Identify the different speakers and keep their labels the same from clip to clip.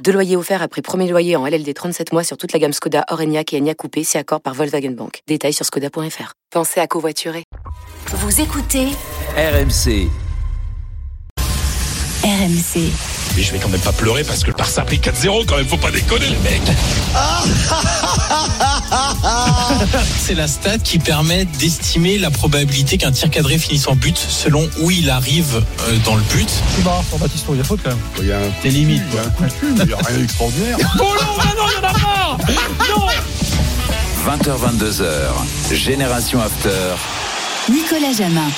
Speaker 1: Deux loyers offerts après premier loyer en LLD 37 mois sur toute la gamme Skoda, Orenia et Enya Coupé, si accord par Volkswagen Bank. Détails sur skoda.fr. Pensez à covoiturer.
Speaker 2: Vous écoutez
Speaker 3: RMC.
Speaker 2: RMC.
Speaker 4: Mais je vais quand même pas pleurer parce que le Barça a pris 4-0 quand même, faut pas déconner les mecs.
Speaker 5: C'est la stat qui permet d'estimer la probabilité qu'un tir cadré finisse en but selon où il arrive euh, dans le but.
Speaker 6: C'est marrant pour Baptiste, il y a faute quand même.
Speaker 4: Il y a un
Speaker 5: Des limites.
Speaker 4: il y a un coup de cul, mais il y a rien d'extraordinaire.
Speaker 6: Oh non, non, il y en a pas Non
Speaker 3: 20h22h. Génération After.
Speaker 2: Nicolas Jamin.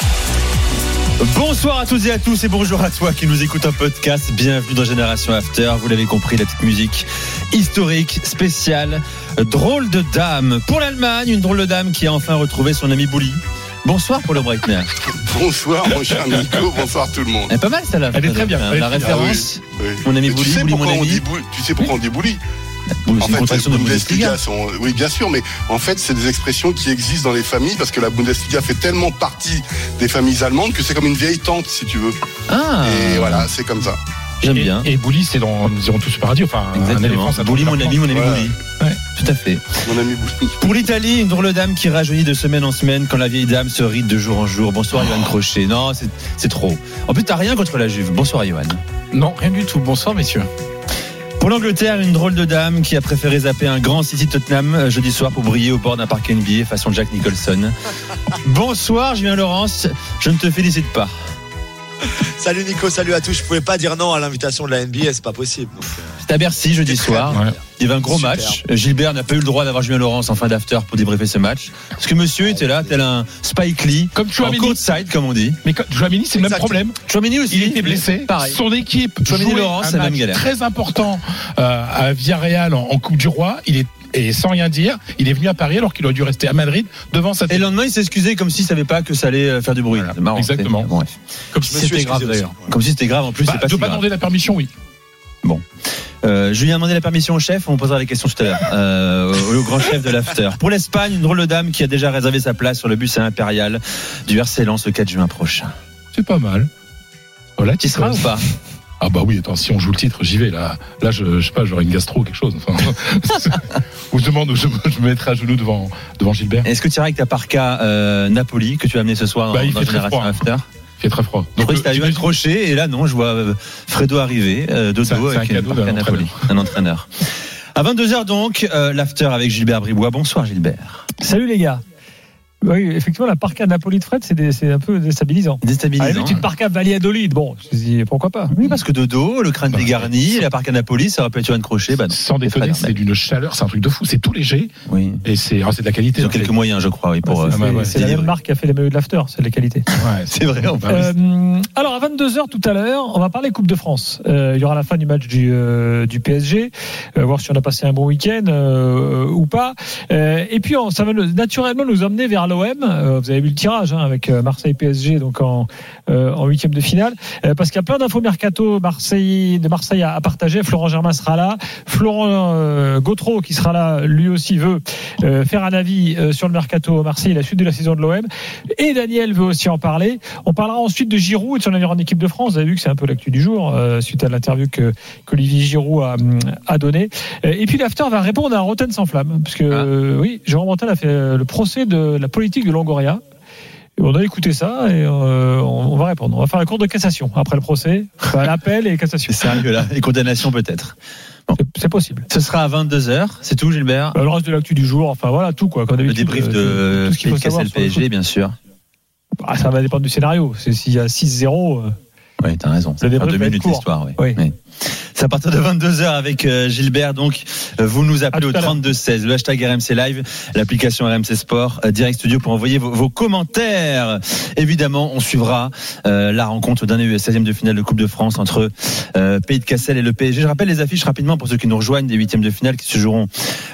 Speaker 7: Bonsoir à toutes et à tous et bonjour à toi qui nous écoute en podcast. Bienvenue dans Génération After. Vous l'avez compris, la petite musique historique, spéciale, drôle de dame. Pour l'Allemagne, une drôle de dame qui a enfin retrouvé son ami Bouli. Bonsoir pour le Breitner.
Speaker 4: Bonsoir mon cher Nico, bonsoir tout le monde.
Speaker 7: Elle est pas mal celle-là.
Speaker 6: Elle est très bien.
Speaker 7: La référence.
Speaker 4: Oui.
Speaker 7: Mon ami
Speaker 4: Mais tu
Speaker 7: Bouli,
Speaker 4: sais
Speaker 7: Bouli,
Speaker 4: pourquoi
Speaker 7: mon
Speaker 4: on
Speaker 7: ami.
Speaker 4: dit bouli? Tu sais pourquoi on dit bouli? En fait,
Speaker 7: de Bundesliga.
Speaker 4: Bundesliga sont. Oui, bien sûr, mais en fait, c'est des expressions qui existent dans les familles parce que la Bundesliga fait tellement partie des familles allemandes que c'est comme une vieille tante, si tu veux.
Speaker 7: Ah,
Speaker 4: Et voilà, c'est comme ça.
Speaker 7: J'aime bien.
Speaker 6: Et Bouli, c'est dans Nous irons tous au paradis. Enfin,
Speaker 7: Exactement. Bouli, mon
Speaker 6: la
Speaker 7: ami, mon ami
Speaker 4: Voilà.
Speaker 7: Bouli.
Speaker 6: Ouais.
Speaker 7: Tout à fait.
Speaker 4: Mon ami Bouli.
Speaker 7: Pour l'Italie, une drôle de dame qui rajeunit de semaine en semaine quand la vieille dame se ride de jour en jour. Bonsoir, Johan Crochet. Non, c'est- c'est trop. En plus, t'as rien contre la Juve. Bonsoir, Johan.
Speaker 6: Non, rien du tout. Bonsoir, messieurs.
Speaker 7: Pour l'Angleterre, une drôle de dame qui a préféré zapper un grand City Tottenham euh, jeudi soir pour briller au bord d'un parc NBA façon Jack Nicholson. Bonsoir, Julien Laurence. Je ne te félicite pas.
Speaker 8: Salut Nico, salut à tous. Je pouvais pas dire non à l'invitation de la NBA, c'est pas possible. Euh,
Speaker 7: C'était à Bercy jeudi soir.
Speaker 6: Ouais.
Speaker 7: Il y avait un gros
Speaker 8: Super.
Speaker 7: match. Gilbert n'a pas eu le droit d'avoir Julien Laurence en fin d'after pour débriefer ce match. Parce que monsieur était là, tel un Spike Lee.
Speaker 6: Comme
Speaker 7: En
Speaker 6: Chouameni.
Speaker 7: courtside, comme on dit.
Speaker 6: Mais Chouameni, c'est le même problème.
Speaker 7: Chouameni aussi.
Speaker 6: Il était blessé.
Speaker 7: Pareil.
Speaker 6: Son équipe
Speaker 7: Laurent,
Speaker 6: un
Speaker 7: c'est la même galère.
Speaker 6: très important euh, à Villarreal en, en Coupe du Roi. Il est et sans rien dire, il est venu à Paris alors qu'il aurait dû rester à Madrid devant sa
Speaker 7: Et le lendemain, il s'est excusé comme s'il savait pas que ça allait euh, faire du bruit.
Speaker 6: Voilà,
Speaker 7: marrant,
Speaker 6: exactement.
Speaker 7: bon,
Speaker 6: comme
Speaker 7: Si c'était grave d'ailleurs. Comme si c'était grave en plus,
Speaker 6: Bah,
Speaker 7: pas si
Speaker 6: veux pas
Speaker 7: grave.
Speaker 6: demander la permission, oui.
Speaker 7: Euh, Julien a demandé la permission au chef, on posera les questions tout à l'heure. Euh, au, grand chef de l'after. Pour l'Espagne, une drôle de dame qui a déjà réservé sa place sur le bus à Impérial du RC Lens le 4 juin prochain.
Speaker 6: C'est pas mal. Voilà,
Speaker 7: Tu seras ou pas?
Speaker 6: Ah bah oui, attends, si on joue le titre, j'y vais là. Là, je, je sais pas, j'aurai une gastro ou quelque chose. Enfin, ou je demande, ou je, je me mettrai à genoux devant, devant Gilbert.
Speaker 7: Est-ce que tu iras avec ta parka euh, Napoli que tu as amené ce soir dans,
Speaker 6: Bah, il
Speaker 7: dans
Speaker 6: fait très
Speaker 7: Génération
Speaker 6: froid.
Speaker 7: After
Speaker 6: Il fait très froid.
Speaker 7: Je croyais que
Speaker 6: euh,
Speaker 7: c'était eu un
Speaker 6: j'imagine-
Speaker 7: crochet et là non, je vois euh, Fredo arriver euh, de
Speaker 6: un-
Speaker 7: dos
Speaker 6: un
Speaker 7: avec une
Speaker 6: cadeau
Speaker 7: parka
Speaker 6: d'un
Speaker 7: Napoli, un entraîneur. À 22h donc, euh, l'after avec Gilbert Bribois. Bonsoir Gilbert.
Speaker 9: Salut les gars. Oui, effectivement, la parka Napoli de Fred, c'est un peu déstabilisant.
Speaker 7: Déstabilisant.
Speaker 9: limite, une parka Valladolid, bon, je dis, pourquoi pas
Speaker 7: Oui, parce que de dos, le crâne
Speaker 6: Bah,
Speaker 7: dégarni, la parka Napoli, ça aurait pu être un crochet. Bah.
Speaker 6: Sans déconner, c'est d'une chaleur, c'est un truc de fou. C'est tout léger
Speaker 7: Oui.
Speaker 6: et c'est ah, c'est de la qualité.
Speaker 7: Ils ont
Speaker 6: hein,
Speaker 7: quelques moyens, je crois, oui, pour.
Speaker 9: C'est
Speaker 7: euh,
Speaker 6: Ah, bah, ouais,
Speaker 9: la même marque qui a fait les maillots de l'after, c'est la qualité.
Speaker 6: Ouais,
Speaker 7: C'est vrai, en
Speaker 6: Bah.
Speaker 9: Euh, alors, à 22h tout à l'heure, on va parler Coupe de France. Euh, il y aura la fin du match du, euh, du PSG, euh, voir si on a passé un bon week-end euh, ou pas. Euh, et puis, on- ça va naturellement nous emmener vers l'OM. Euh, vous avez vu le tirage hein, avec euh, Marseille-PSG donc en, euh, en huitième de finale. Parce qu'il y a plein d'infos mercato Marseille, de Marseille à, à partager. Florent Germain sera là. Florent Gautreau, qui sera là, lui aussi veut faire un avis sur le mercato Marseille, la suite de la saison de l'OM. Et Daniel veut aussi en parler. On parlera ensuite de Giroud et de son avenir en équipe de France. Vous avez vu que c'est un peu l'actu du jour, suite à l'interview que qu'Olivier Giroud a, a donné. Et puis l'after va répondre à Roten sans flamme, parce que
Speaker 7: Ah.
Speaker 9: oui, Jérôme Roten a fait le procès de la politique de Longoria. Et on a écouté ça et euh, on, on va répondre. On va faire la cour de cassation après le procès, Enfin, l'appel et cassation.
Speaker 7: C'est sérieux là, et condamnation peut-être.
Speaker 9: C'est- C'est possible.
Speaker 7: Ce sera à 22h, c'est tout Gilbert
Speaker 9: Euh, Le reste de l'actu du jour, enfin voilà tout quoi. Comme
Speaker 7: Le débrief
Speaker 9: euh,
Speaker 7: de
Speaker 9: tout ce qu'il faut savoir le
Speaker 7: PSG, bien sûr.
Speaker 9: Ah, ça va dépendre du scénario. S'il y a 6-0. euh,
Speaker 7: Oui, t'as raison. Ça fait
Speaker 9: débrief
Speaker 7: deux minutes oui.
Speaker 9: Oui.
Speaker 7: Oui. C'est à partir de 22h avec euh, Gilbert. Donc, euh, vous nous appelez au
Speaker 9: tout à l'heure.
Speaker 7: 3216, le hashtag RMC Live, l'application RMC Sport, euh, Direct Studio pour envoyer vos, vos commentaires. Évidemment, on suivra euh, la rencontre d'un 16e de finale de Coupe de France entre euh, Pays de Cassel et le PSG. Je rappelle les affiches rapidement pour ceux qui nous rejoignent des huitièmes de finale qui se joueront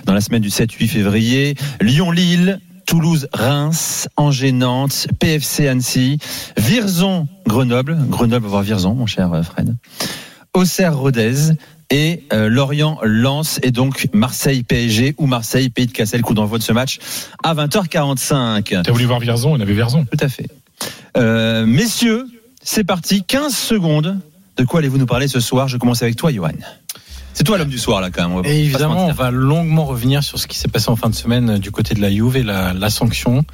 Speaker 7: dans la semaine du 7-8 février. Lyon-Lille. Toulouse, Reims, Angers, Nantes, PFC Annecy, Virzon, Grenoble. Grenoble va voir Virzon, mon cher Fred. Auxerre, Rodez et euh, Lorient, Lens et donc Marseille, PSG ou Marseille, Pays de Cassel. Coup d'envoi de ce match à 20h45.
Speaker 6: T'as voulu voir Vierzon, on avait Vierzon.
Speaker 7: Tout à fait. Euh, messieurs, c'est parti. 15 secondes. De quoi allez-vous nous parler ce soir? Je commence avec toi, Johan. C'est toi l'homme du soir, là, quand même. On
Speaker 5: Et évidemment, on va longuement revenir sur ce qui s'est passé en fin de semaine euh, du côté de la Juve et la, la sanction.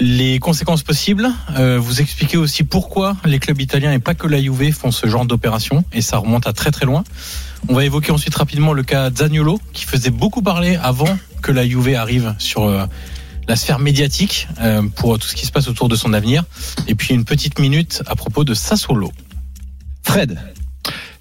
Speaker 5: Les conséquences possibles, euh, vous expliquer aussi pourquoi les clubs italiens et pas que la Juve font ce genre d'opération et ça remonte à très très loin. On va évoquer ensuite rapidement le cas Zaniolo qui faisait beaucoup parler avant que la Juve arrive sur euh, la sphère médiatique euh, pour tout ce qui se passe autour de son avenir et puis une petite minute à propos de Sassuolo.
Speaker 7: Fred.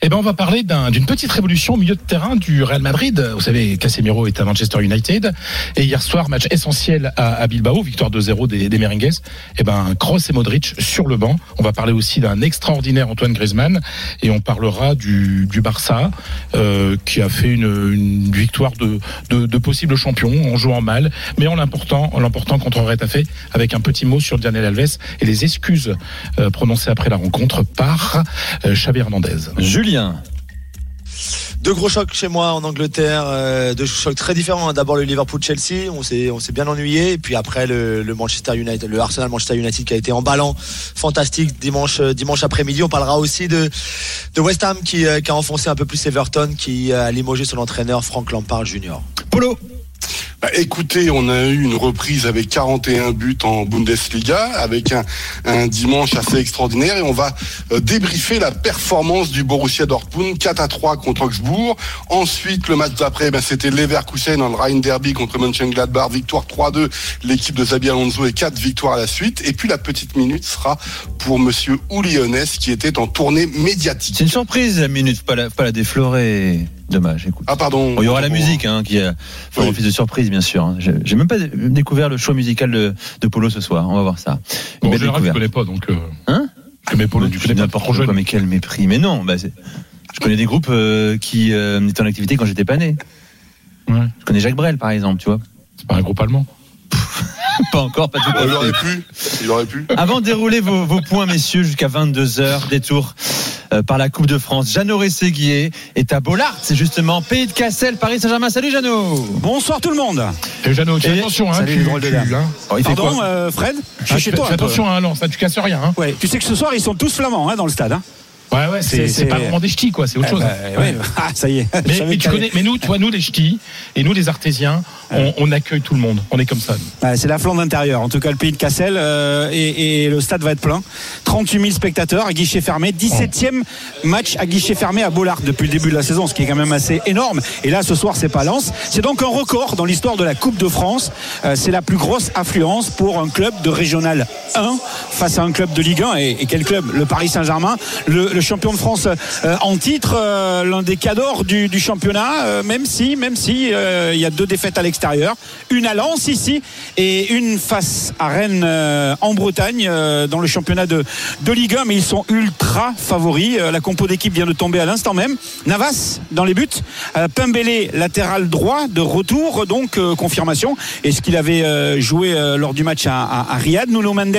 Speaker 6: Eh ben, on va parler d'un- d'une petite révolution au milieu de terrain du Real Madrid. Vous savez, Casemiro est à Manchester United. Et hier soir, match essentiel à, Bilbao, victoire 2-0 des, des Merengues. Eh ben, Kroos et Modric sur le banc. On va parler aussi d'un extraordinaire Antoine Griezmann. Et on parlera du, du Barça, euh, qui a fait une, victoire de, possible champion en jouant mal. Mais en l'important, en l'emportant contre Retafe, avec un petit mot sur Daniel Alves et les excuses euh, prononcées après la rencontre par euh, Hernandez.
Speaker 7: Julien.
Speaker 8: Deux gros chocs chez moi en Angleterre, euh, deux chocs très différents. D'abord le Liverpool-Chelsea, on s'est on s'est bien ennuyé, et puis après le, le Manchester United, le Arsenal Manchester United qui a été emballant, fantastique dimanche euh, dimanche après-midi. On parlera aussi de de West Ham qui, euh, qui a enfoncé un peu plus Everton, qui a limogé son entraîneur Frank Lampard Jr.
Speaker 7: Polo.
Speaker 4: Bah, écoutez, on a eu une reprise avec 41 buts en Bundesliga, avec un, un dimanche assez extraordinaire, et on va euh, débriefer la performance du Borussia Dortmund 4 à 3 contre Augsbourg. Ensuite, le match d'après, ben, c'était Leverkusen dans le Rhein Derby contre Mönchengladbach, victoire 3-2, l'équipe de Xabi Alonso et 4 victoires à la suite. Et puis la petite minute sera pour Monsieur Ouliones qui était en tournée médiatique.
Speaker 7: C'est une surprise, la minute. Pas la, pas la déflorer. Dommage, écoute.
Speaker 4: Ah pardon.
Speaker 7: Bon, il y aura la musique hein, qui a fait
Speaker 4: Oui.
Speaker 7: office de surprise, bien sûr. hein. J'ai même pas découvert le choix musical de, de Polo ce soir. On va voir ça.
Speaker 6: Bon, en général,
Speaker 7: découverte.
Speaker 6: connais pas, donc. Euh,
Speaker 7: Hein?
Speaker 6: je connais
Speaker 7: Mais
Speaker 6: tu connais pas
Speaker 7: n'importe quoi, mais quel mépris. Mais non, bah, je connais des groupes euh, qui euh, étaient en activité quand j'étais pas né.
Speaker 6: Ouais.
Speaker 7: Je connais Jacques Brel, par exemple, tu vois.
Speaker 6: C'est pas un groupe allemand.
Speaker 7: Pas encore, pas tout à
Speaker 4: Il
Speaker 7: fait.
Speaker 4: aurait pu. Il aurait pu.
Speaker 7: Avant de dérouler vos, vos points, messieurs, jusqu'à 22h, détour euh, par la Coupe de France. Jeannot Rességuier est à Bollard, c'est justement Pays de Cassel, Paris Saint-Germain. Salut Jeannot
Speaker 10: Bonsoir tout le monde.
Speaker 6: Et Jeannot, tu
Speaker 7: Et-
Speaker 6: attention, hein,
Speaker 10: Salut,
Speaker 6: tu,
Speaker 10: les drôles de
Speaker 6: tu- hein.
Speaker 7: Oh, il fait
Speaker 10: Pardon,
Speaker 7: quoi
Speaker 10: euh, Fred? Je suis
Speaker 6: Ah,
Speaker 10: chez
Speaker 6: fais-
Speaker 10: toi.
Speaker 6: fais attention, hein, non, ça, tu casses rien. Hein.
Speaker 10: Ouais. Tu sais que ce soir ils sont tous flamands hein, dans le stade.
Speaker 6: Ouais, ouais, c'est pas vraiment des ch'tis, quoi, c'est autre
Speaker 10: Eh
Speaker 6: chose. hein.
Speaker 10: ouais. Ah, ça y est.
Speaker 6: Mais, tu connais, mais nous, toi, nous les ch'tis et nous les artésiens, on, on accueille tout le monde. On est comme ça.
Speaker 10: Ouais, c'est la flamme intérieure. En tout cas, le pays de Cassel euh, et, et le stade va être plein. 38 000 spectateurs à guichet fermé. 17e match à guichet fermé à Bollard depuis le début de la saison, ce qui est quand même assez énorme. Et là, ce soir, c'est pas Lens. C'est donc un record dans l'histoire de la Coupe de France. Euh, c'est la plus grosse affluence pour un club de régional 1 face à un club de Ligue 1. Et, et quel club? Le Paris Saint-Germain, le, le champion de France euh, en titre, euh, l'un des cadors du, championnat, euh, même si, même si il y a deux défaites à l'extérieur, une à Lens ici et une face à Rennes en Bretagne dans le championnat de, de Ligue 1, mais ils sont ultra favoris. La compo d'équipe vient de tomber à l'instant même. Navas dans les buts, Pembele latéral droit de retour, donc confirmation. Et ce qu'il avait joué lors du match à, à- à Riyad, Nuno Mendes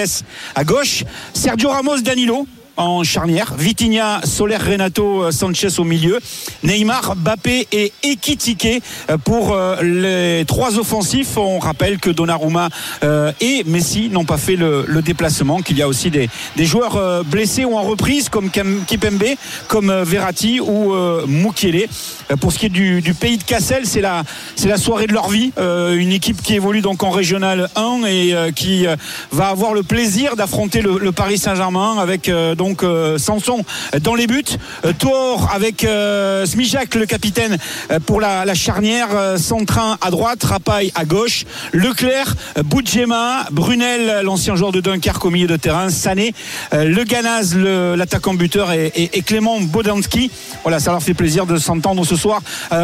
Speaker 10: à gauche, Sergio Ramos, Danilo en charnière, Vitinha, Soler, Renato, euh, Sanchez au milieu, Neymar, Bappé et Ekitike euh, pour euh, les trois offensifs. On rappelle que Donnarumma et Messi n'ont pas fait le, déplacement, qu'il y a aussi des, joueurs blessés ou en reprise comme Kipembe, comme Verratti ou Mukiele. Pour ce qui est du, pays de Cassel, c'est la, soirée de leur vie. Une équipe qui évolue donc en régional 1 et qui va avoir le plaisir d'affronter le, Paris Saint-Germain avec donc euh, Sanson dans les buts, euh, Thor avec euh, Smijak le capitaine pour la, charnière, Centrin à droite, Rapaille à gauche, Leclerc, Boudjema, Brunel l'ancien joueur de Dunkerque au milieu de terrain, Sané, Le Ganaz l'attaquant buteur et, Clément Bodanski. Voilà, ça leur fait plaisir de s'entendre ce soir,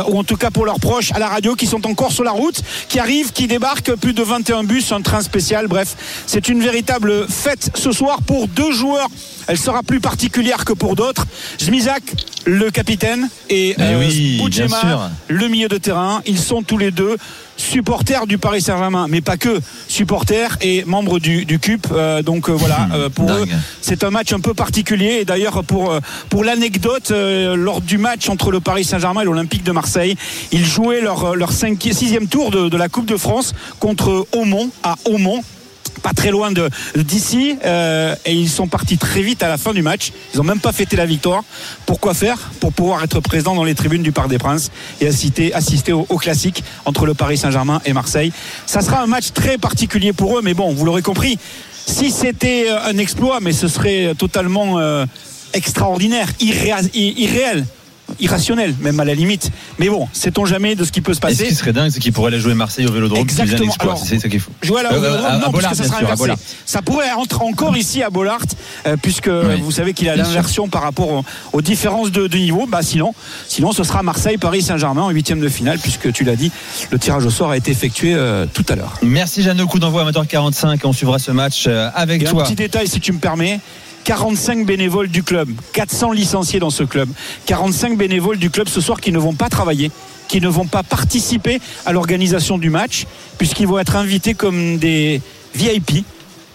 Speaker 10: ou en tout cas pour leurs proches à la radio qui sont encore sur la route, qui arrivent, qui débarquent, plus de 21 bus, un train spécial. Bref, c'est une véritable fête ce soir pour deux joueurs. Sera plus particulière que pour d'autres. Zmizak, le capitaine, et euh,
Speaker 7: oui,
Speaker 10: le milieu de terrain. Ils sont tous les deux supporters du Paris Saint-Germain, mais pas que supporters et membres du, du CUP. Euh, donc euh, voilà, euh, pour eux, c'est un match un peu particulier. Et d'ailleurs, pour, pour l'anecdote, lors du match entre le Paris Saint-Germain et l'Olympique de Marseille, ils jouaient leur, leur sixième tour de, de la Coupe de France contre Aumont, à Aumont pas très loin d'ici euh, et ils sont partis très vite à la fin du match. Ils ont même pas fêté la victoire. Pourquoi faire? Pour pouvoir être présent dans les tribunes du Parc des Princes et assister, assister au, classique entre le Paris Saint-Germain et Marseille. Ça sera un match très particulier pour eux, mais bon, vous l'aurez compris. Si c'était euh, un exploit, mais ce serait totalement euh, extraordinaire, irréel, irrationnel, même à la limite. Mais bon, sait-on jamais de ce qui peut se
Speaker 7: Et ce
Speaker 10: passer
Speaker 7: qui serait dingue, c'est qu'il pourrait aller jouer Marseille au Vélodrome.
Speaker 10: Exactement.
Speaker 7: C'est ça qu'il faut.
Speaker 10: Jouer à
Speaker 7: Euh,
Speaker 10: Vélodrome,
Speaker 7: à- à
Speaker 10: non,
Speaker 7: Bollard,
Speaker 10: ça sera
Speaker 7: sûr,
Speaker 10: inversé.
Speaker 7: Bollard.
Speaker 10: Ça pourrait entrer encore ici à Bollard, euh, puisque
Speaker 7: Oui.
Speaker 10: vous savez qu'il a l'inversion par rapport aux, aux différences de, de niveau. Bah, sinon, sinon, ce sera Marseille, Paris, Saint-Germain en huitième de finale, puisque tu l'as dit, le tirage au sort a été effectué euh, tout à l'heure.
Speaker 7: Merci Jeannot, coup d'envoi à 20h45. On suivra ce match euh, avec
Speaker 10: Et un
Speaker 7: toi.
Speaker 10: petit détail, si tu me permets. 45 bénévoles du club, 400 licenciés dans ce club, 45 bénévoles du club ce soir qui ne vont pas travailler, qui ne vont pas participer à l'organisation du match, puisqu'ils vont être invités comme des VIP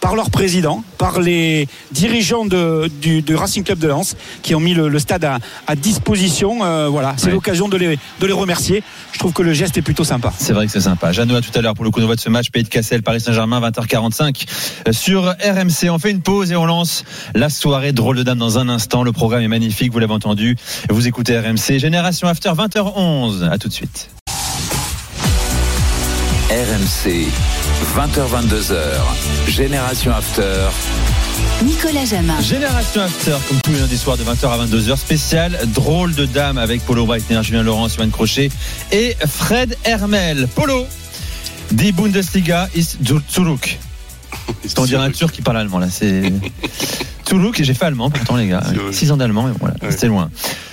Speaker 10: par leur président, par les dirigeants de, du, du Racing Club de Lens, qui ont mis le, le stade à, à disposition. Euh, voilà, c'est
Speaker 7: Ouais.
Speaker 10: l'occasion de les, de les remercier. Je trouve que le geste est plutôt sympa.
Speaker 7: C'est vrai que c'est sympa. Jeannot à tout à l'heure pour le coup de ce match. Pays de Cassel, Paris Saint-Germain, 20h45 euh, sur RMC. On fait une pause et on lance la soirée drôle de dame dans un instant. Le programme est magnifique, vous l'avez entendu. Vous écoutez RMC. Génération After, 20h11. À tout de suite.
Speaker 3: RMC, 20h22h, Génération After.
Speaker 2: Nicolas Jamin.
Speaker 7: Génération After, comme tous les lundis soirs de 20h à 22h, spécial drôle de dame avec Polo Breitner, Julien Laurent, Sylvain Crochet et Fred Hermel. Polo, die Bundesliga ist zurück. C'est on dirait un turc qui parle allemand là. C'est Toulouse et j'ai fait allemand pourtant les gars.
Speaker 4: C'est vrai.
Speaker 7: 6 ans d'allemand et voilà,
Speaker 4: Ouais.
Speaker 7: c'était loin.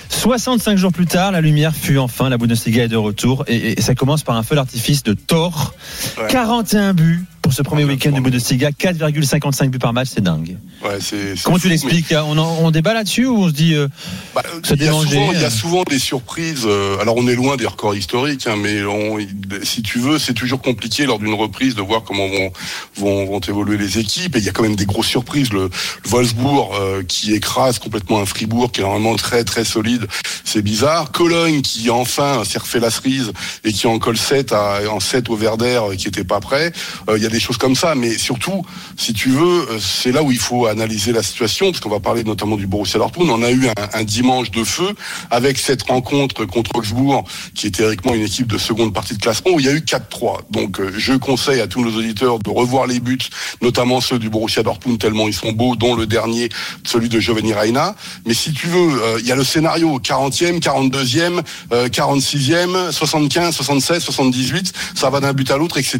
Speaker 7: 65 jours plus tard, la lumière fut enfin, la Bundesliga est de retour et, et ça commence par un feu d'artifice de Thor.
Speaker 4: Ouais.
Speaker 7: 41 buts pour ce premier
Speaker 4: En
Speaker 7: week-end de. Bundesliga, 4,55 buts par match, c'est dingue.
Speaker 4: Ouais, c'est- c'est
Speaker 7: Comment
Speaker 4: fou,
Speaker 7: tu l'expliques on, en- on débat là-dessus ou on se dit euh,
Speaker 4: Bah, il, y a souvent, il y a souvent des surprises. euh, Alors on est loin des records historiques, hein, mais on- si tu veux, c'est toujours compliqué lors d'une reprise de voir comment vont, vont, vont évoluer les équipes. Et il y a quand même des grosses surprises. Le, le Wolfsburg euh, qui écrase complètement un Fribourg qui est normalement très très solide, c'est bizarre. Cologne qui enfin s'est refait la cerise et qui en colle 7 à, en 7 au Verder qui était pas prêt. Euh, Il y a des choses comme ça, mais surtout, si tu veux, euh, c'est là où il faut analyser la situation, parce qu'on va parler notamment du Borussia Dortmund. On a eu un, dimanche de feu avec cette rencontre contre Augsbourg, qui est théoriquement une équipe de seconde partie de classement, où il y a eu 4-3. Donc, euh, je conseille à tous nos auditeurs de revoir les buts, notamment ceux du Borussia Dortmund, tellement ils sont beaux, dont le dernier, celui de Giovanni Reina. Mais si tu veux, il y a le scénario 40e, 42e, euh, 46e, 75, 76, 78, ça va d'un but à l'autre, etc.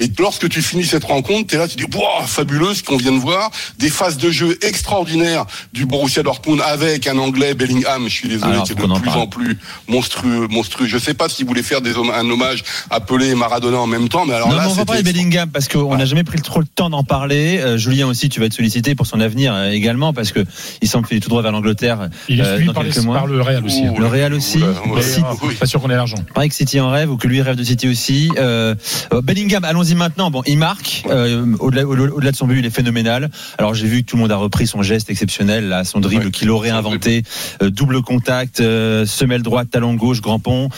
Speaker 4: Et lorsque tu finis cette rencontre, tu es là, tu dis, Wouah, fabuleux ce qu'on vient de voir, des phases de jeu extraordinaires du Borussia Dortmund avec un Anglais, Bellingham, je suis désolé, qui est de
Speaker 7: en
Speaker 4: plus
Speaker 7: parle.
Speaker 4: en plus monstrueux, monstrueux. Je sais pas s'il voulait faire des un hommage à Pelé et Maradona en même temps, mais alors
Speaker 7: non,
Speaker 4: là,
Speaker 7: mais on va parler de Bellingham parce qu'on n'a jamais pris trop le temps d'en parler. Euh, Julien aussi, tu vas être sollicité pour son avenir euh, également parce que il semble qu'il est tout droit vers l'Angleterre.
Speaker 6: Il est
Speaker 7: euh,
Speaker 6: suivi
Speaker 7: dans
Speaker 6: par, les-
Speaker 7: quelques mois.
Speaker 6: Par le Real aussi. hein.
Speaker 4: Ouh,
Speaker 7: Le Real aussi.
Speaker 4: Ouais.
Speaker 6: Pas sûr qu'on ait l'argent.
Speaker 7: Pareil que City en rêve ou que lui rêve de City aussi. Euh, euh, Bellingham, allons-y maintenant. Bon, il marque. euh, au-delà, au- au-delà de son but, il est phénoménal. Alors j'ai vu que tout le monde a repris son geste exceptionnel, là, son dribble
Speaker 4: Ouais,
Speaker 7: qu'il aurait inventé, Euh, double contact, euh, semelle droite, talon gauche, grand pont.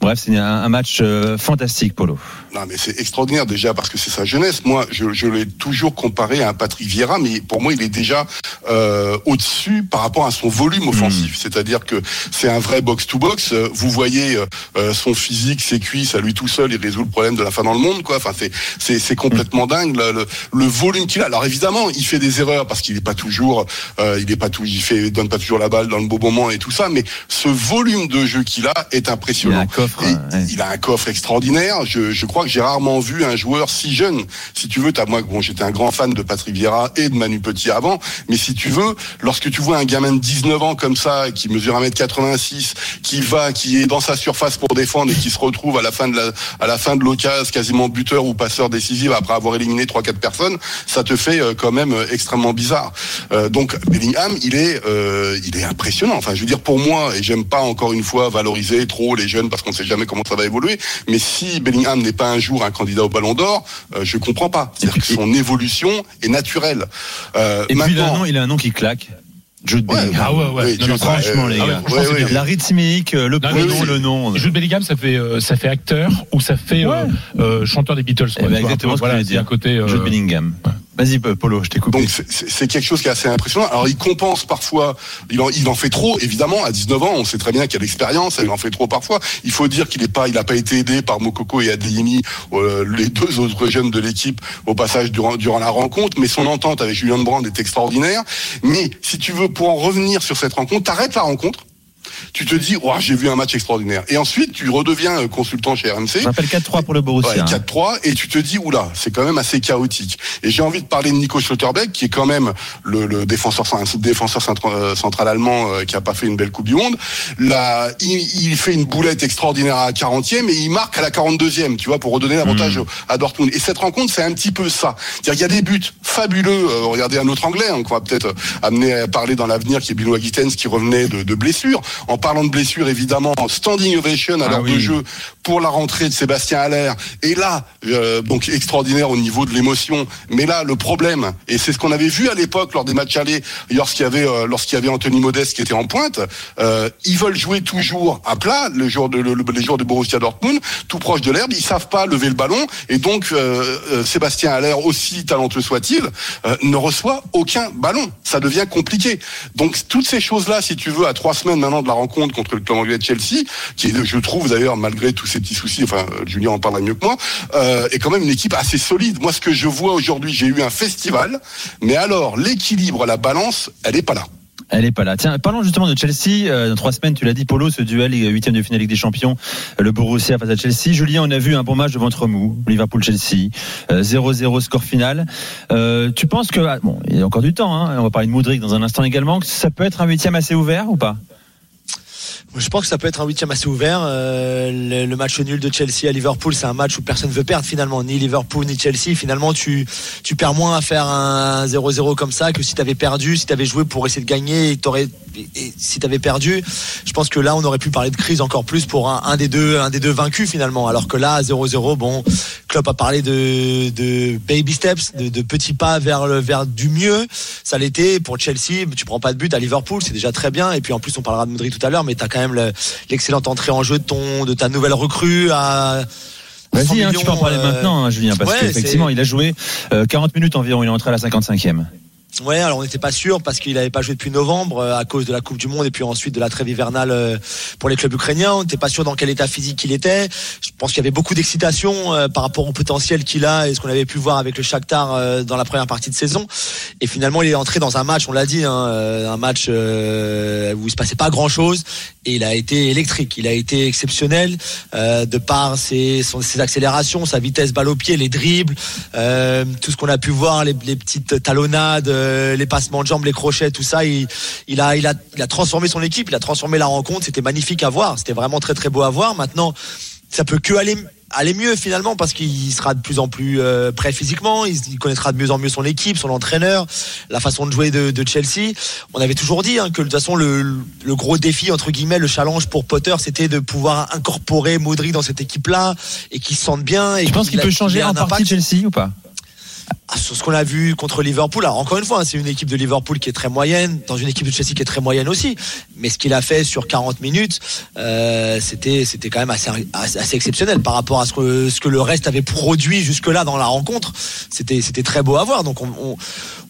Speaker 7: Bref, c'est un, un match euh, fantastique, Polo.
Speaker 4: Non, mais c'est extraordinaire déjà parce que c'est sa jeunesse. Moi, je, je l'ai toujours comparé à un Patrick Vieira, mais pour moi, il est déjà euh, au-dessus par rapport à son volume offensif. C'est-à-dire que c'est un vrai box-to-box. Euh, Vous voyez euh, euh, son physique, ses cuisses, à lui tout seul, il résout le problème de la fin dans le monde, quoi. Enfin, c'est c'est c'est complètement dingue le, volume qu'il a. Alors évidemment, il fait des erreurs parce qu'il n'est pas toujours, euh, il est pas tout, il fait, il donne pas toujours la balle dans le beau moment et tout ça. Mais ce volume de jeu qu'il a est
Speaker 7: Il a
Speaker 4: impressionnant.
Speaker 7: un coffre.
Speaker 4: Et
Speaker 7: ouais.
Speaker 4: Il a un coffre extraordinaire. Je, je crois que j'ai rarement vu un joueur si jeune. Si tu veux, t'as moi, bon, j'étais un grand fan de Patrick Vieira et de Manu Petit avant, mais si tu veux, lorsque tu vois un gamin de 19 ans comme ça, qui mesure 1m86, qui va, qui est dans sa surface pour défendre et qui se retrouve à la fin de la, à la fin de l'occasion, quasiment buteur ou passeur décisif après avoir éliminé trois quatre personnes, ça te fait euh, quand même euh, extrêmement bizarre. Euh, donc Bellingham, il est euh, il est impressionnant. Enfin, je veux dire pour moi, et j'aime pas encore une fois valoriser trop les jeunes parce qu'on sait jamais comment ça va évoluer. Mais si Bellingham n'est pas un jour un candidat au Ballon d'Or, euh, je comprends pas. C'est-à-dire que son évolution est naturelle.
Speaker 7: Et puis il a, un
Speaker 4: maintenant-
Speaker 7: nom, il a un nom qui claque. Jude
Speaker 4: Ouais,
Speaker 7: Bellingham.
Speaker 6: Ah ouais, ouais.
Speaker 4: Oui,
Speaker 6: Non, non,
Speaker 7: Franchement,
Speaker 4: euh,
Speaker 7: les
Speaker 6: ah ouais,
Speaker 7: gars.
Speaker 6: franchement, c'est
Speaker 4: Ouais,
Speaker 6: bien.
Speaker 7: La rythmique, le
Speaker 6: Non,
Speaker 7: prénom,
Speaker 4: oui,
Speaker 7: le nom.
Speaker 6: Jude Bellingham, ça fait euh, ça fait acteur ou ça fait euh, euh, chanteur des Beatles.
Speaker 7: Eh
Speaker 6: quoi,
Speaker 7: ben,
Speaker 6: vois, un
Speaker 7: exactement
Speaker 6: peu,
Speaker 7: ce que
Speaker 6: voilà,
Speaker 7: j'allais
Speaker 6: c'est
Speaker 7: dire.
Speaker 6: un côté. euh,
Speaker 7: Jude Bellingham. Vas-y, Polo, je t'ai coupé.
Speaker 4: Donc c'est- quelque chose qui est assez impressionnant. Alors il compense parfois, il en, il en fait trop évidemment. À 19 ans, on sait très bien qu'il a l'expérience, il en fait trop parfois. Il faut dire qu'il est pas, il a pas été aidé par Mokoko et Adeyemi, euh, les deux autres jeunes de l'équipe au passage durant, durant la rencontre. Mais son entente avec Julian Brand est extraordinaire. Mais si tu veux pour en revenir sur cette rencontre, t'arrêtes la rencontre. Tu te dis, oh, j'ai vu un match extraordinaire. Et ensuite, tu redeviens euh, consultant chez RMC.
Speaker 7: Je rappelle 4-3 pour le Borussia.
Speaker 4: Ouais,
Speaker 7: hein.
Speaker 4: 4-3 et tu te dis oula c'est quand même assez chaotique et j'ai envie de parler de Nico Schlotterbeck qui est quand même le, le défenseur défenseur euh, central allemand euh, qui a pas fait une belle coupe du monde là il, il fait une boulette extraordinaire à la 40e et il marque à la 42e tu vois pour redonner l'avantage à Dortmund et cette rencontre c'est un petit peu ça c'est-à-dire il y a des buts fabuleux regardez un autre anglais hein, qu'on va peut-être amener à parler dans l'avenir qui est Bilo Gittens qui revenait de, de blessure en parlant de blessure évidemment standing ovation à
Speaker 7: Ah
Speaker 4: l'heure
Speaker 7: oui.
Speaker 4: de jeu pour la rentrée de Sébastien Haller. Et là, euh, donc extraordinaire au niveau de l'émotion. Mais là, le problème, et c'est ce qu'on avait vu à l'époque lors des matchs allés, lorsqu'il y avait euh, lorsqu'il y avait Anthony Modeste qui était en pointe, euh, ils veulent jouer toujours à plat le jour de le- le- les joueurs de Borussia Dortmund, tout proche de l'herbe. Ils savent pas lever le ballon et donc euh, euh, Sébastien Haller, aussi talentueux soit-il, euh, ne reçoit aucun ballon. Ça devient compliqué. Donc toutes ces choses-là, si tu veux, à trois semaines maintenant de la rencontre contre le club anglais de Chelsea, qui est, je trouve d'ailleurs malgré tous ces petits soucis, enfin euh, Julien en parlera mieux que moi, euh, est quand même une équipe assez solide. Moi, ce que je vois aujourd'hui, j'ai eu un festival, mais alors l'équilibre, la balance, elle est pas là.
Speaker 7: Elle est pas là. Tiens, parlons justement de Chelsea. Euh, dans trois semaines, tu l'as dit, Polo, ce duel huitième de finale Ligue des Champions, le Borussia face à Chelsea. Julien, on a vu un bon match de ventre mou, Liverpool-Chelsea, Euh, 0-0 score final. Tu penses que, ah, bon, il y a encore du temps, hein, on va parler de Moudric dans un instant également, que ça peut être un huitième assez ouvert ou pas?
Speaker 8: Je pense que ça peut être un huitième assez ouvert. Euh, le, match nul de Chelsea à Liverpool, c'est un match où personne veut perdre finalement, ni Liverpool ni Chelsea. Finalement, tu tu perds moins à faire un 0-0 comme ça que si tu avais perdu, si tu avais joué pour essayer de gagner t'aurais- et- si tu avais perdu. Je pense que là, on aurait pu parler de crise encore plus pour un, un des deux un des deux vaincus finalement. Alors que là, 0-0, bon, Klopp a parlé de, de baby steps, de, de petits pas vers le vers du mieux. Ça l'était pour Chelsea. Tu prends pas de but à Liverpool, c'est déjà très bien. Et puis en plus, on parlera de Modric tout à l'heure, mais tu as quand même le- l'excellente entrée en jeu de ton de ta nouvelle recrue à 100
Speaker 7: Vas-y, hein, tu peux en parler
Speaker 8: euh,
Speaker 7: maintenant, hein, Julien, parce
Speaker 8: ouais,
Speaker 7: qu'effectivement, il a joué euh, 40 minutes environ, il est entré à la 55e.
Speaker 8: Ouais, alors on n'était pas sûr parce qu'il n'avait pas joué depuis novembre euh, à cause de la Coupe du Monde et puis ensuite de la trêve hivernale euh, pour les clubs ukrainiens. On n'était pas sûr dans quel état physique il était. Je pense qu'il y avait beaucoup d'excitation euh, par rapport au potentiel qu'il a et ce qu'on avait pu voir avec le Shakhtar dans la première partie de saison. Et finalement, il est entré dans un match, on l'a dit, hein, un match où il se passait pas grand-chose et il a été électrique. Il a été exceptionnel de par ses, accélérations, sa vitesse balle au pied, les dribbles, tout ce qu'on a pu voir, les petites talonnades, euh, les passements de jambes, les crochets, tout ça. Il, il a, il a, il a transformé son équipe, il a transformé la rencontre. C'était magnifique à voir. C'était vraiment très très beau à voir. Maintenant, ça peut que aller aller mieux finalement parce qu'il sera de plus en plus euh, prêt physiquement, il, il connaîtra de mieux en mieux son équipe, son entraîneur, la façon de jouer de, de Chelsea. On avait toujours dit hein, que de toute façon le, le gros défi entre guillemets, le challenge pour Potter, c'était de pouvoir incorporer Modric dans cette équipe-là et qu'il se sente bien. Et
Speaker 7: Tu penses qu'il peut changer en partie. Chelsea ou pas?
Speaker 8: Sur ce qu'on a vu contre Liverpool, alors encore une fois, hein, c'est une équipe de Liverpool qui est très moyenne, dans une équipe de Chelsea qui est très moyenne aussi. Mais ce qu'il a fait sur 40 minutes, euh, c'était c'était quand même assez, assez, exceptionnel par rapport à ce que ce que le reste avait produit jusque là dans la rencontre. C'était c'était très beau à voir. Donc on,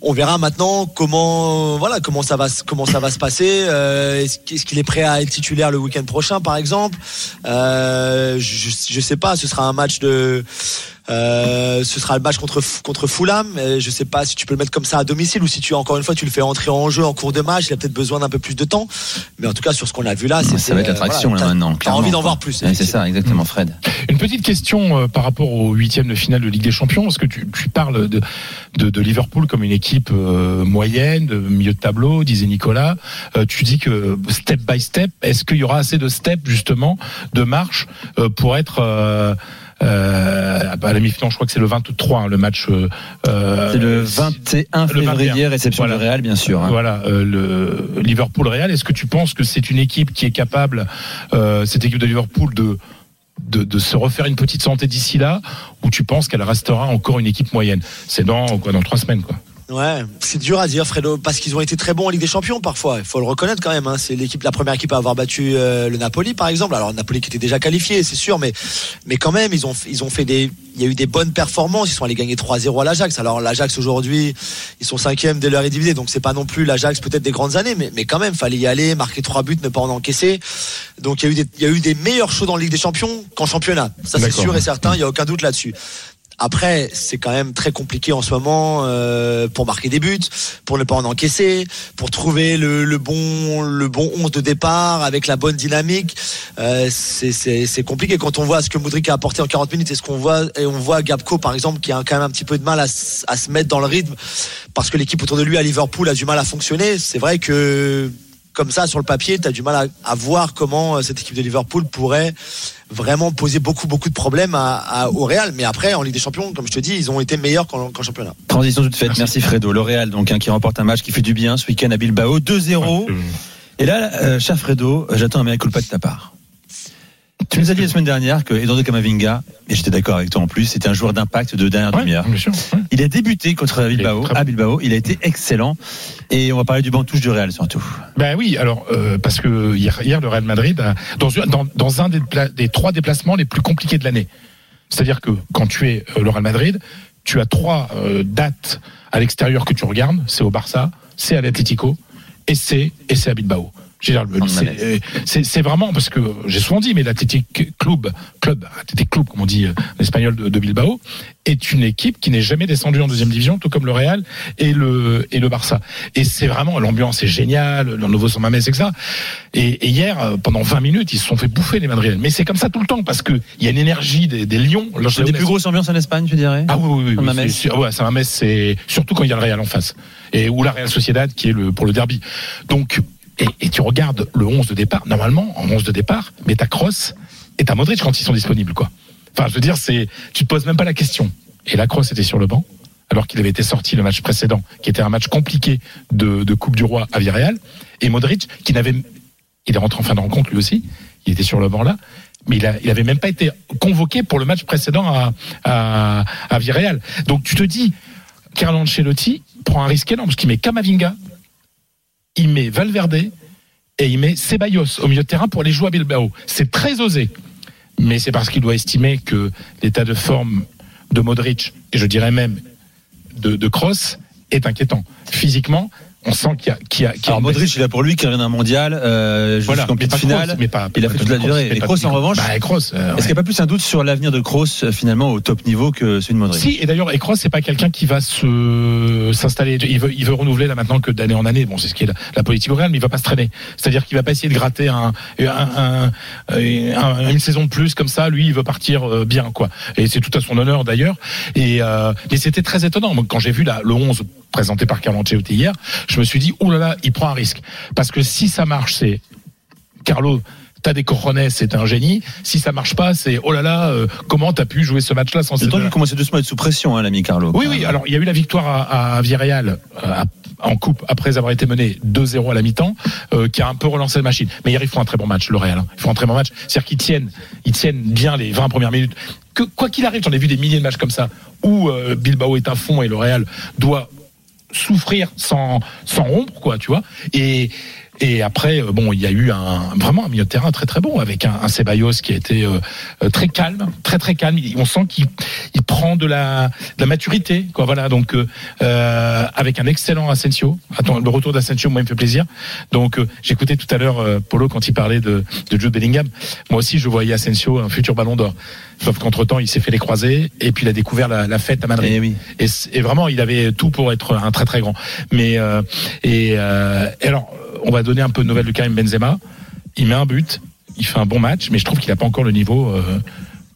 Speaker 8: on, verra maintenant comment voilà comment ça va comment ça va se passer. Euh, est-ce est-ce qu'il est prêt à être titulaire le week-end prochain, par exemple? Euh, je, je sais pas. Ce sera un match de euh, ce sera le match contre contre Fulham. Euh, Je sais pas si tu peux le mettre comme ça à domicile ou si tu encore une fois tu le fais entrer en jeu en cours de match. Il a peut-être besoin d'un peu plus de temps. Mais en tout cas sur ce qu'on a vu là, c'est
Speaker 7: Ça va être l'attraction
Speaker 8: voilà,
Speaker 7: là maintenant.
Speaker 8: T'as envie d'en voir plus.
Speaker 7: Ouais, C'est ça, exactement, Fred.
Speaker 6: Une petite question euh, par rapport au huitième de finale de Ligue des Champions. Parce que tu, tu parles de, de, de Liverpool comme une équipe euh, moyenne, de milieu de tableau, disait Nicolas. Euh, tu dis que step by step, est-ce qu'il y aura assez de steps justement, de marche, euh, pour être euh, à la mi-finale, je crois que c'est le 23, hein, le match. euh,
Speaker 7: C'est le
Speaker 6: euh,
Speaker 7: 21
Speaker 6: le 21.
Speaker 7: février, réception
Speaker 6: Voilà.
Speaker 7: du Real, bien sûr. hein.
Speaker 6: Voilà, euh, le Liverpool Real. Est-ce que tu penses que c'est une équipe qui est capable, euh, cette équipe de Liverpool, de, de, de se refaire une petite santé d'ici là, ou tu penses qu'elle restera encore une équipe moyenne? C'est dans quoi, dans trois semaines, quoi.
Speaker 8: Ouais, c'est dur à dire, Fredo, parce qu'ils ont été très bons en Ligue des Champions parfois. Il faut le reconnaître quand même. Hein. C'est l'équipe, la première équipe à avoir battu euh, le Napoli, par exemple. Alors le Napoli qui était déjà qualifié, c'est sûr, mais mais quand même, ils ont ils ont fait des, il y a eu des bonnes performances. Ils sont allés gagner 3-0 à l'Ajax. Alors l'Ajax aujourd'hui, ils sont cinquième de leur divisée, donc c'est pas non plus l'Ajax peut-être des grandes années, mais mais quand même, fallait y aller, marquer trois buts, ne pas en encaisser. Donc il y a eu des, il y a eu des meilleurs shows dans la Ligue des Champions qu'en championnat. Ça c'est sûr et certain. Il y a aucun doute là-dessus. Après, c'est quand même très compliqué en ce moment euh, pour marquer des buts, pour ne pas en encaisser, pour trouver le, le bon le bon 11 de départ avec la bonne dynamique. Euh, c'est- compliqué quand on voit ce que Moudric a apporté en 40 minutes et ce qu'on voit et on voit Gabco par exemple qui a quand même un petit peu de mal à, se mettre dans le rythme parce que l'équipe autour de lui à Liverpool a du mal à fonctionner. C'est vrai que comme ça sur le papier, tu as du mal à, à voir comment euh, cette équipe de Liverpool pourrait vraiment poser beaucoup beaucoup de problèmes à, à- au Real. Mais après, en Ligue des Champions, comme je te dis, ils ont été meilleurs qu'en championnat.
Speaker 7: Transition toute faite. Merci, Fredo. Le Real, donc, hein, qui remporte un match qui fait du bien ce week-end à Bilbao. 2-0. Et là, euh, cher Fredo, j'attends un mea culpa de ta part. Tu nous as dit la semaine dernière que Eduardo Camavinga, et j'étais d'accord avec toi en plus, c'était un joueur d'impact de dernière
Speaker 6: Ouais,
Speaker 7: demi-heure.
Speaker 6: ouais.
Speaker 7: Il a débuté contre Bilbao, à Bilbao. Il a été excellent. Et on va parler du banc touche du Real surtout.
Speaker 6: Ben oui, alors euh, parce que hier, hier, le Real Madrid a, dans, un- dans, dans un des, trois déplacements les plus compliqués de l'année. C'est-à-dire que quand tu es euh, le Real Madrid, tu as trois euh, dates à l'extérieur que tu regardes. C'est au Barça, c'est à l'Atlético et c'est et c'est à Bilbao. Je veux dire, le-
Speaker 7: En
Speaker 6: c'est-
Speaker 7: Manette.
Speaker 6: C'est c'est vraiment parce que j'ai souvent dit, mais l'Athletic Club, club, Athletic Club, comme on dit euh, en espagnol de, de Bilbao, est une équipe qui n'est jamais descendue en deuxième division, tout comme le Real et le et le Barça. Et c'est vraiment l'ambiance est géniale, le nouveau San Mamés, etc. Et, et hier, euh, pendant 20 minutes, ils se sont fait bouffer les Madrilènes. Mais c'est comme ça tout le temps parce que il y a une énergie des, des lions.
Speaker 7: C'est des plus grosses ambiances en Espagne, tu dirais?
Speaker 6: Ah oui, oui, oui.
Speaker 7: San
Speaker 6: oui, ouais, San c'est surtout quand il y a le Real en face. Et ou la Real Sociedad qui est le, pour le derby. Donc, et, tu regardes le 11 de départ, normalement, en 11 de départ, mais t'as Kroos et t'as Modric quand ils sont disponibles, quoi. Enfin, je veux dire, c'est, tu te poses même pas la question. Et la Kroos était sur le banc, alors qu'il avait été sorti le match précédent, qui était un match compliqué de, Coupe du Roi à Villarreal. Et Modric, qui n'avait, il est rentré en fin de rencontre lui aussi, il était sur le banc là, mais il, a, il avait même pas été convoqué pour le match précédent à, à. Donc tu te dis, Carlo Ancelotti prend un risque énorme parce qu'il met Kamavinga, il met Valverde et il met Ceballos au milieu de terrain pour aller jouer à Bilbao. C'est très osé, mais c'est parce qu'il doit estimer que l'état de forme de Modric et je dirais même de, de Kroos est inquiétant. Physiquement, on sent qu'il y a, qu'il y a, qu'il y a
Speaker 7: Alors. Modric, il a pour lui qui revient d'un mondial, euh,
Speaker 6: Voilà,
Speaker 7: jusqu'en finale.
Speaker 6: Kroos, mais pas-
Speaker 7: il a fait toute la
Speaker 6: Kroos,
Speaker 7: durée. Et Kroos, en revanche,
Speaker 6: Bah, Kroos, euh,
Speaker 7: est-ce qu'il n'y a pas plus un doute sur l'avenir de Kroos euh, finalement au top niveau que celui de Modric
Speaker 6: Si, et d'ailleurs, Ekros, c'est pas quelqu'un qui va se s'installer. Il veut, il veut renouveler là maintenant que d'année en année. Bon, c'est ce qui est la, la politique au Real, mais il va pas se traîner. C'est-à-dire qu'il va pas essayer de gratter un, un, un- un- une saison de plus comme ça. Lui, il veut partir euh, bien, quoi. Et c'est tout à son honneur d'ailleurs. Et euh, mais c'était très étonnant. Moi, quand j'ai vu la, le 11 présenté par Carlo Ancelotti hier, je me suis dit, oh là là, il prend un risque. Parce que si ça marche, c'est Carlo, t'as des cojones, c'est un génie. Si ça marche pas, c'est oh là là, euh, comment t'as pu jouer ce match-là sans deux-là
Speaker 7: qu'il commençait doucement à être sous pression, hein, l'ami Carlo.
Speaker 6: Oui, oui. Alors, il y a eu la victoire à, à Villarreal euh, à- en coupe après avoir été mené 2-0 à la mi-temps, euh, qui a un peu relancé la machine. Mais hier, ils font un très bon match, le Real. hein. Ils font un très bon match. C'est-à-dire qu'ils tiennent, ils tiennent bien les 20 premières minutes. Que quoi qu'il arrive, j'en ai vu des milliers de matchs comme ça où euh, Bilbao est à fond et le Real doit souffrir sans sans ombre quoi tu vois. Et et après euh, bon il y a eu un vraiment un milieu de terrain très très bon avec un, un Ceballos qui a été euh, euh, très calme très très calme. On sent qu'il il prend de la de la maturité quoi voilà. Donc euh, euh, avec un excellent Asensio. Attends le retour d'Asensio moi il me fait plaisir. Donc euh, j'écoutais tout à l'heure euh, Polo quand il parlait de de Jude Bellingham. Moi aussi je voyais Asensio un futur Ballon d'Or. Sauf qu'entre temps il s'est fait les croisés et puis il a découvert la, la fête à Madrid.
Speaker 7: Eh oui.
Speaker 6: et, et vraiment, il avait tout pour être un très très grand. Mais euh, et, euh, et alors, on va donner un peu de nouvelles de Karim Benzema. Il met un but, il fait un bon match, mais je trouve qu'il n'a pas encore le niveau euh,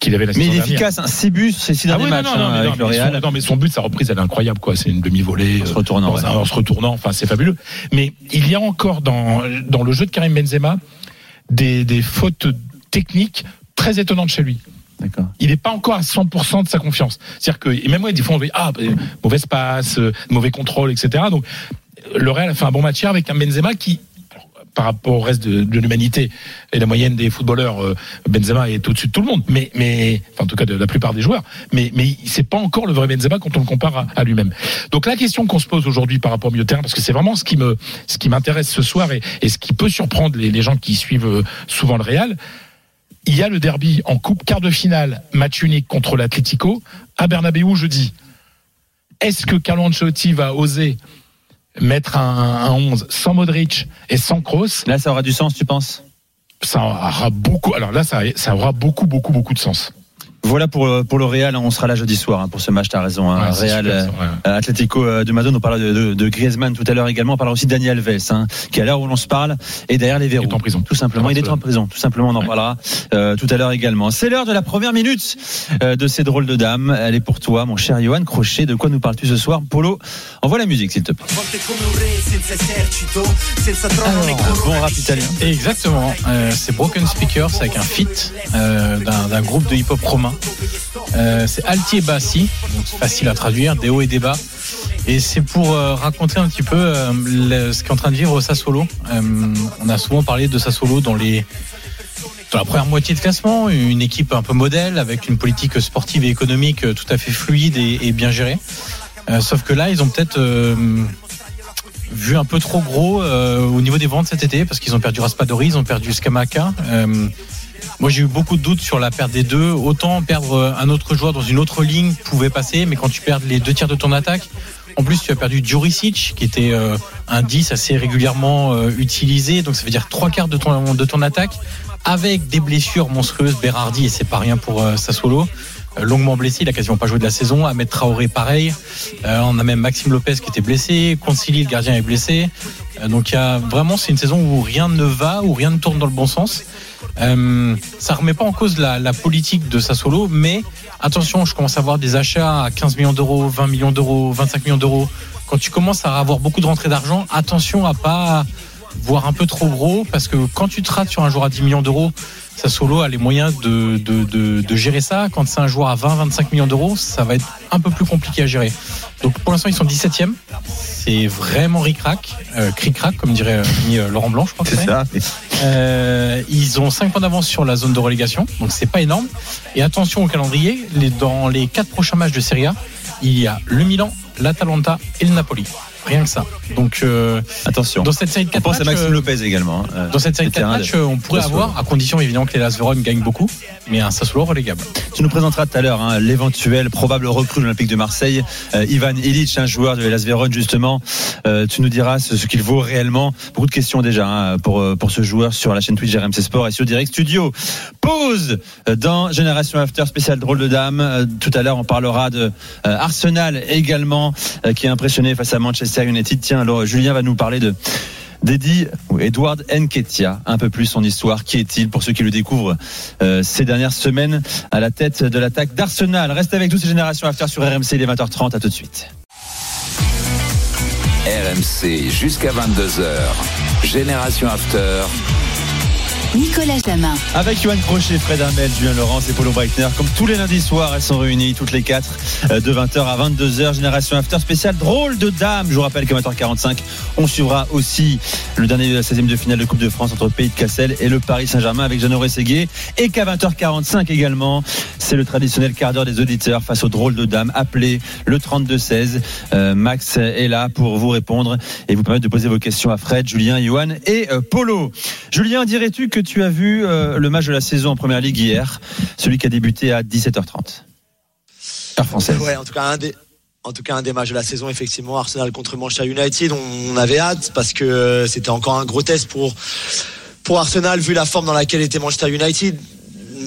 Speaker 6: qu'il avait la
Speaker 7: Mais
Speaker 6: saison
Speaker 7: il est
Speaker 6: dernière.
Speaker 7: efficace, hein. 6 buts, c'est 6
Speaker 6: Ah
Speaker 7: derniers matchs hein,
Speaker 6: mais
Speaker 7: avec le
Speaker 6: mais son-
Speaker 7: Real.
Speaker 6: non, mais son but, sa reprise, elle est incroyable, quoi. C'est une demi-volée.
Speaker 7: En se
Speaker 6: euh,
Speaker 7: retournant, ouais.
Speaker 6: un- en se retournant, enfin, c'est fabuleux. Mais il y a encore dans, dans le jeu de Karim Benzema des, des fautes techniques très étonnantes chez lui.
Speaker 7: D'accord.
Speaker 6: Il n'est pas encore à 100% de sa confiance. C'est-à-dire que, et même moi, des fois, on dit, ah, euh, mauvaise passe, euh, mauvais contrôle, etc. Donc, le Real a fait un bon match hier avec un Benzema qui, par rapport au reste de, l'humanité et la moyenne des footballeurs, euh, Benzema est au-dessus de tout le monde, mais, mais, en tout cas de la plupart des joueurs, mais, mais c'est pas encore le vrai Benzema quand on le compare à, lui-même. Donc la question qu'on se pose aujourd'hui par rapport au milieu de terrain, parce que c'est vraiment ce qui me, ce qui m'intéresse ce soir et, ce qui peut surprendre les, les gens qui suivent euh, souvent le Real, il y a le derby en coupe quart de finale, match unique contre l'Atlético à Bernabeu jeudi. Est-ce que Carlo Ancelotti va oser mettre un, un 11 sans Modric et sans Kroos
Speaker 7: Là, ça aura du sens, tu penses?
Speaker 6: Ça aura beaucoup. Alors là, ça, ça aura beaucoup, beaucoup, beaucoup de sens.
Speaker 7: Voilà pour, euh, pour le Real, on sera là jeudi soir hein, pour ce match, t'as raison. Hein.
Speaker 6: Ouais,
Speaker 7: Real,
Speaker 6: super, ça, ouais.
Speaker 7: euh, Atlético euh, de Madrid, on parle de, de, de Griezmann tout à l'heure également, on parle aussi de Daniel Alves, hein, qui à l'heure où l'on se parle est derrière les verrous.
Speaker 6: Il est en prison.
Speaker 7: Tout simplement, il est en prison, tout simplement, on en parlera euh, tout à l'heure également. C'est l'heure de la première minute euh, de ces drôles de dames. Elle est pour toi, mon cher Johan Crochet. De quoi nous parles-tu ce soir? Polo, envoie la musique s'il te plaît. Alors, bon rap italien.
Speaker 5: Exactement. Euh, c'est Broken Speakers avec un feat euh, d'un d'un groupe de hip-hop romain. Euh, c'est Alti et Bassi, donc c'est facile à traduire, des hauts et des bas. Et c'est pour euh, raconter un petit peu euh, ce qu'est en train de vivre Sassuolo. Euh, on a souvent parlé de Sassuolo dans la première moitié de classement, une équipe un peu modèle avec une politique sportive et économique tout à fait fluide et, bien gérée. Sauf que là, ils ont peut-être vu un peu trop gros au niveau des ventes cet été parce qu'ils ont perdu Raspadori, ils ont perdu Scamaca. Euh, moi, j'ai eu beaucoup de doutes sur la perte des deux. Autant perdre euh, un autre joueur dans une autre ligne pouvait passer, mais quand tu perds les deux tiers de ton attaque, en plus, tu as perdu Juricic, qui était euh, un 10 assez régulièrement euh, utilisé. Donc, ça veut dire trois quarts de ton, de ton attaque, avec des blessures monstrueuses. Berardi, et c'est pas rien pour euh, euh, longuement blessé. Il a quasiment pas joué de la saison. Ahmed Traoré, pareil. Euh, on a même Maxime Lopez qui était blessé. Concili, le gardien, est blessé. Donc, il y a vraiment, c'est une saison où rien ne va, où rien ne tourne dans le bon sens. Euh, ça remet pas en cause la, politique de Sassuolo, mais attention, je commence à voir des achats à 15 millions d'euros, 20 millions d'euros, 25 millions d'euros. Quand tu commences à avoir beaucoup de rentrées d'argent, attention à pas voir un peu trop gros, parce que quand tu te rates sur un joueur à 10 millions d'euros, Sassuolo a les moyens de, de, de, de gérer ça. Quand c'est un joueur à 20-25 millions d'euros, ça va être un peu plus compliqué à gérer. Donc pour l'instant, ils sont 17e. C'est vraiment ric-rac, euh, comme dirait euh, euh, Laurent Blanc, je crois.
Speaker 7: C'est ça.
Speaker 5: euh, ils ont 5 points d'avance sur la zone de relégation, donc c'est pas énorme. Et attention au calendrier, les, dans les 4 prochains matchs de Serie A, il y a le Milan, l'Atalanta et le Napoli. Rien que ça. Donc euh,
Speaker 7: Attention.
Speaker 5: dans cette série de
Speaker 7: On
Speaker 5: 4
Speaker 7: pense à Maxime
Speaker 5: euh,
Speaker 7: Lopez également. hein.
Speaker 5: dans cette série de
Speaker 7: C'était
Speaker 5: 4
Speaker 7: un
Speaker 5: matchs,
Speaker 7: des-
Speaker 5: euh, on pourrait
Speaker 7: Sassuolo.
Speaker 5: avoir, à condition évidemment que les Las Vérone gagnent beaucoup, mais un Sassuolo relégable.
Speaker 7: Tu nous présenteras tout à l'heure hein, l'éventuel probable recrue de l'Olympique de Marseille, euh, Ivan Illich, un joueur de Las Vérone justement. Euh, tu nous diras ce, ce qu'il vaut réellement. Beaucoup de questions déjà hein, pour euh, pour ce joueur sur la chaîne Twitch RMC Sport et sur Direct Studio. Pause euh, dans Génération After spécial drôle de dame. Euh, tout à l'heure, on parlera de euh, Arsenal également euh, qui est impressionné face à Manchester Tiens, alors Julien va nous parler de d'Eddie Edward Nketiah. Un peu plus son histoire. Qui est-il? Pour ceux qui le découvrent euh, ces dernières semaines à la tête de l'attaque d'Arsenal Reste avec nous, ces générations After sur RMC, il est 20h30. À tout de suite.
Speaker 3: RMC jusqu'à 22h. Génération After.
Speaker 2: Nicolas Jamin.
Speaker 7: Avec Johan Crochet, Fred Hermel, Julien Laurence et Paulo Breitner. Comme tous les lundis soirs, elles sont réunies toutes les quatre euh, de 20h à 22h. Génération After spécial drôle de dame. Je vous rappelle qu'à 20h45, on suivra aussi le dernier de la 16e de finale de Coupe de France entre Pays de Cassel et le Paris Saint-Germain avec Jeannot Rességuier. Et qu'à 20h45 également, c'est le traditionnel quart d'heure des auditeurs face au drôle de dame. Appelez le 32-16. Euh, Max est là pour vous répondre et vous permettre de poser vos questions à Fred, Julien, Johan et euh, Polo. Julien, dirais-tu que tu as vu euh, le match de la saison en première ligue hier, celui qui a débuté à 17h30 Heure française.
Speaker 8: Ouais, en tout cas, un des. Matchs de la saison, effectivement, Arsenal contre Manchester United, on avait hâte parce que euh, c'était encore un gros test pour Arsenal vu la forme dans laquelle était Manchester United,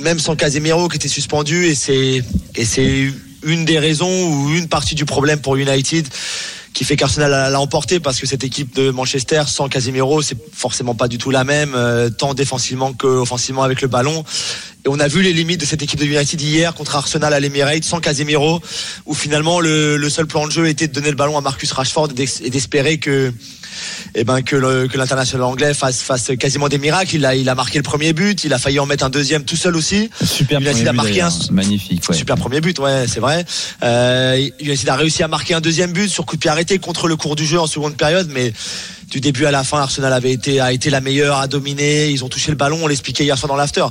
Speaker 8: même sans Casemiro qui était suspendu et c'est une des raisons ou une partie du problème pour United qui fait qu'Arsenal l'a emporté parce que cette équipe de Manchester sans Casemiro c'est forcément pas du tout la même euh, tant défensivement qu'offensivement avec le ballon. Et on a vu les limites de cette équipe de United hier contre Arsenal à l'Emirates sans Casemiro où finalement le, le seul plan de jeu était de donner le ballon à Marcus Rashford et d'espérer que eh ben que le- que l'international anglais fasse fasse quasiment des miracles. Il a il a marqué le premier but, il a failli en mettre un deuxième tout seul aussi.
Speaker 7: Super premier
Speaker 8: a
Speaker 7: but,
Speaker 8: marqué un
Speaker 7: magnifique. ouais.
Speaker 8: Super premier but, ouais, c'est vrai. Euh, United a réussi à marquer un deuxième but sur coup de pied arrêté contre le cours du jeu en seconde période, mais du début à la fin, Arsenal avait été a été la meilleure, a dominé. Ils ont touché le ballon, on l'expliquait hier soir dans l'after.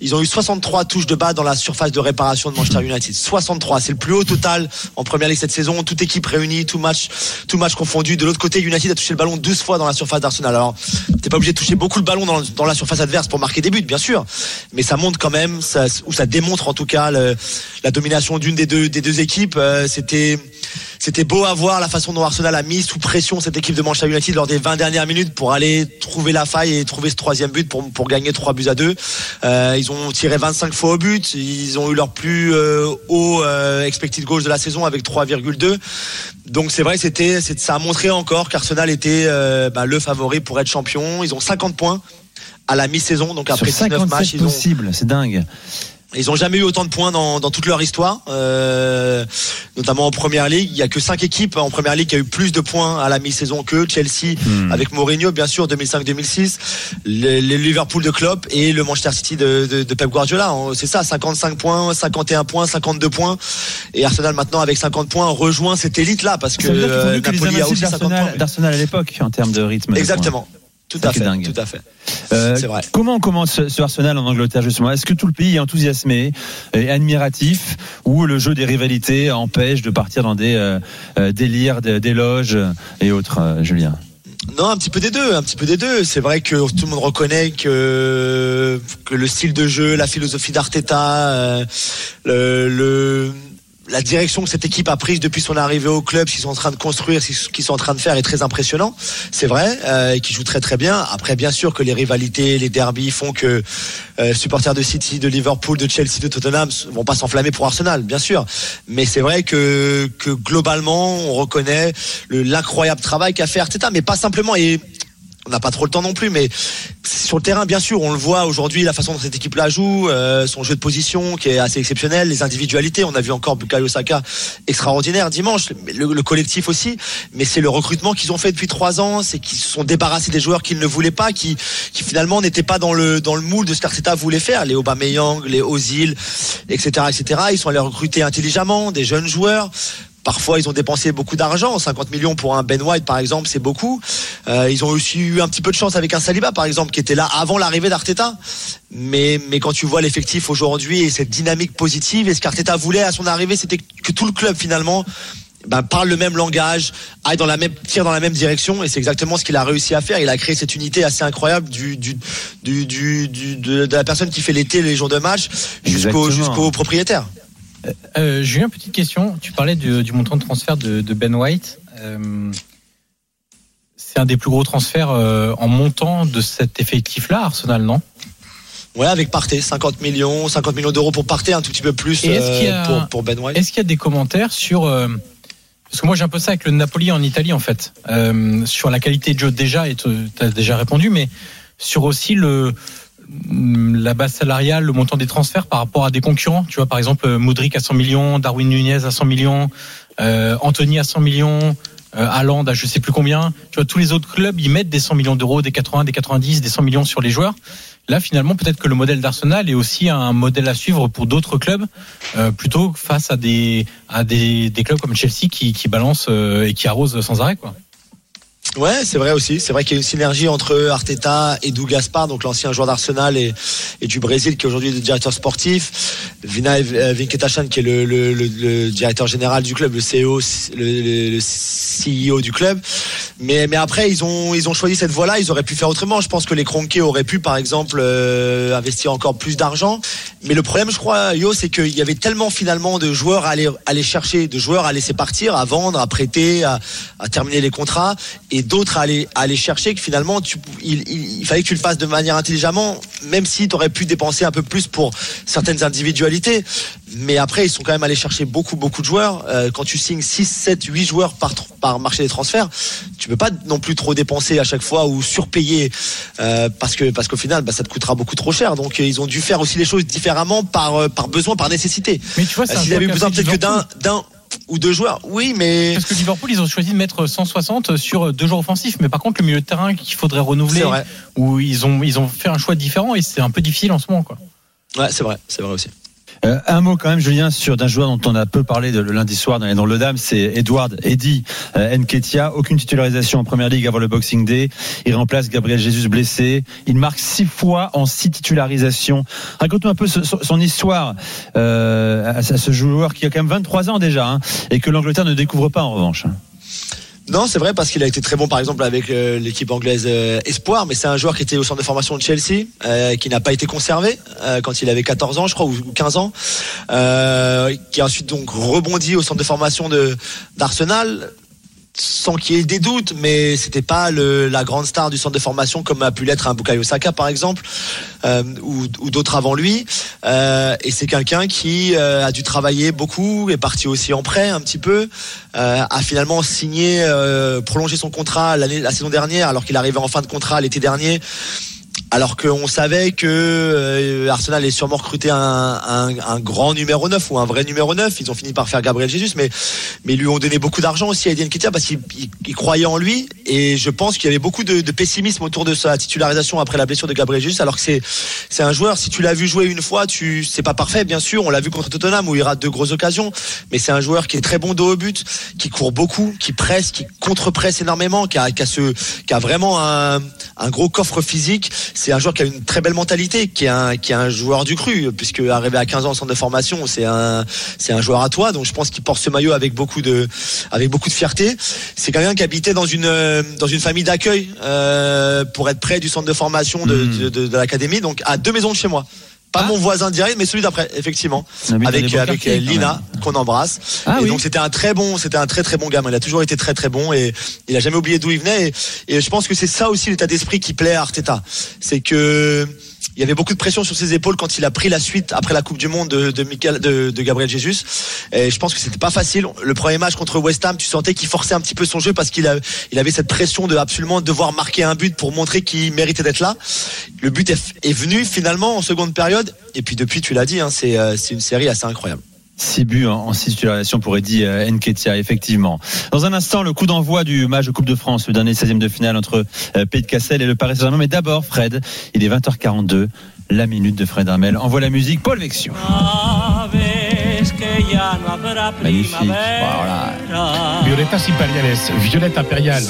Speaker 8: Ils ont eu 63 touches de balle dans la surface de réparation de Manchester United. 63, c'est le plus haut total en première ligue cette saison. Toute équipe réunie, tout match, tout match confondu. De l'autre côté, United a touché le ballon 12 fois dans la surface d'Arsenal. Alors, t'es pas obligé de toucher beaucoup le ballon dans, dans la surface adverse pour marquer des buts, bien sûr, mais ça montre quand même, ça, ou ça démontre en tout cas le- la domination d'une des deux des deux équipes. Euh, c'était c'était beau à voir la façon dont Arsenal a mis sous pression cette équipe de Manchester United lors des 20 dernières minutes pour aller trouver la faille et trouver ce troisième but pour, pour gagner 3 buts à 2. Euh, ils ont tiré 25 fois au but, ils ont eu leur plus euh, haut euh, expected goals de la saison avec 3,2. Donc c'est vrai, c'était ça a montré encore qu'Arsenal était bah, le favori pour être champion. Ils ont 50 points à la mi-saison, donc après
Speaker 7: Sur
Speaker 8: 19 matchs,
Speaker 7: 57
Speaker 8: ils ont
Speaker 7: c'est dingue.
Speaker 8: Ils ont jamais eu autant de points dans, dans toute leur histoire, euh, notamment en première ligue. Il y a que cinq équipes en première ligue qui a eu plus de points à la mi-saison que Chelsea
Speaker 7: Hmm.
Speaker 8: avec Mourinho, bien sûr, 2005-2006, le, le Liverpool de Klopp et le Manchester City de, de, de Pep Guardiola. C'est ça, 55 points, 51 points, 52 points. Et Arsenal maintenant avec 50 points rejoint cette élite là parce que euh,
Speaker 7: les
Speaker 8: Napoli a aussi 50 points.
Speaker 7: d'Arsenal à l'époque en termes de rythme.
Speaker 8: Exactement. Tout à fait,
Speaker 7: dingue.
Speaker 8: tout à fait.
Speaker 7: Euh,
Speaker 8: C'est vrai.
Speaker 7: Comment on commence ce, Arsenal en Angleterre justement? Est-ce que tout le pays est enthousiasmé et admiratif ou le jeu des rivalités empêche de partir dans des euh, euh, délires d'éloges et autres, euh, Julien?
Speaker 8: Non, un petit peu des deux, un petit peu des deux. C'est vrai que tout le monde reconnaît que que le style de jeu, la philosophie d'Arteta, euh, le, le la direction que cette équipe a prise depuis son arrivée au club, ce qu'ils sont en train de construire, ce qu'ils sont en train de faire est très impressionnant. C'est vrai, euh, et qui joue très très bien. Après, bien sûr que les rivalités, les derbies font que euh, supporters de City, de Liverpool, de Chelsea, de Tottenham vont pas s'enflammer pour Arsenal, bien sûr. Mais c'est vrai que que globalement, on reconnaît le- l'incroyable travail qu'a fait Arteta, mais pas simplement et on n'a pas trop le temps non plus, mais sur le terrain, bien sûr, on le voit aujourd'hui, la façon dont cette équipe-là joue, euh, son jeu de position qui est assez exceptionnel, les individualités. On a vu encore Bukayo Saka extraordinaire dimanche, le, le collectif aussi, mais c'est le recrutement qu'ils ont fait depuis trois ans, c'est qu'ils se sont débarrassés des joueurs qu'ils ne voulaient pas, qui, finalement n'étaient pas dans le dans le moule de ce qu'Arteta voulait faire, les Aubameyang, les Ozil, etc., etc. Ils sont allés recruter intelligemment des jeunes joueurs. Parfois, ils ont dépensé beaucoup d'argent. 50 millions pour un Ben White, par exemple, c'est beaucoup. Euh, ils ont aussi eu un petit peu de chance avec un Saliba, par exemple, qui était là avant l'arrivée d'Arteta. Mais, mais quand tu vois l'effectif aujourd'hui et cette dynamique positive, et ce qu'Arteta voulait à son arrivée, c'était que tout le club, finalement, ben, parle le même langage, aille dans la même, tire dans la même direction, et c'est exactement ce qu'il a réussi à faire. Il a créé cette unité assez incroyable du, du, du, du, de, de la personne qui fait l'été, les jours de match, jusqu'au, jusqu'au propriétaire.
Speaker 5: Euh, Julien, petite question. Tu parlais du, du montant de transfert de, de Ben White. Euh, c'est un des plus gros transferts euh, en montant de cet effectif-là, Arsenal, non?
Speaker 8: Ouais, avec Partey, 50 millions, 50 millions d'euros pour Partey, un tout petit peu plus euh,
Speaker 5: a-
Speaker 8: pour, pour Ben White.
Speaker 5: Est-ce qu'il y a des commentaires sur euh, parce que moi j'ai un peu ça avec le Napoli en Italie en fait euh, sur la qualité de jeu déjà et tu as déjà répondu mais sur aussi le la base salariale, le montant des transferts par rapport à des concurrents. Tu vois, par exemple, Modric à 100 millions, Darwin Nunez à 100 millions, euh, Anthony à 100 millions, euh, Haaland à je sais plus combien. Tu vois, tous les autres clubs, ils mettent des 100 millions d'euros, des 80, des 90, des 100 millions sur les joueurs. Là, finalement, peut-être que le modèle d'Arsenal est aussi un modèle à suivre pour d'autres clubs, euh, plutôt face à des à des, des clubs comme Chelsea qui, qui balancent euh, et qui arrosent sans arrêt, quoi.
Speaker 8: Ouais, c'est vrai aussi. C'est vrai qu'il y a une synergie entre Arteta et Doug Gaspar, donc l'ancien joueur d'Arsenal et, du Brésil, qui est aujourd'hui le directeur sportif. Vinay Venkatachan, qui est le, le, le, le directeur général du club, le CEO, le, CEO du club. Mais, mais après, ils ont, ils ont choisi cette voie-là. Ils auraient pu faire autrement. Je pense que les Kroenke auraient pu, par exemple, euh, investir encore plus d'argent. Mais le problème, je crois, Yo, c'est qu'il y avait tellement finalement de joueurs à aller, à aller chercher, de joueurs à laisser partir, à vendre, à prêter, à, à terminer les contrats, d'autres à aller, à aller chercher que finalement, tu, il, il, il fallait que tu le fasses de manière intelligemment, même si tu aurais pu dépenser un peu plus pour certaines individualités. Mais après, ils sont quand même allés chercher beaucoup, beaucoup de joueurs. Euh, quand tu signes 6, 7, 8 joueurs par, par marché des transferts, tu peux pas non plus trop dépenser à chaque fois ou surpayer euh, parce que parce qu'au final, bah, ça te coûtera beaucoup trop cher. Donc, euh, ils ont dû faire aussi les choses différemment par par besoin, par nécessité.
Speaker 5: Mais tu vois, c'est
Speaker 8: Euh, S'ils avaient besoin peut-être que d'un ou deux joueurs. Oui, mais
Speaker 5: Parce que Liverpool, ils ont choisi de mettre 160 sur deux joueurs offensifs, mais par contre, le milieu de terrain qu'il faudrait renouveler,
Speaker 8: c'est vrai.
Speaker 5: où ils ont, ils ont fait un choix différent et c'est un peu difficile en ce moment, quoi.
Speaker 8: Ouais, c'est vrai, c'est vrai aussi.
Speaker 7: Euh, un mot quand même, Julien, sur d'un joueur dont on a peu parlé le lundi soir dans, dans le Dame, c'est Edward Eddy euh, Nketiah. Aucune titularisation en première ligue avant le Boxing Day. Il remplace Gabriel Jesus blessé. Il marque six fois en six titularisations. Raconte-nous un peu son, histoire euh, à, ce joueur qui a quand même 23 ans déjà hein, et que l'Angleterre ne découvre pas en revanche.
Speaker 8: Non, c'est vrai parce qu'il a été très bon par exemple avec euh, l'équipe anglaise euh, Espoir, mais c'est un joueur qui était au centre de formation de Chelsea, euh, qui n'a pas été conservé euh, quand il avait 14 ans, je crois, ou ou 15 ans, qui a ensuite donc rebondi au centre de formation de d'Arsenal sans qu'il y ait des doutes, mais c'était pas le, la grande star du centre de formation comme a pu l'être un Bukayo Saka par exemple, euh, ou, ou d'autres avant lui. Euh, et c'est quelqu'un qui euh, a dû travailler beaucoup, est parti aussi en prêt un petit peu, euh, a finalement signé, euh, prolongé son contrat la saison dernière, alors qu'il arrivait en fin de contrat l'été dernier. Alors qu'on savait que euh, Arsenal allait sûrement recruter un, un, un grand numéro 9 ou un vrai numéro 9. Ils ont fini par faire Gabriel Jesus, mais, mais ils lui ont donné beaucoup d'argent aussi à Eden Ketia parce qu'ils ils- ils croyaient en lui. Et je pense qu'il y avait beaucoup de, de pessimisme autour de sa titularisation après la blessure de Gabriel Jesus. Alors que c'est c'est un joueur, si tu l'as vu jouer une fois, tu c'est pas parfait, bien sûr. On l'a vu contre Tottenham où il rate de grosses occasions, mais c'est un joueur qui est très bon dos au but, qui court beaucoup, qui presse, qui contre-presse énormément, qui a, qui a ce, qui a vraiment un, un gros coffre physique. C'est un joueur qui a une très belle mentalité, qui est un, qui est un joueur du cru, puisque arrivé à 15 ans en centre de formation, c'est un, c'est un joueur à toi. Donc je pense qu'il porte ce maillot avec beaucoup de, avec beaucoup de fierté. C'est quelqu'un qui habitait dans une, euh, dans une famille d'accueil euh, pour être près du centre de formation de, de, de- de l'académie, donc à deux maisons de chez moi. Pas mon voisin direct, mais celui d'après, effectivement,
Speaker 7: des
Speaker 8: avec avec Lina qu'on embrasse.
Speaker 7: Ah
Speaker 8: et
Speaker 7: oui.
Speaker 8: donc c'était un très bon, c'était un très très bon gamin. Il a toujours été très très bon et il a jamais oublié d'où il venait. Et, et je pense que c'est ça aussi l'état d'esprit qui plaît à Arteta, c'est que il y avait beaucoup de pression sur ses épaules quand il a pris la suite après la Coupe du Monde de, Gabriel Jesus. Et je pense que c'était pas facile. Le premier match contre West Ham, tu sentais qu'il forçait un petit peu son jeu parce qu'il avait cette pression de absolument devoir marquer un but pour montrer qu'il méritait d'être là. Le but est, venu finalement en seconde période. Et puis depuis, tu l'as dit, hein, euh, c'est une série assez incroyable.
Speaker 7: 6 buts en, titularisations pour Eddy euh, Nketiah, effectivement. Dans un instant, le coup d'envoi du match de Coupe de France, le dernier 16e de finale entre euh, Pays de Cassel et le Paris Saint-Germain. Mais d'abord, Fred, il est 20h42, la minute de Fred Hermel. Envoie la musique, Paul Magnifique. Voilà.
Speaker 6: Violetas Imperiales, Violette impériale.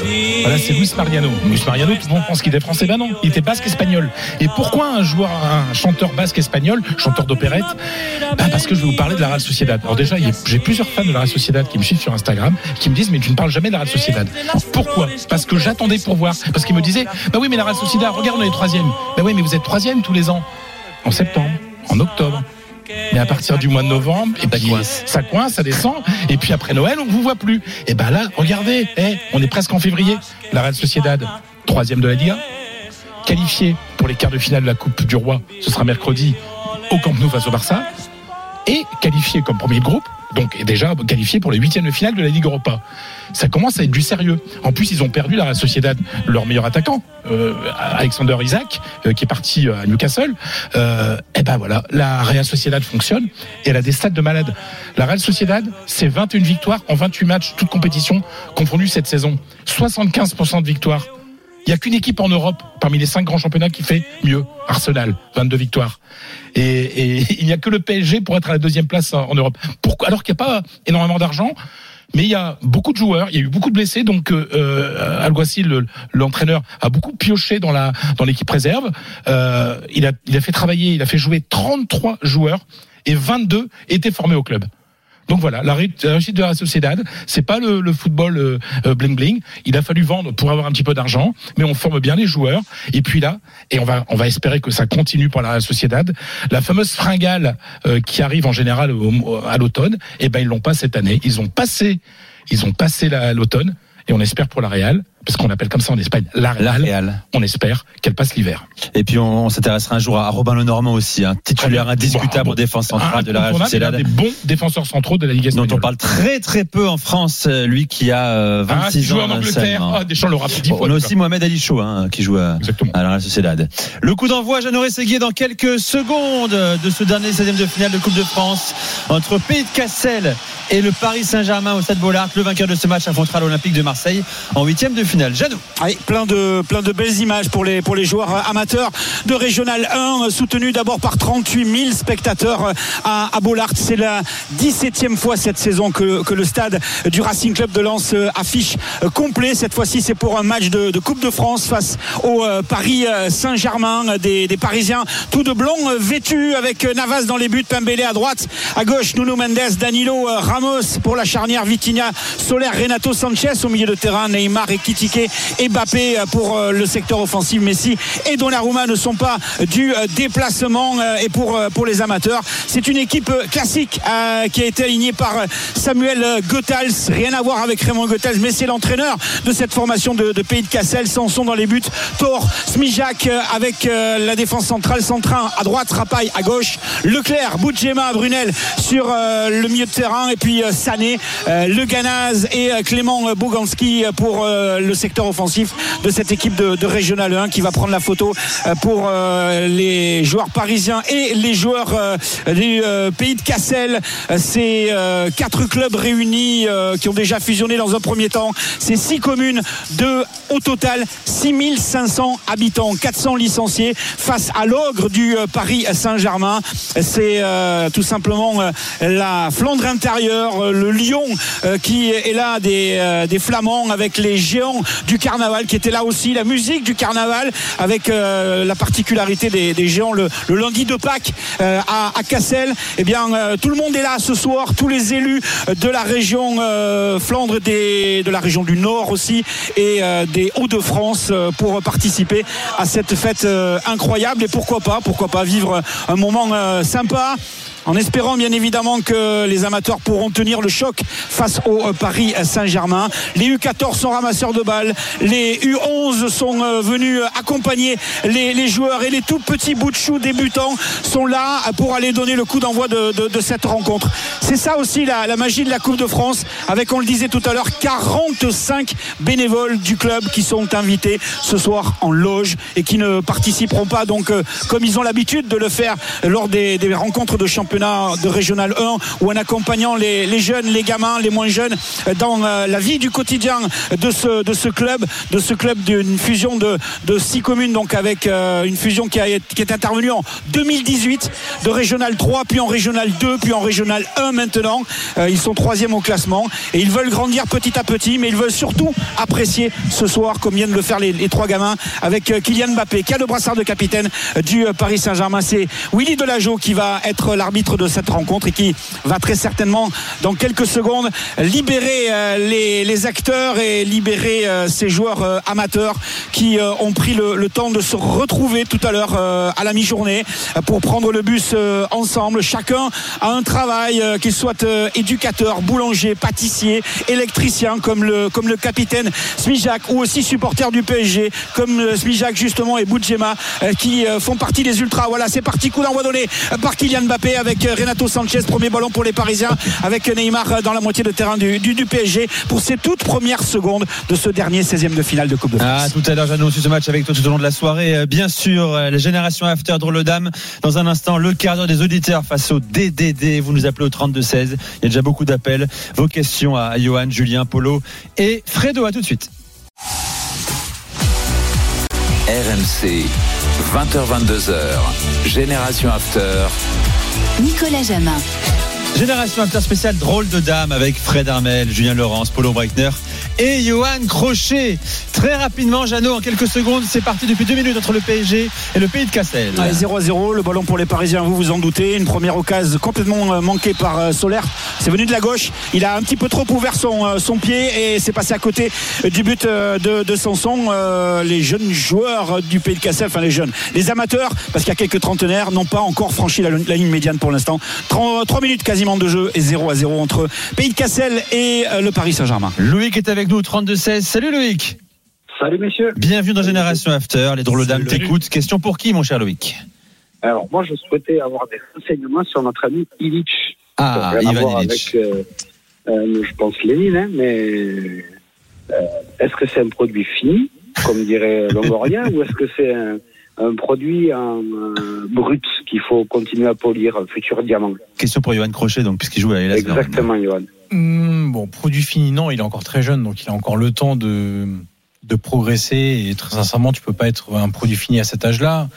Speaker 6: Voilà, c'est Luis Mariano. Luis Mariano, tout le monde pense qu'il est français. Ben non, il était basque espagnol. Et pourquoi un joueur, un chanteur basque espagnol, chanteur d'opérette? Ben Parce que je vais vous parler de la Real Sociedad. Alors déjà, j'ai plusieurs fans de la Real Sociedad qui me suivent sur Instagram, qui me disent mais tu ne parles jamais de la Real Sociedad. Pourquoi? Parce que j'attendais pour voir. Parce qu'ils me disaient bah oui mais la Real Sociedad, regarde on est troisième. Ben oui mais vous êtes troisième tous les ans. En septembre, en octobre. Mais à partir du mois de novembre, et puis ça coince, ça descend, et puis après Noël, on vous voit plus. Et ben là, regardez, eh, on est presque en février. La Real Sociedad, troisième de la Liga, qualifié pour les quarts de finale de la Coupe du Roi, ce sera mercredi au Camp Nou face au Barça, et qualifié comme premier de groupe, donc déjà qualifié pour les huitièmes de finale de la Ligue Europa. Ça commence à être du sérieux. En plus, ils ont perdu la Sociedad, leur meilleur attaquant, euh, Alexander Isaac, euh, qui est parti à Newcastle. Euh, et ben voilà, la Real Sociedad fonctionne et elle a des stats de malade. La Real Sociedad, c'est 21 victoires en 28 matchs, toutes compétitions confondues cette saison. 75% de victoires. Il n'y a qu'une équipe en Europe, parmi les cinq grands championnats, qui fait mieux. Arsenal, 22 victoires. Et, et il n'y a que le PSG pour être à la deuxième place en Europe. Pourquoi Alors qu'il n'y a pas énormément d'argent, mais il y a beaucoup de joueurs, il y a eu beaucoup de blessés, donc euh, euh, le- l'entraîneur, a beaucoup pioché dans la dans l'équipe réserve. Euh, il a il a fait travailler, il a fait jouer 33 joueurs et 22 étaient formés au club. Donc voilà, la ré- la réussite de la Sociedad, c'est pas le, football euh, euh, bling bling. Il a fallu vendre pour avoir un petit peu d'argent, mais on forme bien les joueurs. Et puis là, et on va on va espérer que ça continue pour la Sociedad. La fameuse fringale euh, qui arrive en général à l'automne, eh ben ils l'ont pas cette année. Ils ont passé, ils ont passé la- l'automne. Et on espère pour la Real, parce qu'on appelle comme ça en Espagne la Real, on espère qu'elle passe l'hiver.
Speaker 7: Et puis on, on s'intéressera un jour à Robin Lenormand aussi, un titulaire indiscutable
Speaker 6: Bon,
Speaker 7: en défense centrale de la Real Sociedad.
Speaker 6: des bons défenseurs centraux de la Ligue
Speaker 7: dont
Speaker 6: espagnole.
Speaker 7: on parle très très peu en France, euh, lui qui a euh,
Speaker 6: Ah,
Speaker 7: 26 ans
Speaker 6: en Angleterre.
Speaker 7: seulement.
Speaker 6: Ah, Deschamps l'aura
Speaker 7: Bon, on a aussi Mohamed Ali Chaud hein, qui joue à,
Speaker 6: Exactement.
Speaker 7: à la Real Sociedad. Le coup d'envoi, Jeannot Seguier dans quelques secondes de ce dernier 16e de finale de Coupe de France entre Pays de Cassel et le Paris Saint-Germain au Stade Bollard. Le vainqueur de ce match affrontera l'Olympique de Marseille en huitième de finale. Jeannot.
Speaker 10: Allez, plein de plein de belles images pour les pour les joueurs amateurs de Régional 1 soutenus d'abord par 38 000 spectateurs à, à Bollard. C'est la 17e fois cette saison que, que le stade du Racing Club de Lens euh, affiche euh, complet. Cette fois-ci, c'est pour un match de, Coupe de France face au euh, Paris euh, Saint-Germain euh, des, des Parisiens tout de blanc euh, vêtus avec euh, Navas dans les buts, Pembele à droite, à gauche Nuno Mendes, Danilo euh, Ramos pour la charnière Vitinha, Soler, Renato Sanchez au milieu de terrain, Neymar et Et Mbappé euh, pour euh, le secteur offensif. Messi et Donnarumma ne sont pas du euh, déplacement et pour pour les amateurs, c'est une équipe classique qui a été alignée par Samuel Goethals. Rien à voir avec Raymond Goethals, mais c'est l'entraîneur de cette formation de, Pays de Cassel. Sanson dans les buts, Thor, Smijak avec la défense centrale, Centrin à droite, Rapaille à gauche, Leclerc, Boudjema, Brunel sur le milieu de terrain et puis Sané, Le Ganaz et Clément Boganski pour euh, le secteur offensif de cette équipe de, Régional 1 qui va prendre la photo euh, pour euh, les joueurs parisiens et les joueurs euh, du pays de Cassel. Euh, quatre clubs réunis qui ont déjà fusionné dans un premier temps. C'est six communes de au total 6500 habitants, 400 licenciés face à l'ogre du Paris Saint-Germain. C'est tout simplement la Flandre intérieure, le Lyon qui est là des, des Flamands avec les géants du carnaval qui étaient là aussi, la musique du carnaval avec euh, la particularité des, géants le, lundi de Pâques euh, à, Cassel. Eh bien, euh, tout le monde est là ce soir, tous les élus de la région Flandre, des, de la région du Nord aussi et des Hauts-de-France pour participer à cette fête incroyable et pourquoi pas, pourquoi pas vivre un moment sympa en espérant bien évidemment que les amateurs pourront tenir le choc face au euh, Paris Saint-Germain. Les U14 sont ramasseurs de balles, les U11 sont euh, venus euh, accompagner les, joueurs et les tout petits bouts de chou débutants sont là pour aller donner le coup d'envoi de, cette rencontre. C'est ça aussi la, magie de la Coupe de France, avec on le disait tout à l'heure 45 bénévoles du club qui sont invités ce soir en loge et qui ne participeront pas donc comme ils ont l'habitude de le faire lors des, des rencontres de championnat de régional 1 ou en accompagnant les, jeunes, les gamins, les moins jeunes euh, dans euh, la vie du quotidien de ce, de ce club, de ce club d'une fusion de, de six communes donc avec euh, une fusion qui, a, qui est intervenue en 2018 de régional 3 puis en régional 2 puis en régional 1 maintenant. Ils sont troisième au classement et ils veulent grandir petit à petit mais ils veulent surtout apprécier ce soir comme viennent de le faire les, les trois gamins avec Kylian Mbappé qui a le brassard de capitaine du Paris Saint-Germain. C'est Willy Delageau qui va être l'arbitre de cette rencontre et qui va très certainement dans quelques secondes libérer euh, les, acteurs et libérer euh, ces joueurs euh, amateurs qui ont pris le, temps de se retrouver tout à l'heure à la mi-journée pour prendre le bus ensemble. Chacun a un travail, qu'il soit éducateur, boulanger, pâtissier, électricien, comme le, comme le capitaine Smijak, ou aussi supporter du PSG, comme Smijak justement et Boudjema, qui font partie des ultras. Voilà, c'est parti, coup d'envoi donné par Kylian Mbappé avec euh, Renato Sanchez, premier ballon pour les Parisiens, avec Neymar euh, dans la moitié de terrain du, du, du PSG pour ces toutes premières secondes de ce dernier 16e de finale de Coupe de France.
Speaker 7: Ah, tout à l'heure, Jeannot, sur ce match avec toi tout au long de la soirée. Euh, Bien sûr, la génération After Drôle de Dame. Dans un instant, le quart d'heure des auditeurs face au DDD. Vous nous appelez au 32-16. Il y a déjà beaucoup d'appels. Vos questions à Johan, Julien, Polo et Fredo. À tout de suite.
Speaker 3: RMC, 20h22h, Génération After.
Speaker 2: Nicolas Jamin.
Speaker 7: Génération After spéciale Drôle de Dame avec Fred Armel, Julien Laurence, Polo Breitner et Johan Crochet. Très rapidement, Jeannot, en quelques secondes, c'est parti depuis deux minutes entre le PSG et le pays de Cassel.
Speaker 10: Allez, 0 à 0, le ballon pour les Parisiens, vous vous en doutez. Une première occasion complètement euh, manquée par euh, Solaire. C'est venu de la gauche. Il a un petit peu trop ouvert son, euh, pied et c'est passé à côté du but de, de Sanson. Les jeunes joueurs du Pays de Cassel, enfin les jeunes, les amateurs, parce qu'il y a quelques trentenaires, n'ont pas encore franchi la, la ligne médiane pour l'instant. 3 minutes quasiment de jeu et 0 à 0 entre Pays de Cassel et euh, le Paris Saint-Germain.
Speaker 7: Loïc est avec nous, 32-16. Salut Loïc.
Speaker 11: Salut messieurs.
Speaker 7: Bienvenue dans Génération After. Les drôles dames t'écoutent. Question pour qui, mon cher Loïc
Speaker 11: Alors moi je souhaitais avoir des renseignements sur notre ami Illich.
Speaker 7: Ah, Ivan Illich.
Speaker 11: avec, euh, euh, je pense Lénine, hein, mais euh, est-ce que c'est un produit fini, comme dirait Longoria, ou est-ce que c'est un, un produit en euh, brut qu'il faut continuer à polir, un futur diamant
Speaker 7: Question pour Johan Crochet, donc, puisqu'il joue à.
Speaker 11: Exactement, Johan.
Speaker 12: Hmm, bon, produit fini, non, il est encore très jeune, donc il a encore le temps de, de progresser. Et très sincèrement, tu peux pas être un produit fini à cet âge-là.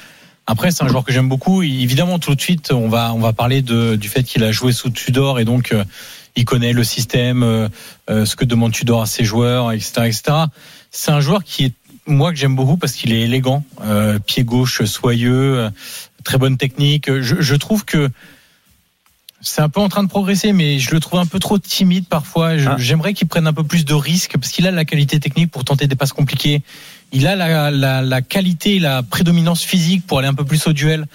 Speaker 12: Après, c'est un joueur que j'aime beaucoup. Évidemment, tout de suite, on va, on va parler de, du fait qu'il a joué sous Tudor et donc euh, il connaît le système, euh, euh, ce que demande Tudor à ses joueurs, etc., etc. C'est un joueur qui est moi que j'aime beaucoup parce qu'il est élégant, euh, pied gauche soyeux, euh, très bonne technique. Je, je trouve que c'est un peu en train de progresser, mais je le trouve un peu trop timide parfois. Je-
Speaker 7: Ah.
Speaker 12: J'aimerais qu'il prenne un peu plus de risques parce qu'il a la qualité technique pour tenter des passes compliquées. Il a la, la, la qualité, la prédominance physique pour aller un peu plus au duel.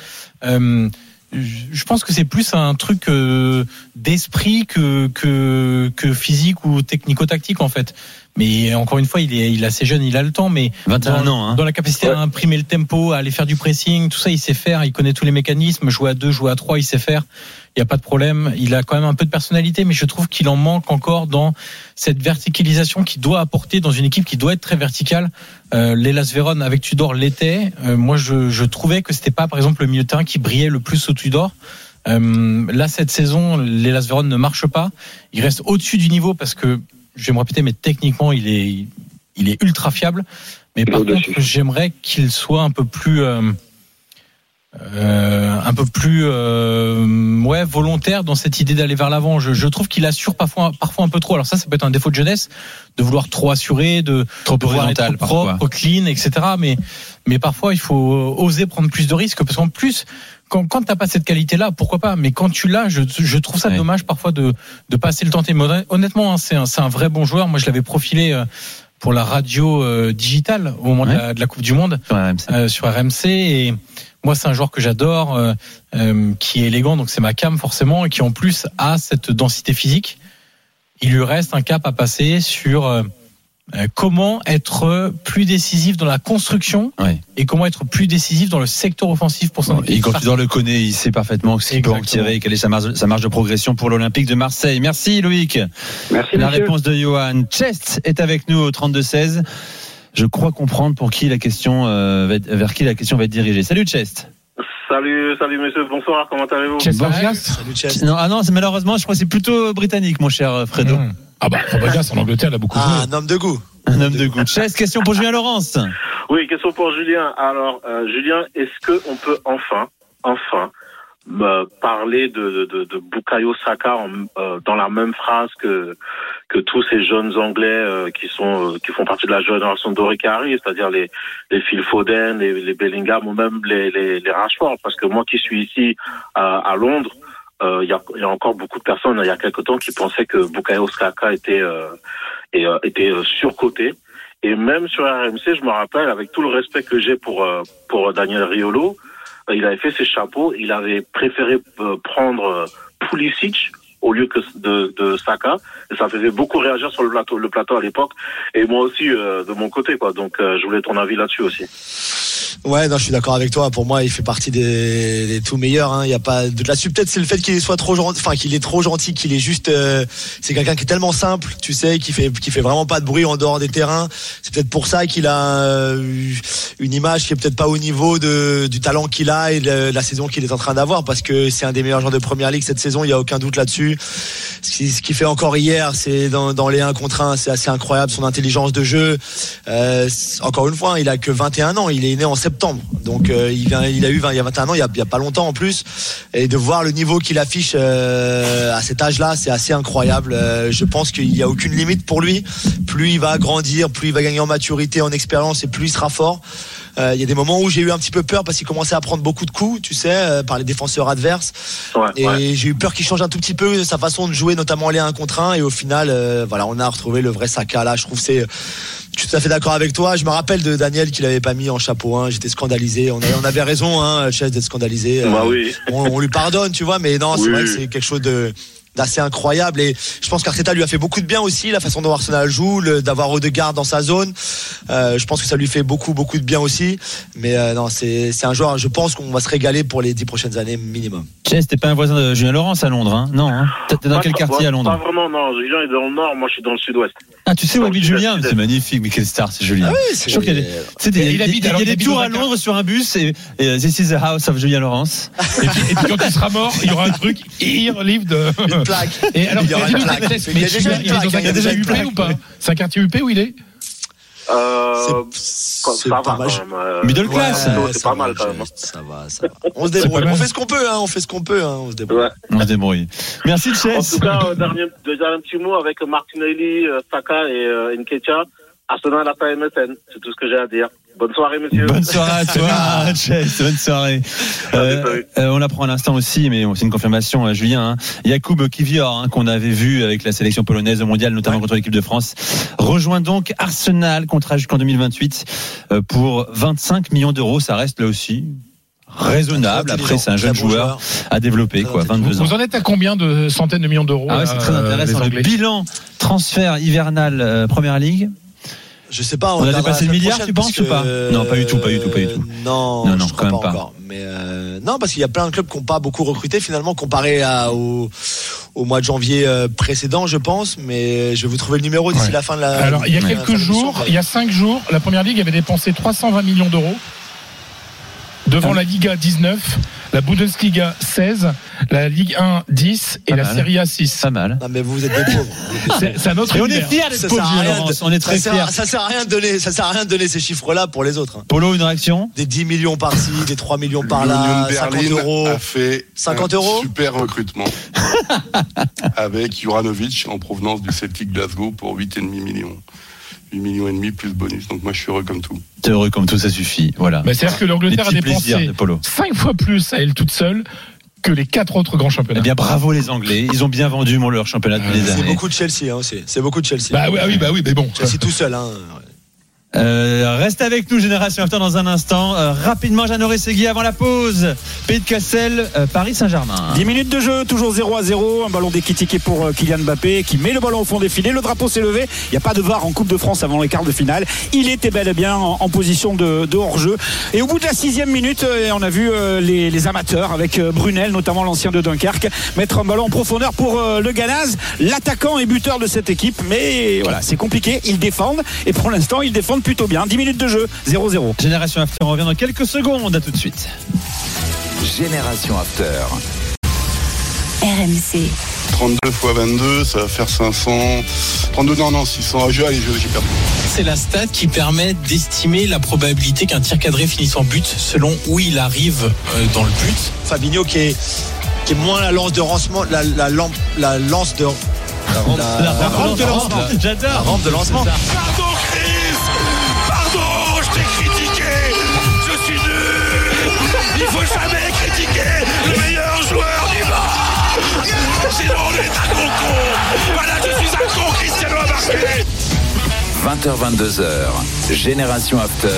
Speaker 12: Euh, je je pense que c'est plus un truc euh, d'esprit que, que que physique ou technico-tactique en fait. Mais encore une fois, il est, il est assez jeune, il a le temps, mais
Speaker 7: 21
Speaker 12: dans,
Speaker 7: ans, hein.
Speaker 12: dans la capacité à imprimer le tempo, à aller faire du pressing, tout ça, il sait faire. Il connaît tous les mécanismes. Jouer à deux, jouer à trois, il sait faire. Il n'y a pas de problème. Il a quand même un peu de personnalité, mais je trouve qu'il en manque encore dans cette verticalisation qu'il doit apporter dans une équipe qui doit être très verticale. Euh, L'Elas Véron avec Tudor l'était. Euh, moi, je, je trouvais que c'était pas, par exemple, le milieu de terrain qui brillait le plus au Tudor. Euh, là, cette saison, l'Elas Véron ne marche pas. Il reste au-dessus du niveau parce que, je vais me répéter, mais techniquement, il est, il est ultra fiable. Mais par contre, j'aimerais qu'il soit un peu plus, euh, euh, un peu plus, euh, ouais, volontaire dans cette idée d'aller vers l'avant. Je, je trouve qu'il assure parfois, parfois un peu trop. Alors ça, ça peut être un défaut de jeunesse, de vouloir trop assurer, de
Speaker 7: Trop
Speaker 12: de vouloir propre, clean, etc. Mais, mais parfois, il faut oser prendre plus de risques parce qu'en plus, quand, quand t'as pas cette qualité-là, pourquoi pas? Mais quand tu l'as, je, je trouve ça
Speaker 7: Ouais.
Speaker 12: dommage parfois de de passer le tenter. Mais honnêt- honnêtement, hein, c'est un, c'est un vrai bon joueur. Moi, je l'avais profilé euh, pour la radio euh, digitale au moment de, la, de la Coupe du Monde
Speaker 7: Sur RMC.
Speaker 12: euh, sur RMC et moi c'est un joueur que j'adore euh, euh, qui est élégant donc c'est ma cam forcément et qui en plus a cette densité physique il lui reste un cap à passer sur euh, comment être plus décisif dans la construction
Speaker 7: Ouais.
Speaker 12: et comment être plus décisif dans le secteur offensif pour son
Speaker 7: Et quand Tudor le connaît, il sait parfaitement ce qu'il peut en tirer, quelle est sa marge, sa marge de progression pour l'Olympique de Marseille. Merci Loïc.
Speaker 11: Merci
Speaker 7: La réponse de Johan. Chest est avec nous au 32-16. Je crois comprendre pour qui la question, euh, va être- vers qui la question va être dirigée. Salut Chest.
Speaker 13: Salut, salut monsieur, bonsoir, comment allez-vous?
Speaker 12: Chest Fabregas
Speaker 8: Salut, Chess.
Speaker 7: Non, ah non, c'est malheureusement, je crois que c'est plutôt britannique, mon cher euh, Fredo.
Speaker 12: Mmh.
Speaker 6: Ah bah, Fabregas en Angleterre, il a beaucoup
Speaker 8: Ah,
Speaker 6: joué.
Speaker 8: un homme de goût.
Speaker 7: Un homme de goût. Chest, question pour Julien Laurence.
Speaker 13: Oui, question pour Julien. Alors, euh, Julien, est-ce que on peut enfin, enfin, me parler de, de, de, de Bukayo Saka en- euh, dans la même phrase que que tous ces jeunes Anglais euh, qui sont euh, qui font partie de la génération dorée qui arrive, c'est-à-dire les les Phil Foden, les, les Bellingham ou même les, les, les Rashford, parce que moi qui suis ici à, à Londres, euh, il y, y a encore beaucoup de personnes il y a quelque temps qui pensaient que Bukayo Saka était euh, et, euh, était euh, surcoté. Et même sur RMC, je me rappelle, avec tout le respect que j'ai pour euh, pour Daniel Riolo, euh, il avait fait ses chapeaux. Il avait préféré euh, prendre euh, Pulisic au lieu que de, de Saka. Et ça faisait beaucoup réagir sur le plateau, le plateau à l'époque. Et moi aussi euh, de mon côté, quoi. Donc, euh, je voulais ton avis là-dessus aussi.
Speaker 8: Ouais, non, je suis d'accord avec toi. Pour moi, il fait partie des, des tout meilleurs. hein. Il y a pas de là-dessus. Peut-être c'est le fait qu'il soit trop gentil, enfin qu'il est trop gentil, qu'il est juste. euh, c'est quelqu'un qui est tellement simple, tu sais, qui fait qui fait vraiment pas de bruit en dehors des terrains. C'est peut-être pour ça qu'il a euh, une image qui est peut-être pas au niveau de du talent qu'il a et de la saison qu'il est en train d'avoir, parce que c'est un des meilleurs joueurs de première ligue cette saison. Il y a aucun doute là-dessus. Ce qui- ce qu'il fait encore hier, c'est dans, dans les 1 contre 1, c'est assez incroyable son intelligence de jeu. Euh, encore une fois, il a que 21 ans, il est né en septembre. Donc euh, il, vient, il a eu 20, il y a 21 ans, il y a, il y a pas longtemps en plus. Et de voir le niveau qu'il affiche euh, à cet âge-là, c'est assez incroyable. Je pense qu'il n'y a aucune limite pour lui. Plus il va grandir, plus il va gagner en maturité, en expérience et plus il sera fort. Euh, Il y a des moments où j'ai eu un petit peu peur parce qu'il commençait à prendre beaucoup de coups, tu sais, euh, par les défenseurs adverses.
Speaker 13: Ouais,
Speaker 8: Et
Speaker 13: ouais.
Speaker 8: j'ai eu peur qu'il change un tout petit peu sa façon de jouer, notamment les 1 contre 1. Et au final, euh, voilà, on a retrouvé le vrai Saka là. Je trouve c'est. Je suis tout à fait d'accord avec toi. Je me rappelle de Daniel qui l'avait pas mis en chapeau 1. J'étais scandalisé. On avait, on avait raison, hein, Chess, d'être scandalisé. Euh,
Speaker 13: Bah oui.
Speaker 8: on, on lui pardonne, tu vois, mais non, c'est
Speaker 13: Oui.
Speaker 8: vrai que c'est quelque chose de d'assez incroyable et je pense qu'Arteta lui a fait beaucoup de bien aussi la façon dont Arsenal joue d'avoir Odegaard dans sa zone Euh, je pense que ça lui fait beaucoup beaucoup de bien aussi mais euh, non c'est c'est un joueur je pense qu'on va se régaler pour les dix prochaines années minimum
Speaker 7: Chess, t'es pas un voisin de Julien Laurence à Londres, hein? Non, hein? T'es dans
Speaker 13: Pas-
Speaker 7: quel
Speaker 13: pas-
Speaker 7: quartier à
Speaker 13: Pas
Speaker 7: Londres
Speaker 13: vraiment, non. Julien est dans le nord, moi je suis dans le sud-ouest.
Speaker 7: Ah, tu sais où habite Julien? C'est magnifique, mais quelle star, c'est Julien.
Speaker 8: Ah oui, c'est-
Speaker 7: sûr qu'il y a des,
Speaker 6: habite
Speaker 7: tours à Londres sur un bus et, et euh, This is the house of Julien Laurence.
Speaker 6: Et puis, et puis quand il sera mort, il y aura un truc Here live de.
Speaker 8: Une plaque
Speaker 6: Et alors,
Speaker 8: Il y aura une plaque. Il y a déjà une plaque,
Speaker 6: il y a déjà
Speaker 8: une
Speaker 6: UP
Speaker 8: plaque.
Speaker 6: ou pas C'est un quartier UP où il est
Speaker 13: Euh,
Speaker 8: C'est- pas mal.
Speaker 13: même. euh,
Speaker 7: Middle class.
Speaker 13: ouais, c'est
Speaker 8: ça
Speaker 13: pas
Speaker 8: va,
Speaker 13: mal quand même. hein.
Speaker 8: ça va ça va on se débrouille on fait ce qu'on peut hein, on fait ce qu'on peut hein, on se débrouille
Speaker 13: Ouais.
Speaker 7: On se débrouille. Merci
Speaker 13: En
Speaker 7: Chess.
Speaker 13: tout cas, euh, dernier, déjà un petit mot avec Martinelli, euh, Saka et euh, Nketiah. Arsenal a pas MSN, c'est tout ce que j'ai à dire. Bonne soirée, monsieur.
Speaker 7: Bonne soirée à toi, Chess. Bonne soirée. Euh, euh, on l'apprend à l'instant aussi, mais c'est une confirmation, euh, Julien. Hein. Yacoub Kivior, hein, qu'on avait vu avec la sélection polonaise au mondial, notamment contre l'équipe de France, rejoint donc Arsenal, contrat jusqu'en 2028 euh, pour 25 millions d'euros. Ça reste là aussi raisonnable.
Speaker 8: Très
Speaker 7: Après, c'est un jeune
Speaker 8: très
Speaker 7: joueur à développer,
Speaker 8: Très
Speaker 7: quoi,
Speaker 8: intelligent.
Speaker 7: 22 ans.
Speaker 6: Vous en êtes à combien de centaines de millions d'euros
Speaker 7: Ah ouais, c'est très
Speaker 6: euh,
Speaker 7: intéressant.
Speaker 6: les
Speaker 7: Le bilan transfert hivernal euh, Première Ligue.
Speaker 8: Je sais pas.
Speaker 7: On a
Speaker 8: regardera
Speaker 7: dépassé le milliard, tu penses ou pas Non, pas du tout, pas du tout, pas du tout.
Speaker 8: euh, Non,
Speaker 7: Non, non,
Speaker 8: je
Speaker 7: quand
Speaker 8: crois
Speaker 7: même
Speaker 8: pas, encore. Mais euh, non, parce qu'il y a plein de clubs qui n'ont pas beaucoup recruté finalement comparé à, au, au mois de janvier euh, précédent, je pense. Mais je vais vous trouver le numéro d'ici
Speaker 6: Ouais.
Speaker 8: la fin de la.
Speaker 6: Alors, il y a quelques jours, il y a cinq jours, la première ligue avait dépensé 320 millions d'euros. Devant
Speaker 7: Ah.
Speaker 6: la Liga 19, la Bundesliga 16, la Ligue 1 10 et
Speaker 7: Pas
Speaker 6: la
Speaker 7: mal.
Speaker 6: Serie A 6.
Speaker 7: Pas mal.
Speaker 8: Non, mais vous, êtes des pauvres.
Speaker 6: C'est un autre
Speaker 7: Et on est fiers
Speaker 8: Ça
Speaker 7: d'être
Speaker 8: sert
Speaker 7: pauvres,
Speaker 8: à
Speaker 7: Julien
Speaker 8: rien
Speaker 7: Laurence.
Speaker 8: de-
Speaker 7: On est très
Speaker 8: ça
Speaker 7: fiers.
Speaker 8: ça sert à rien de donner, ça sert à rien de donner ces chiffres-là pour les autres.
Speaker 7: Polo, une réaction
Speaker 8: Des 10 millions par-ci, des 3 millions par là,
Speaker 4: L'Union
Speaker 8: 50
Speaker 4: Berlin
Speaker 8: euros.
Speaker 4: a fait
Speaker 8: 50
Speaker 4: un
Speaker 8: euros
Speaker 4: super recrutement avec Juranovic en provenance du Celtic Glasgow pour 8,5 millions. 8 millions et demi plus bonus. Donc moi je suis heureux comme tout.
Speaker 7: T'es heureux comme tout, ça suffit. Voilà.
Speaker 6: Mais C'est-à-dire que l'Angleterre a dépensé
Speaker 7: de Polo.
Speaker 6: 5 fois plus à elle toute seule que les quatre autres grands
Speaker 7: Eh
Speaker 6: championnats.
Speaker 7: bien, bravo les Anglais. Ils ont bien vendu mon leur championnat depuis des
Speaker 8: C'est
Speaker 7: années.
Speaker 8: beaucoup de Chelsea hein, aussi. C'est beaucoup de Chelsea.
Speaker 6: Bah oui, ah oui, bah oui, mais bon.
Speaker 8: Chelsea tout seul. Hein.
Speaker 7: Euh, reste avec nous, Génération After, dans un instant. Euh, rapidement, Jeannot Segui avant la pause. Pays de Cassel, euh, Paris Saint-Germain.
Speaker 10: 10 minutes de jeu, toujours 0 à 0. Un ballon déquitiqué pour euh, Kylian Mbappé qui met le ballon au fond des filets. Le drapeau s'est levé. Il n'y a pas de VAR en Coupe de France avant les quarts de finale. Il était bel et bien en, position de, hors-jeu. Et au bout de la sixième minute, on a vu les, amateurs avec Brunel, notamment l'ancien de Dunkerque, mettre un ballon en profondeur pour le Ganaz, l'attaquant et buteur de cette équipe. Mais voilà, c'est compliqué. Ils défendent. Et pour l'instant, ils défendent plutôt bien. 10 minutes de jeu, 0-0.
Speaker 7: Génération After, on revient dans quelques secondes. À tout de suite.
Speaker 3: Génération After.
Speaker 2: RMC.
Speaker 4: 32 fois 22, ça va faire 500. 32, non, non, 600. Ah, je- allez, je- j'ai perdu.
Speaker 12: C'est la stat qui permet d'estimer la probabilité qu'un tir cadré finisse en but selon où il arrive euh, dans le but.
Speaker 8: Fabinho qui est, qui est moins la lance de lancement, la, la, lampe- la lance de. La, rampe-
Speaker 7: La rampe de lancement.
Speaker 8: La
Speaker 7: J'adore.
Speaker 8: rampe de lancement.
Speaker 14: Faut jamais critiquer le meilleur joueur du monde Sinon on est un gros con Voilà, je suis un con, Cristiano a marqué
Speaker 3: 20h22h. Génération After.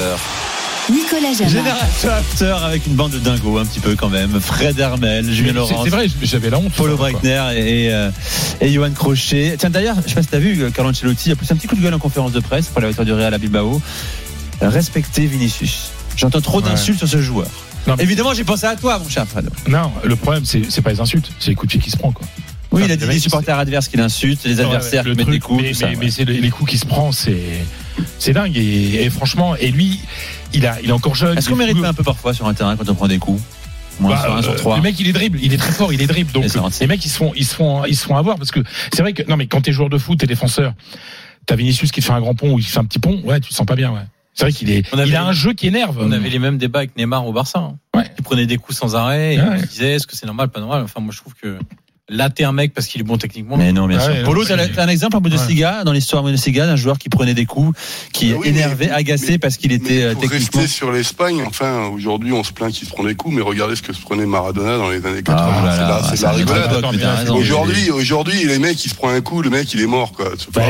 Speaker 2: Nicolas Jamin.
Speaker 7: Génération After avec une bande de dingos un petit peu quand même. Fred Hermel, Julien Laurent.
Speaker 6: C'est vrai, j'avais la honte.
Speaker 7: Paulo. Breitner et, et, euh, et Johan Crochet. Tiens d'ailleurs, je sais pas si t'as vu, euh, Carlo Ancelotti a poussé un petit coup de gueule en conférence de presse pour la victoire du Real à Bilbao. Respectez Vinicius. J'entends trop
Speaker 6: Ouais.
Speaker 7: d'insultes sur ce joueur.
Speaker 6: Non, mais-
Speaker 7: Évidemment, j'ai pensé à toi, mon cher Fred.
Speaker 6: Non, le problème, c'est c'est pas les insultes, c'est les coups de pied qui se prend, quoi.
Speaker 7: Oui,
Speaker 6: Enfin,
Speaker 7: il a dit
Speaker 6: le
Speaker 7: les supporters adverses qu'il insulte, les adversaires
Speaker 6: Ouais,
Speaker 7: qui
Speaker 6: le
Speaker 7: mettent des coups,
Speaker 6: mais,
Speaker 7: tout ça.
Speaker 6: mais-
Speaker 7: ouais.
Speaker 6: mais c'est les, les coups qui se prend, c'est c'est dingue. Et, et franchement, et lui, il a, il est encore jeune.
Speaker 7: Est-ce qu'on mérite pas un peu parfois sur un terrain quand on prend des coups? Moins
Speaker 6: Bah,
Speaker 7: sur un sur
Speaker 6: euh,
Speaker 7: trois.
Speaker 6: Le mec, il est dribble, il est très fort, il est dribble. Donc les mecs, ils se font, ils se font, ils se font avoir parce que c'est vrai que non, mais quand t'es joueur de foot, t'es défenseur, t'as Vinicius qui te fait un grand pont ou il fait un petit pont, ouais, tu te sens pas bien, ouais. C'est vrai qu'il est,
Speaker 5: On avait-
Speaker 6: il a un jeu qui énerve.
Speaker 5: On avait les mêmes débats avec Neymar au Barça. hein.
Speaker 6: Ouais.
Speaker 5: Il prenait des coups sans arrêt. Et
Speaker 6: Ouais,
Speaker 5: on se disait est-ce que c'est normal, pas normal? Enfin, moi, je trouve que là, t'es un mec parce qu'il est bon techniquement.
Speaker 7: Mais non, bien sûr.
Speaker 6: ouais,
Speaker 7: Polo, t'as
Speaker 6: c'est-
Speaker 7: t'as un exemple en Bundesliga, dans l'histoire Bundesliga, d'un joueur qui prenait des coups, qui
Speaker 4: Ah oui, mais-
Speaker 7: agacé
Speaker 4: mais-
Speaker 7: parce qu'il était euh,
Speaker 4: pour
Speaker 7: techniquement.
Speaker 4: rester sur l'Espagne, enfin, aujourd'hui, on se plaint qu'il se prend des coups, mais regardez ce que se prenait Maradona dans les années 80.
Speaker 7: Ah, là,
Speaker 4: c'est de la rigolade. Aujourd'hui, aujourd'hui, les mecs, il se prend un coup, le mec, il est mort, quoi.
Speaker 6: Bah,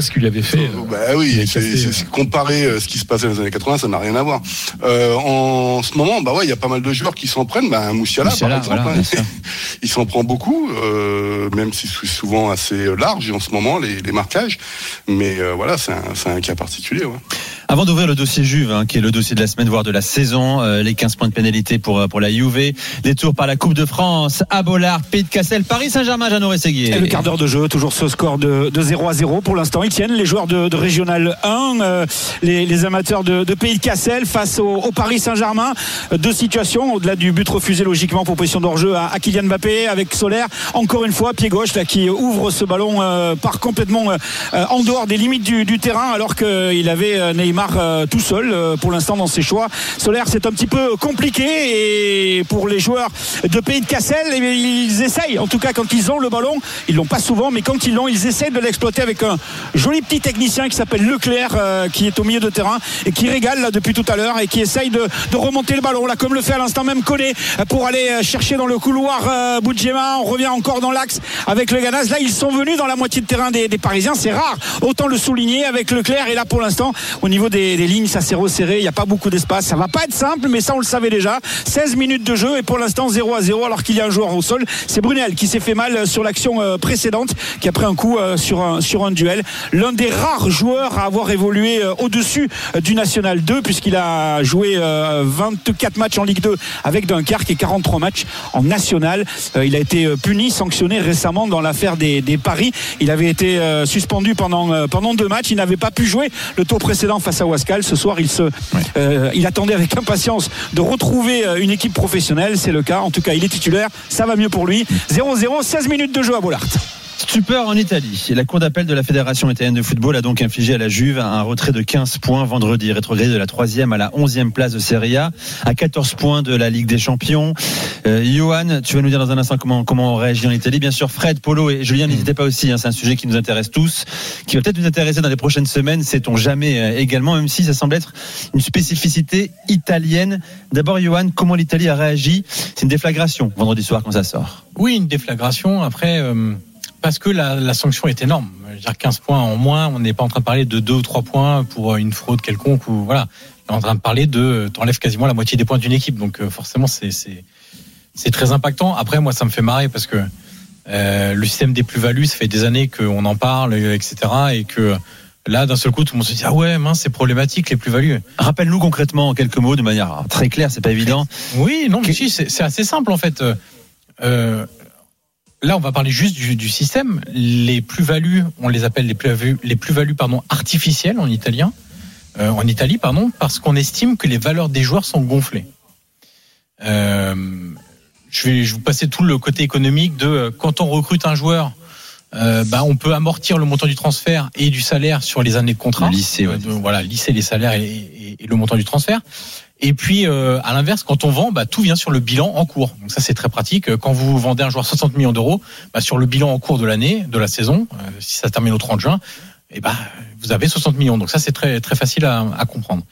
Speaker 6: ce qu'il avait fait. euh,
Speaker 4: Bah oui, c'est c'est comparer euh, ce qui se passait dans les années 80, ça n'a rien à voir. Euh, en ce moment, bah ouais, il y a pas mal de joueurs qui s'en prennent. Bah, Moussiala, par exemple, hein. il s'en prend beaucoup. Euh, même si c'est souvent assez large en ce moment les, marquages. Mais euh, voilà, c'est un, cas particulier.
Speaker 7: Avant d'ouvrir le dossier Juve, hein, qui est le dossier de la semaine, voire de la saison, euh, les 15 points de pénalité pour, euh, pour la Juve, les tours par la Coupe de France, à Bollard, Pays de Cassel, Paris Saint-Germain, Jeannot Rességuier.
Speaker 10: Et le quart d'heure de jeu, toujours ce score de, de 0 à 0 pour l'instant. Ils tiennent les joueurs de, de Régional 1, euh, les, les amateurs de, de Pays de Cassel face au, au Paris Saint-Germain. Deux situations, au-delà du but refusé logiquement pour position d'hors-jeu à, à Kylian Mbappé avec Solaire. Encore une fois, pied gauche là, qui ouvre ce ballon, euh, part complètement euh, euh, en dehors des limites du, du terrain alors qu'il avait euh, Neymar euh, tout seul euh, pour l'instant dans ses choix. Solaire, c'est un petit peu compliqué et pour les joueurs de Pays de Cassel, eh ils essayent. En tout cas, quand ils ont le ballon, ils l'ont pas souvent, mais quand ils l'ont, ils essaient de l'exploiter avec un joli petit technicien qui s'appelle Leclerc, euh, qui est au milieu de terrain et qui régale là depuis tout à l'heure et qui essaye de, remonter le ballon là, comme le fait à l'instant même euh, pour aller chercher dans le couloir Boudjema. On revient encore dans l'axe avec le Ganaz. Là, ils sont venus dans la moitié de terrain des, des Parisiens. C'est rare, autant le souligner avec Leclerc. Et là, pour l'instant, au niveau des, lignes, ça s'est resserré. Il n'y a pas beaucoup d'espace. Ça va pas être simple, mais ça, on le savait déjà. 16 minutes de jeu et pour l'instant 0 à 0 alors qu'il y a un joueur au sol. C'est Brunel qui s'est fait mal sur l'action euh, précédente, qui a pris un coup euh, sur un, sur un duel. L'un des rares joueurs à avoir évolué euh, au-dessus euh, du National 2 puisqu'il a joué euh, 24 matchs en Ligue 2 avec Dunkerque et 43 matchs en National. Euh, il a été euh, puni, sanctionné récemment dans l'affaire des, des paris. Il avait été euh, suspendu pendant, euh, pendant deux matchs. Il n'avait pas pu jouer le tour précédent face à Wascal. Ce soir, il, se, euh, il attendait avec impatience de retrouver euh, une équipe professionnelle. C'est le cas. En tout cas, il est titulaire. Ça va mieux pour lui. 0-0, 16 minutes de jeu à Bollard.
Speaker 7: Stupeur en Italie. La Cour d'appel de la Fédération italienne de football a donc infligé à la Juve un retrait de 15 points vendredi, rétrogradé de la 3e à la 11e place de Serie A, à 14 points de la Ligue des Champions. Euh, Johan, tu vas nous dire dans un instant comment, comment on réagit en Italie. Bien sûr, Fred, Polo et Julien, n'hésitez pas aussi, hein, c'est un sujet qui nous intéresse tous, qui va peut-être nous intéresser dans les prochaines semaines, sait-on jamais euh, également, même si ça semble être une spécificité italienne. D'abord, Johan, comment l'Italie a réagi? C'est une déflagration vendredi soir quand ça sort.
Speaker 12: Oui, une déflagration. Après, euh, parce que la, la sanction est énorme. Je veux dire, 15 points en moins, on n'est pas en train de parler de 2 ou 3 points pour une fraude quelconque ou voilà. On est en train de parler de t'enlèves quasiment la moitié des points d'une équipe. Donc euh, forcément, c'est c'est très impactant. Après, moi, ça me fait marrer parce que euh, le système des plus-values, ça fait des années qu'on en parle, euh, etc. Et que là, d'un seul coup, tout le monde se dit ah ouais, mince, c'est problématique les plus-values.
Speaker 7: Rappelle-nous concrètement en quelques mots, de manière très claire, c'est pas évident.
Speaker 12: Oui, non, mais si, c'est c'est assez simple en fait. Euh, là, on va parler juste du, du système. Les plus-values, on les appelle les plus-values, les plus-values pardon artificielles en italien, euh, en Italie pardon, parce qu'on estime que les valeurs des joueurs sont gonflées. Euh, je vais je vais vous passer tout le côté économique de euh, quand on recrute un joueur. Euh, bah, on peut amortir le montant du transfert et du salaire sur les années de contrat.
Speaker 7: Lisser, ouais.
Speaker 12: Euh, voilà, lisser les salaires et, et- et le montant du transfert. Et puis, euh, à l'inverse, quand on vend, bah, tout vient sur le bilan en cours. Donc ça, c'est très pratique. Quand vous vendez un joueur 60 millions d'euros, bah, sur le bilan en cours de l'année, de la saison, euh, si ça termine au 30 juin, et bah, vous avez 60 millions. Donc ça, c'est très, très facile à, à comprendre.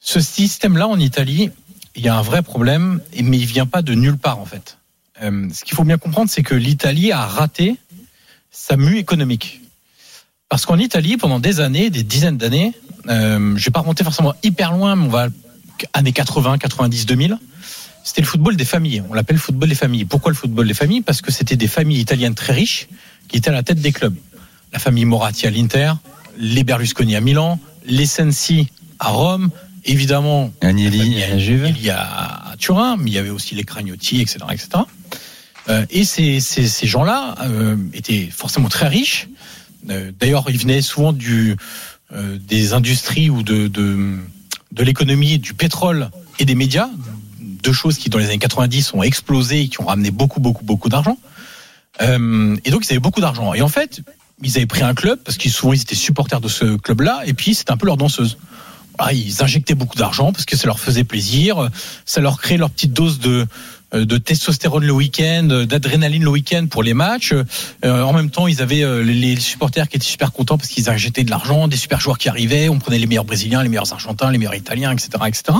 Speaker 12: Ce système-là, en Italie, il y a un vrai problème, mais il vient pas de nulle part, en fait. Euh, ce qu'il faut bien comprendre, c'est que l'Italie a raté sa mue économique. Parce qu'en Italie, pendant des années, des dizaines d'années, euh, je vais pas remonter forcément hyper loin, mais on va années 80, 90, 2000. C'était le football des familles. On l'appelle football des familles. Pourquoi le football des familles? Parce que c'était des familles italiennes très riches qui étaient à la tête des clubs. La famille Moratti à l'Inter, les Berlusconi à Milan, les Sensi à Rome, évidemment
Speaker 7: Agnelli à Juve.
Speaker 12: Turin, mais il y avait aussi les Cragnotti, etc., etc. Euh, et ces, ces, ces gens-là euh, étaient forcément très riches. Euh, D'ailleurs, ils venaient souvent du, des industries ou de, de, de l'économie, du pétrole et des médias, deux choses qui dans les années 90 ont explosé et qui ont ramené beaucoup, beaucoup, beaucoup d'argent. Euh, et donc, ils avaient beaucoup d'argent. Et en fait, ils avaient pris un club parce qu'ils souvent ils étaient supporters de ce club-là, et puis c'était un peu leur danseuse. Voilà, ils injectaient beaucoup d'argent parce que ça leur faisait plaisir, ça leur créait leur petite dose de de testostérone le week-end, euh, d'adrénaline le week-end pour les matchs. Euh, en même temps, ils avaient euh, les- les supporters qui étaient super contents parce qu'ils injectaient de l'argent, des super joueurs qui arrivaient, on prenait les meilleurs Brésiliens, les meilleurs Argentins, les meilleurs Italiens, etc., etc.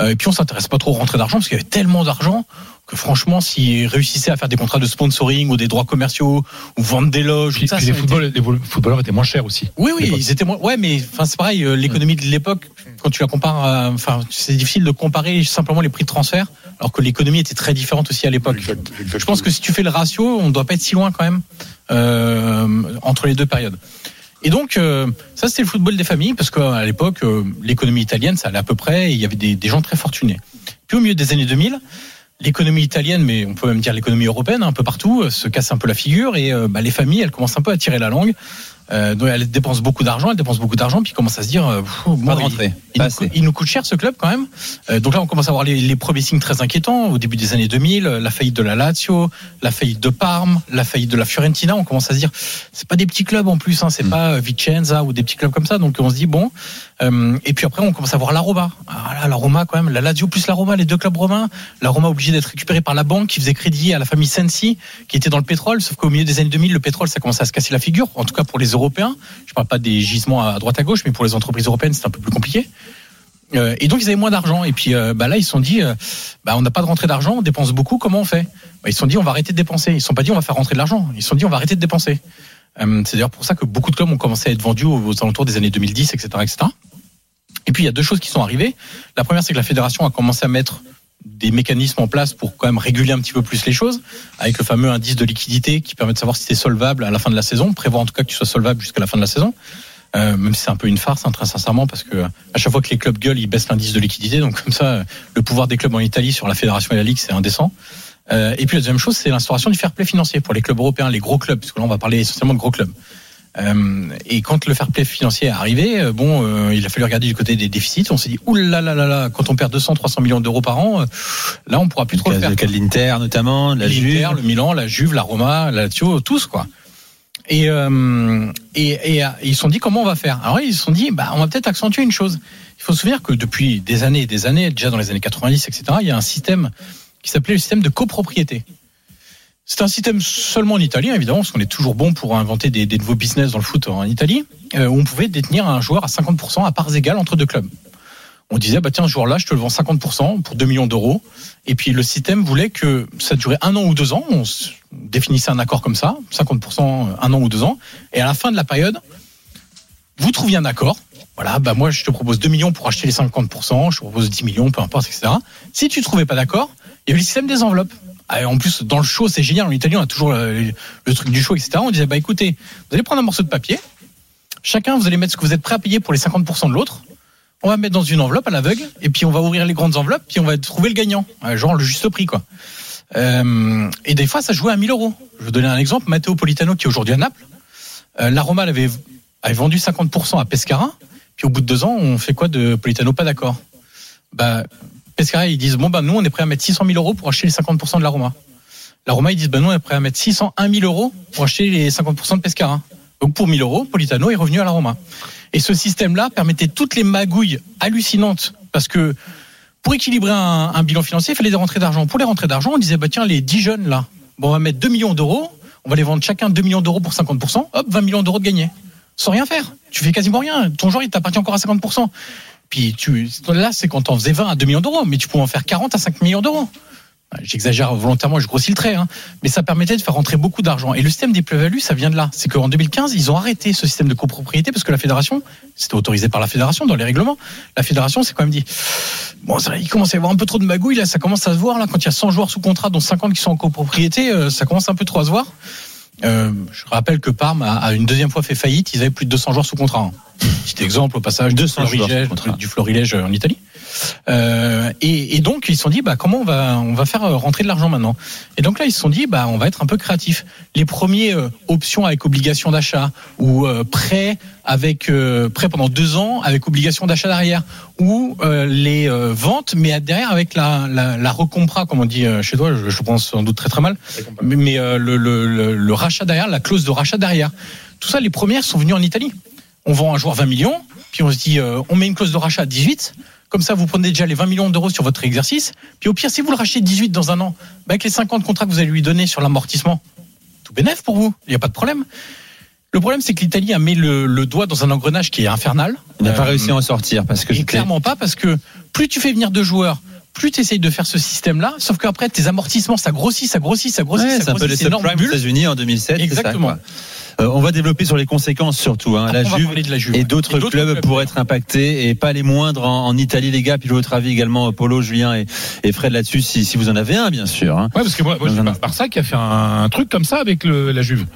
Speaker 12: Euh, et puis on s'intéresse pas trop aux rentrées d'argent parce qu'il y avait tellement d'argent que franchement, s'ils réussissaient à faire des contrats de sponsoring ou des droits commerciaux ou vendre des loges,
Speaker 6: Puis,
Speaker 12: tout ça,
Speaker 6: puis
Speaker 12: ça
Speaker 6: les,
Speaker 12: été-
Speaker 6: footballeurs étaient moins chers aussi.
Speaker 12: oui, oui, ils étaient moins. Ouais, mais enfin, c'est pareil. euh, L'économie de l'époque, quand tu la compares, à- enfin, c'est difficile de comparer simplement les prix de transfert, alors que l'économie était très différente aussi à l'époque. Je pense que si tu fais le ratio, on doit pas être si loin quand même euh, entre les deux périodes. Et donc, euh, ça, c'était le football des familles, parce qu'à l'époque, euh, l'économie italienne, ça allait à peu près, et il y avait des, des gens très fortunés. Puis au milieu des années 2000, l'économie italienne, mais on peut même dire l'économie européenne, un peu partout, euh, se casse un peu la figure, et euh, bah, les familles, elles commencent un peu à tirer la langue. Euh, donc elles dépensent beaucoup d'argent, elles dépensent beaucoup d'argent, puis ils commencent à se dire, euh, pff, bon,
Speaker 7: Pas de
Speaker 12: il-
Speaker 7: rentrée,
Speaker 12: il,
Speaker 7: pas
Speaker 12: nous, coûte- il nous coûte cher ce club quand même. Euh, donc là, on commence à voir les, les premiers signes très inquiétants. Au début des années 2000, euh, la faillite de la Lazio, la faillite de Parme, la faillite de la Fiorentina. On commence à se dire, c'est pas des petits clubs en plus, hein, c'est pas euh, Vicenza ou des petits clubs comme ça. Donc on se dit bon. Et puis après, on commence à voir la Roma. Ah là, la Roma quand même, la Lazio plus la Roma, les deux clubs romains. La Roma obligée d'être récupérée par la banque qui faisait crédit à la famille Sensi, qui était dans le pétrole. Sauf qu'au milieu des années 2000, le pétrole, ça commence à se casser la figure. En tout cas pour les Européens. Je parle pas des gisements à droite à gauche, mais pour les entreprises européennes, c'est un peu plus compliqué. Euh, et donc ils avaient moins d'argent. Et puis euh, bah là ils se sont dit, euh, bah on n'a pas de rentrée d'argent, on dépense beaucoup. Comment on fait? Bah, Ils se sont dit on va arrêter de dépenser. Ils se sont pas dit on va faire rentrer de l'argent. Ils se sont dit on va arrêter de dépenser. C'est d'ailleurs pour ça que beaucoup de clubs ont commencé à être vendus aux, alentours des années 2010, etc., etc. Et puis il y a deux choses qui sont arrivées. La première c'est que la fédération a commencé à mettre des mécanismes en place pour quand même réguler un petit peu plus les choses, avec le fameux indice de liquidité qui permet de savoir si tu es solvable à la fin de la saison, prévoir en tout cas que tu sois solvable jusqu'à la fin de la saison. Euh, même si c'est un peu une farce, hein, très sincèrement, parce que à chaque fois que les clubs gueulent, ils baissent l'indice de liquidité. Donc comme ça, le pouvoir des clubs en Italie sur la fédération et la ligue, c'est indécent. Euh, et puis la deuxième chose, c'est l'instauration du fair play financier pour les clubs européens, les gros clubs, parce que là on va parler essentiellement de gros clubs. Euh, et quand le fair play financier est arrivé, euh, bon, euh, il a fallu regarder du côté des déficits. On s'est dit, ouh là là là là, quand on perd 200, 300 millions d'euros par an, là on pourra plus trop le faire.
Speaker 7: Le cas de l'Inter notamment, la
Speaker 12: L'Inter,
Speaker 7: Juve.
Speaker 12: le Milan, la Juve, la Roma, la Lazio, tous quoi. Et, euh, et, et, ils se sont dit comment on va faire? Alors ils se sont dit bah on va peut-être accentuer une chose. Il faut se souvenir que depuis des années et des années, déjà dans les années 90, etc., il y a un système qui s'appelait le système de copropriété. C'est un système seulement en Italie, évidemment, parce qu'on est toujours bon pour inventer des, des nouveaux business dans le foot en Italie, euh, où on pouvait détenir un joueur à 50% à parts égales entre deux clubs. On disait, bah tiens, ce joueur-là, je te le vends 50% pour 2 millions d'euros. Et puis le système voulait que ça durait un an ou deux ans. On définissait un accord comme ça, 50% un an ou deux ans. Et à la fin de la période, vous trouviez un accord. Voilà, bah moi je te propose 2 millions pour acheter les 50%, je te propose 10 millions, peu importe, etc. Si tu trouvais pas d'accord, il y avait le système des enveloppes. Ah, en plus, dans le show, c'est génial. En Italie, on a toujours le, truc du show, etc. On disait, bah écoutez, vous allez prendre un morceau de papier. Chacun, vous allez mettre ce que vous êtes prêt à payer pour les 50% de l'autre. On va mettre dans une enveloppe à l'aveugle, et puis on va ouvrir les grandes enveloppes, puis on va trouver le gagnant. Genre le juste prix, quoi. Euh, et des fois, ça jouait à 1000 euros. Je vais donner un exemple. Matteo Politano, qui est aujourd'hui à Naples, euh, la Roma avait, avait vendu 50% à Pescara, puis au bout de deux ans, on fait quoi de Politano? Pas d'accord. Bah, Pescara, ils disent, bon, bah, nous, on est prêt à mettre 600 000 euros pour acheter les 50% de la Roma. La Roma, ils disent, bah, nous, on est prêt à mettre 601 000 euros pour acheter les 50% de Pescara. Donc, pour 1000 euros, Politano est revenu à la Roma. Et ce système-là permettait toutes les magouilles hallucinantes, parce que pour équilibrer un, bilan financier, il fallait des rentrées d'argent. Pour les rentrées d'argent, on disait, bah, tiens, les 10 jeunes, là, bon, on va mettre 2 millions d'euros, on va les vendre chacun 2 millions d'euros pour 50%, hop, 20 millions d'euros de gagnés. Sans rien faire. Tu fais quasiment rien. Ton joueur, il t'appartient encore à 50%. Puis tu, là, c'est quand on faisait 20 à 2 millions d'euros, mais tu pouvais en faire 40 à 5 millions d'euros. J'exagère volontairement, je grossis le trait, hein. mais ça permettait de faire rentrer beaucoup d'argent. Et le système des plus-values, ça vient de là. C'est qu'en 2015, ils ont arrêté ce système de copropriété parce que la fédération, c'était autorisé par la fédération dans les règlements. La fédération s'est quand même dit, bon, ça, il commence à y avoir un peu trop de magouilles, là, ça commence à se voir, là, quand il y a 100 joueurs sous contrat, dont 50 qui sont en copropriété, euh, ça commence un peu trop à se voir. Euh, je rappelle que Parme a, a une deuxième fois fait faillite, ils avaient plus de 200 joueurs sous contrat. hein. Petit exemple au passage
Speaker 7: 200
Speaker 12: du
Speaker 7: joueurs
Speaker 12: Florilège, du Florilège en Italie. Euh, et, et donc ils se sont dit bah comment on va on va faire euh, rentrer de l'argent maintenant? Et donc là ils se sont dit bah on va être un peu créatif. Les premiers euh, options avec obligation d'achat ou euh, prêt avec prêt pendant deux ans avec obligation d'achat derrière ou les ventes mais derrière avec la la, la recompra comme on dit chez toi je, je pense sans doute très très mal mais, mais, le, le, le, le rachat derrière la clause de rachat derrière. Tout ça les premières sont venues en Italie. On vend un joueur 20 millions puis on se dit euh, on met une clause de rachat à 18 comme ça, vous prenez déjà les 20 millions d'euros sur votre exercice. Puis au pire, si vous le rachetez 18 dans un an, bah, avec les 50 contrats que vous allez lui donner sur l'amortissement, tout bénef pour vous. Il n'y a pas de problème. Le problème, c'est que l'Italie a mis le, le doigt dans un engrenage qui est infernal.
Speaker 7: Il n'a pas
Speaker 12: Euh,
Speaker 7: réussi à en sortir parce que
Speaker 12: et clairement pas parce que plus tu fais venir de joueurs, plus tu essayes de faire ce système-là, sauf qu'après tes amortissements, ça grossit, ça grossit, ça grossit,
Speaker 7: Ouais,
Speaker 12: ça
Speaker 7: c'est un peu les subprimes aux. États-Unis en 2007. c'est ça,
Speaker 12: Exactement.
Speaker 7: Euh, on va développer sur les conséquences surtout. Hein. La Juve
Speaker 12: parler de la Juve,
Speaker 7: et d'autres clubs,
Speaker 12: clubs,
Speaker 7: pourraient être impactés et pas les moindres en, en Italie, les gars. Puis votre avis également, Polo, Julien et, et Fred là-dessus, si, si vous en avez un, bien sûr. hein.
Speaker 6: Ouais, parce que moi, moi
Speaker 7: instant.
Speaker 6: Barça qui a fait un, un truc comme ça avec le, la Juve.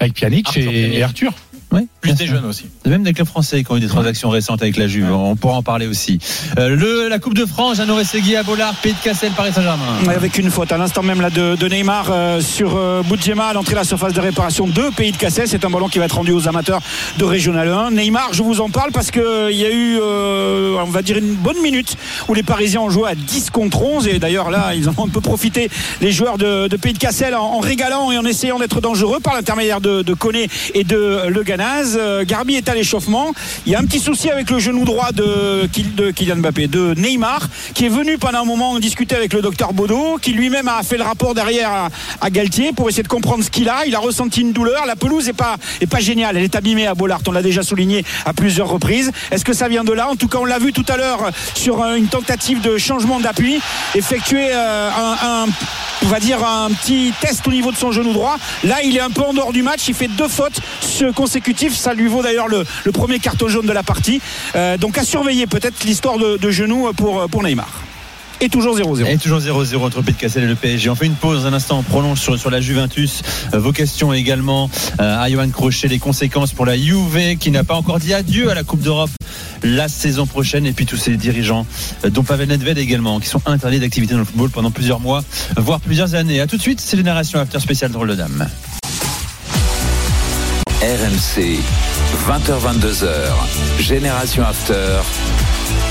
Speaker 6: Avec Pjanic
Speaker 12: Arthur
Speaker 6: et, et Arthur.
Speaker 7: Oui,
Speaker 12: Plus
Speaker 7: bien
Speaker 12: des
Speaker 7: sûr.
Speaker 12: jeunes aussi.
Speaker 7: Même des clubs français qui ont eu des transactions récentes avec la Juve. On pourra en parler aussi. Euh, le, la Coupe de France, Jeannot Rességui à Bollard, Pays de Cassel, Paris Saint-Germain.
Speaker 10: Avec une faute à l'instant même là de, de Neymar euh, sur euh, Boudjema à l'entrée de la surface de réparation de Pays de Cassel. C'est un ballon qui va être rendu aux amateurs de Régional 1. Neymar, je vous en parle parce que il y a eu, euh, on va dire, une bonne minute où les Parisiens ont joué à 10 contre 11. Et d'ailleurs là, ils en ont un peu profité, les joueurs de, de Pays de Cassel, en, en régalant et en essayant d'être dangereux par l'intermédiaire de, de Koné et de Le Ganaz. Euh, Garbi est à l'échauffement. Il y a un petit souci avec le genou droit de, Kyl- de Kylian Mbappé, de Neymar, qui est venu pendant un moment discuter avec le docteur Baudot, qui lui-même a fait le rapport derrière à, Galtier pour essayer de comprendre ce qu'il a. Il a ressenti une douleur. La pelouse est pas, géniale. Elle est abîmée à Bollard. On l'a déjà souligné à plusieurs reprises. Est-ce que ça vient de là? En tout cas, on l'a vu tout à l'heure sur euh, une tentative de changement d'appui, effectuer euh, un, on va dire un petit test au niveau de son genou droit. Là, il est un peu en dehors du match. Il fait deux fautes consécutives. Ça lui vaut d'ailleurs le, premier carton jaune de la partie. Euh, donc à surveiller peut-être l'histoire de, de genou pour, Neymar. Et toujours 0-0.
Speaker 7: Et toujours 0-0 entre de Cassel et le PSG. On fait une pause un instant, on prolonge sur, la Juventus. Euh, vos questions également euh, à Johan Crochet, les conséquences pour la Juve qui n'a pas encore dit adieu à la Coupe d'Europe la saison prochaine. Et puis tous ces dirigeants, euh, dont Pavel Nedved également, qui sont interdits d'activité dans le football pendant plusieurs mois, voire plusieurs années. À tout de suite, c'est Génération After spécial drôle de dame.
Speaker 3: RMC, 20h22h, Génération After.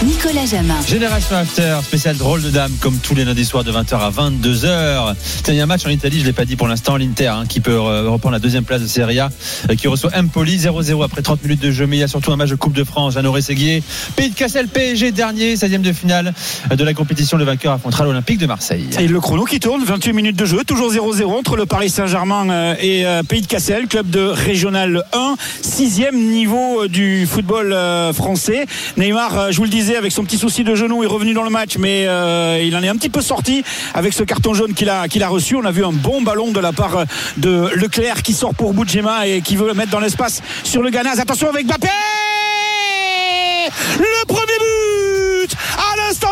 Speaker 2: Nicolas Jamin.
Speaker 7: Génération After, spécial drôle de dame, comme tous les lundis soirs de 20h à 22h. Tiens, il y a un match en Italie, je ne l'ai pas dit pour l'instant, l'Inter, hein, qui peut euh, reprendre la deuxième place de Serie A, euh, qui reçoit Empoli 0-0 après 30 minutes de jeu. Mais il y a surtout un match de Coupe de France, Jeannot Séguier. Pays de Cassel, PSG, dernier, 16e de finale de la compétition. Le vainqueur affrontera l'Olympique de Marseille.
Speaker 10: Et le chrono qui tourne, 28 minutes de jeu, toujours 0-0 entre le Paris Saint-Germain euh, et Pays de Cassel, club de Régional 1, sixième niveau du football français. Neymar, je vous le disais, avec son petit souci de genou, est revenu dans le match, mais euh, il en est un petit peu sorti avec ce carton jaune qu'il a, a reçu. On a vu un bon ballon de la part de Leclerc qui sort pour Boudjema et qui veut le mettre dans l'espace sur le Ganaz. Attention avec Mbappé le premier but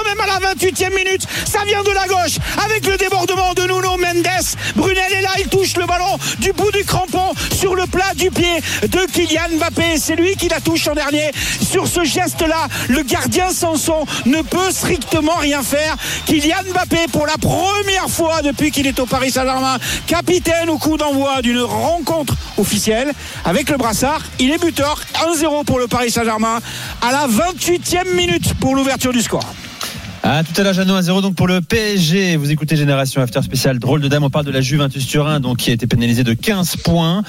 Speaker 10: même à la 28e minute ça vient de la gauche. Avec le débordement de Nuno Mendes Brunel est là il touche le ballon du bout du crampon sur le plat du pied de Kylian Mbappé. C'est lui qui la touche en dernier. Sur ce geste là le gardien Sanson ne peut strictement rien faire. Kylian Mbappé pour la première fois depuis qu'il est au Paris Saint-Germain capitaine au coup d'envoi d'une rencontre officielle avec le brassard. Il est buteur 1-0 pour le Paris Saint-Germain à la 28e minute pour l'ouverture du score.
Speaker 7: Ah, tout à l'heure, Jeannot 1-0 donc pour le PSG. Vous écoutez Génération After spécial drôle de dame. On parle de la Juventus Turin, donc qui a été pénalisée de 15 points.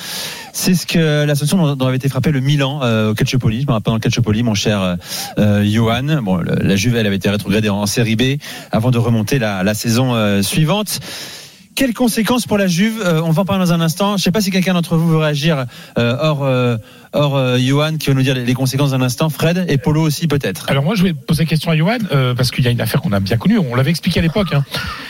Speaker 7: C'est ce que l'association dont, dont avait été frappé le Milan euh, au Calciopoli. Je me rappelle dans le Calciopoli, mon cher euh, euh, Johan. Bon, la Juve, elle avait été rétrogradée en série B avant de remonter la, la saison euh, suivante. Quelles conséquences pour la Juve Euh, On va en parler dans un instant. Je ne sais pas si quelqu'un d'entre vous veut réagir euh, hors, euh, hors euh, Johan qui va nous dire les les conséquences d'un instant. Fred et Polo aussi peut-être.
Speaker 6: Alors moi je vais poser la question à Johan euh, parce qu'il y a une affaire qu'on a bien connue, on l'avait expliqué à l'époque. Hein.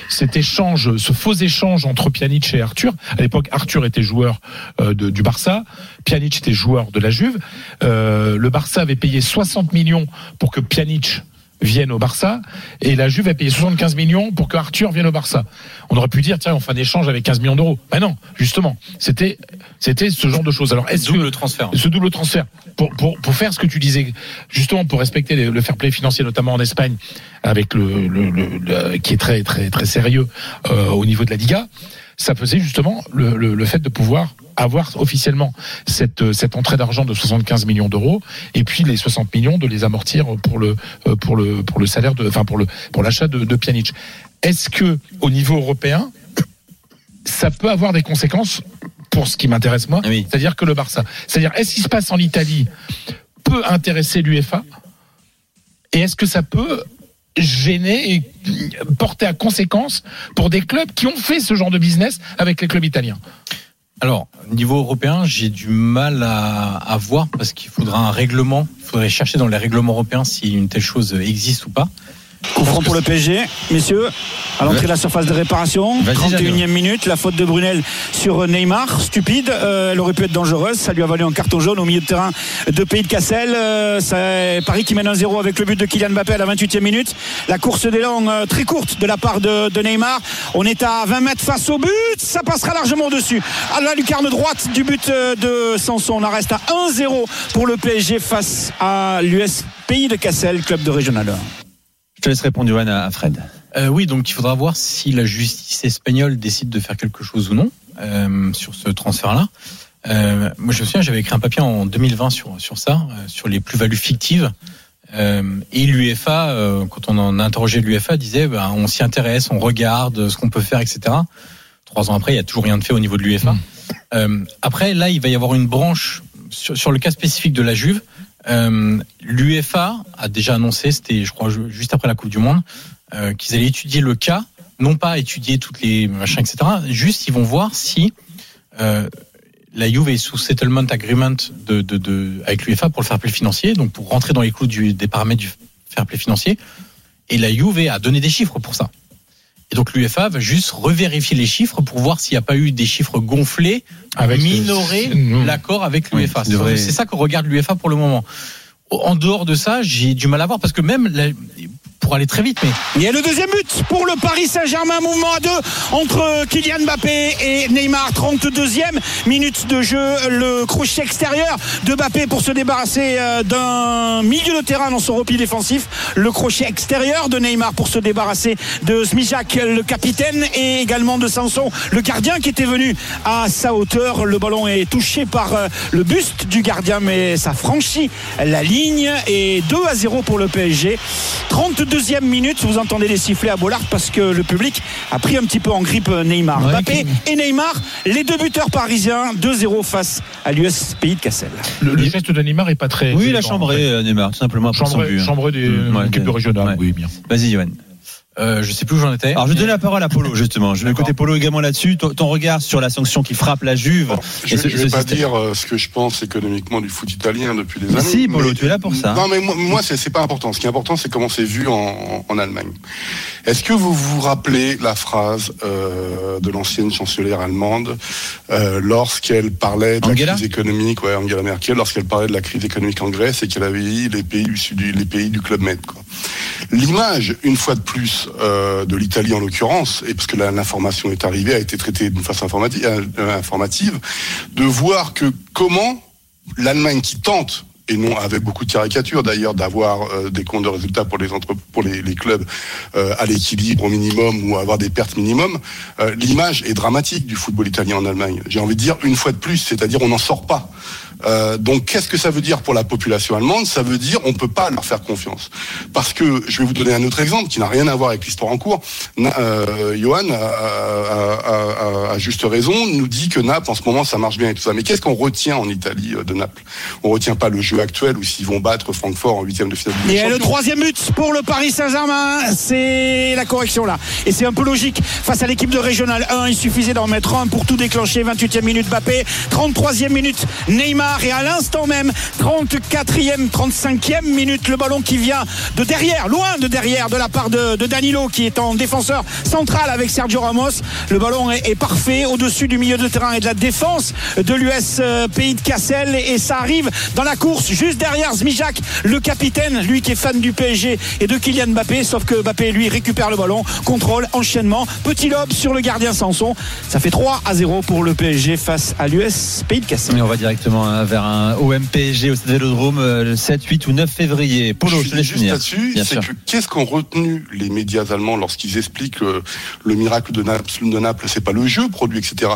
Speaker 6: Cet échange, ce faux échange entre Pjanic et Arthur. À l'époque, Arthur était joueur de- du Barça, Pjanic était joueur de la Juve. Le Barça avait payé 60 millions pour que Pjanic vienne au Barça et la Juve a payé 75 millions pour que Arthur vienne au Barça. On aurait pu dire tiens on fait un échange avec 15 millions d'euros. Ben non, justement, c'était c'était ce genre de choses. Alors est-ce
Speaker 12: Double
Speaker 6: que
Speaker 12: transfert.
Speaker 6: ce double transfert pour, pour, pour faire ce que tu disais justement pour respecter le, fair play financier notamment en Espagne avec le, le, le- le- qui est très très très sérieux euh, au niveau de la Liga ça faisait justement le, le, le fait de pouvoir avoir officiellement cette euh, cette entrée d'argent de 75 millions d'euros et puis les 60 millions de les amortir pour le euh, pour le pour le salaire de enfin pour le pour l'achat de, de Pjanic. Est-ce que au niveau européen ça peut avoir des conséquences pour ce qui m'intéresse moi, c'est-à-dire que le Barça. C'est-à-dire, est-ce qu'il se passe en Italie peut intéresser l'UEFA? Et est-ce que ça peut gêner et porter à conséquence pour des clubs qui ont fait ce genre de business avec les clubs italiens
Speaker 12: Alors, niveau européen, j'ai du mal à, à voir parce qu'il faudra un règlement. Il faudrait chercher dans les règlements européens si une telle chose existe ou pas.
Speaker 10: Coup franc pour le PSG, messieurs. À l'entrée de la surface de réparation,
Speaker 7: Vas-y,
Speaker 10: 31e minute, la faute de Brunel sur Neymar, stupide, euh, elle aurait pu être dangereuse, ça lui a valu un carton jaune au milieu de terrain de Pays de Cassel. Euh, c'est Paris qui mène 1-0 avec le but de Kylian Mbappé à la 28e minute. La course d'élan euh, très courte de la part de, de Neymar. On est à 20 mètres face au but, ça passera largement au-dessus. À la lucarne droite du but euh, de Sanson, on en reste à 1-0 pour le PSG face à l'US Pays de Cassel, club de Régional 1.
Speaker 7: Je te laisse répondre, Johan, à Fred.
Speaker 12: Euh, oui, donc il faudra voir si la justice espagnole décide de faire quelque chose ou non euh, sur ce transfert-là. Euh, moi, je me souviens, j'avais écrit un papier en 2020 sur sur ça, sur les plus-values fictives. Et l'UEFA, euh, quand on en a interrogé l'UEFA, disait, ben, on s'y intéresse, on regarde ce qu'on peut faire, etc. Trois ans après, il y a toujours rien de fait au niveau de l'UEFA. Euh, après, là, il va y avoir une branche sur, sur le cas spécifique de la Juve. Euh, L'UEFA a déjà annoncé, c'était, je crois, ju- juste après la Coupe du Monde, euh, qu'ils allaient étudier le cas, non pas étudier toutes les machins, etc. Juste, ils vont voir si euh, la Juve est sous settlement agreement de, de, avec l'UEFA pour le fair play financier, donc pour rentrer dans les clous des paramètres du fair play financier. Et la Juve a donné des chiffres pour ça. Et donc l'UEFA va juste revérifier les chiffres pour voir s'il n'y a pas eu des chiffres gonflés,
Speaker 6: Avec-
Speaker 12: minorer
Speaker 6: Mmh.
Speaker 12: l'accord avec l'UEFA.
Speaker 7: devrait-
Speaker 12: C'est ça que regarde l'UEFA pour le moment. En dehors de ça, j'ai du mal à voir parce que même la- pour aller très vite, mais
Speaker 10: Il y a le deuxième but pour le Paris Saint-Germain, mouvement à deux entre Kylian Mbappé et Neymar. 32e minute de jeu, le crochet extérieur de Mbappé pour se débarrasser euh, d'un milieu de terrain dans son repli défensif. Le crochet extérieur de Neymar pour se débarrasser de Smijak, le capitaine, et également de Sanson, le gardien qui était venu à sa hauteur. Le ballon est touché par euh, le buste du gardien, mais ça franchit la ligne et 2 à 0 pour le PSG. 32e minute, vous entendez les sifflets à Bollard parce que le public a pris un petit peu en grippe Neymar.
Speaker 12: Ouais,
Speaker 10: Mbappé et Neymar, les deux buteurs parisiens, 2-0 face à l'US Pays de Cassel.
Speaker 6: Le, le geste de Neymar est pas très.
Speaker 7: Oui, il a chambré
Speaker 6: en
Speaker 7: euh, Neymar, tout simplement
Speaker 6: fait. Chambré,
Speaker 7: but. hein.
Speaker 6: chambré des
Speaker 7: Mmh, ouais,
Speaker 6: équipes de
Speaker 7: ouais.
Speaker 6: régional.
Speaker 7: Ouais.
Speaker 6: Oui, bien.
Speaker 7: Vas-y, Johan.
Speaker 12: Euh, je sais plus où j'en étais.
Speaker 7: Alors, je vais donner la parole à Polo, justement. Je vais côté Polo également là-dessus. Ton, ton regard sur la sanction qui frappe la Juve.
Speaker 4: Je ne vais
Speaker 7: ce
Speaker 4: pas
Speaker 7: système.
Speaker 4: dire euh, ce que je pense économiquement du foot italien depuis des années.
Speaker 7: si, Polo, tu es là pour ça.
Speaker 4: Non, mais moi, moi c'est pas important. Ce qui est important, c'est comment c'est vu en, Allemagne. Est-ce que vous vous rappelez la phrase euh, de l'ancienne chancelière allemande euh, lorsqu'elle parlait de
Speaker 7: Angela
Speaker 4: la crise économique, ouais, Angela Merkel, lorsqu'elle parlait de la crise économique en Grèce et qu'elle avait dit les pays du sud, les pays du club Med. Quoi. L'image, une fois de plus, euh, de l'Italie en l'occurrence, et parce que l'information est arrivée, a été traitée d'une façon informative, euh, informative, de voir que comment l'Allemagne qui tente et non avec beaucoup de caricatures d'ailleurs d'avoir euh, des comptes de résultats pour les clubs à l'équilibre au minimum ou avoir des pertes minimum l'image est dramatique du football italien en Allemagne. J'ai envie de dire une fois de plus c'est-à-dire on n'en sort pas Euh, donc qu'est-ce que ça veut dire pour la population allemande? Ça veut dire on peut pas leur faire confiance. Parce que je vais vous donner un autre exemple qui n'a rien à voir avec l'histoire en cours. Euh, Johan, a- a- a juste raison, nous dit que Naples en ce moment ça marche bien et tout ça. Mais qu'est-ce qu'on retient en Italie euh, de Naples? On retient pas le jeu actuel ou s'ils vont battre Francfort en huitième de finale.
Speaker 10: Et le troisième but pour le Paris Saint-Germain, c'est la correction là. Et c'est un peu logique. Face à l'équipe de Régional 1, il suffisait d'en mettre un pour tout déclencher. 28e minute Mbappé, 33e minute Neymar et à l'instant même 34e, 35e minute le ballon qui vient de derrière, loin de derrière de la part de, Danilo qui est en défenseur central avec Sergio Ramos. Le ballon est, parfait au-dessus du milieu de terrain et de la défense de l'US euh, Pays de Cassel et ça arrive dans la course juste derrière Zmijak, le capitaine, lui qui est fan du PSG et de Kylian Mbappé, sauf que Mbappé lui récupère le ballon, contrôle, enchaînement, petit lob sur le gardien Sanson. Ça fait 3 à 0 pour le PSG face à l'US Pays de Cassel.
Speaker 7: On va directement hein, vers un OM PSG au Stade Vélodrome euh, le 7, 8 ou 9 février. Polo, je laisse
Speaker 4: juste là-dessus, c'est que qu'est-ce qu'ont retenu les médias allemands lorsqu'ils expliquent que le miracle de Naples, de Naples, c'est pas le jeu produit, etc.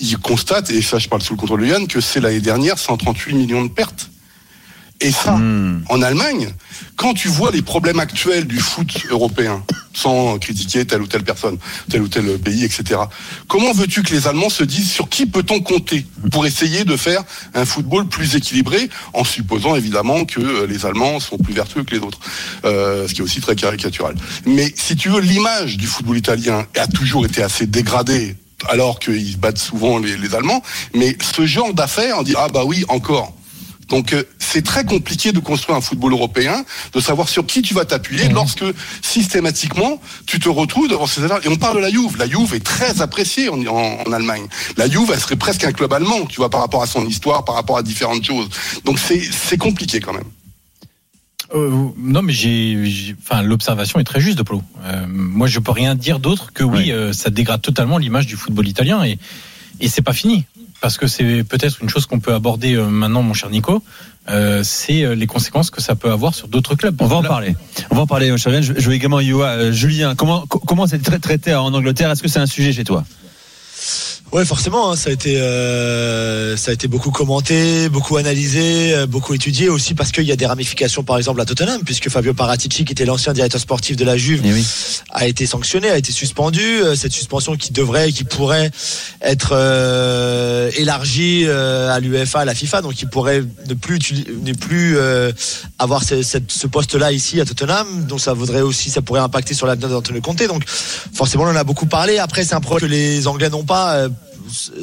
Speaker 4: Ils constatent, et ça je parle sous le contrôle de Yann, que c'est l'année dernière 138 millions de pertes. Et ça,
Speaker 7: Hmm.
Speaker 4: en Allemagne, quand tu vois les problèmes actuels du foot européen, sans critiquer telle ou telle personne, tel ou tel pays, etc. Comment veux-tu que les Allemands se disent sur qui peut-on compter pour essayer de faire un football plus équilibré, en supposant évidemment que les Allemands sont plus vertueux que les autres, Euh, ce qui est aussi très caricatural. Mais si tu veux, l'image du football italien a toujours été assez dégradée alors qu'ils battent souvent les, les Allemands. Mais ce genre d'affaires, on dit ah bah oui encore. Donc euh, c'est très compliqué de construire un football européen, de savoir sur qui tu vas t'appuyer lorsque systématiquement tu te retrouves devant ces affaires. Et on parle de la Juve. La Juve est très appréciée en, en- en Allemagne. La Juve, elle serait presque un club allemand, tu vois, par rapport à son histoire, par rapport à différentes choses. Donc c'est compliqué quand même.
Speaker 12: Euh, non, mais j'ai, enfin, l'observation est très juste de Polo. Euh, moi, je peux rien dire d'autre que oui, euh, ça dégrade totalement l'image du football italien et et c'est pas fini parce que c'est peut-être une chose qu'on peut aborder euh, maintenant, mon cher Nico. Euh, c'est euh, les conséquences que ça peut avoir sur d'autres clubs.
Speaker 7: On va en parler. On va en parler, mon cher Julien. Je, je veux également Yoa, euh, Julien. Comment co- comment c'est tra- traité en Angleterre? Est-ce que c'est un sujet chez toi?
Speaker 8: Ouais, forcément, hein, ça a été euh, ça a été beaucoup commenté, beaucoup analysé, euh, beaucoup étudié aussi parce qu'il y a des ramifications, par exemple à Tottenham, puisque Fabio Paratici, qui était l'ancien directeur sportif de la Juve, a été sanctionné, a été suspendu. Euh, Cette suspension qui devrait, qui pourrait être euh, élargie euh, à l'UEFA, à la FIFA, donc il pourrait ne plus ne plus euh, avoir ce, ce poste-là ici à Tottenham. Donc ça voudrait aussi, ça pourrait impacter sur l'avenir d'Antonio Conte. Donc forcément, on en a beaucoup parlé. Après, c'est un problème que les Anglais n'ont pas.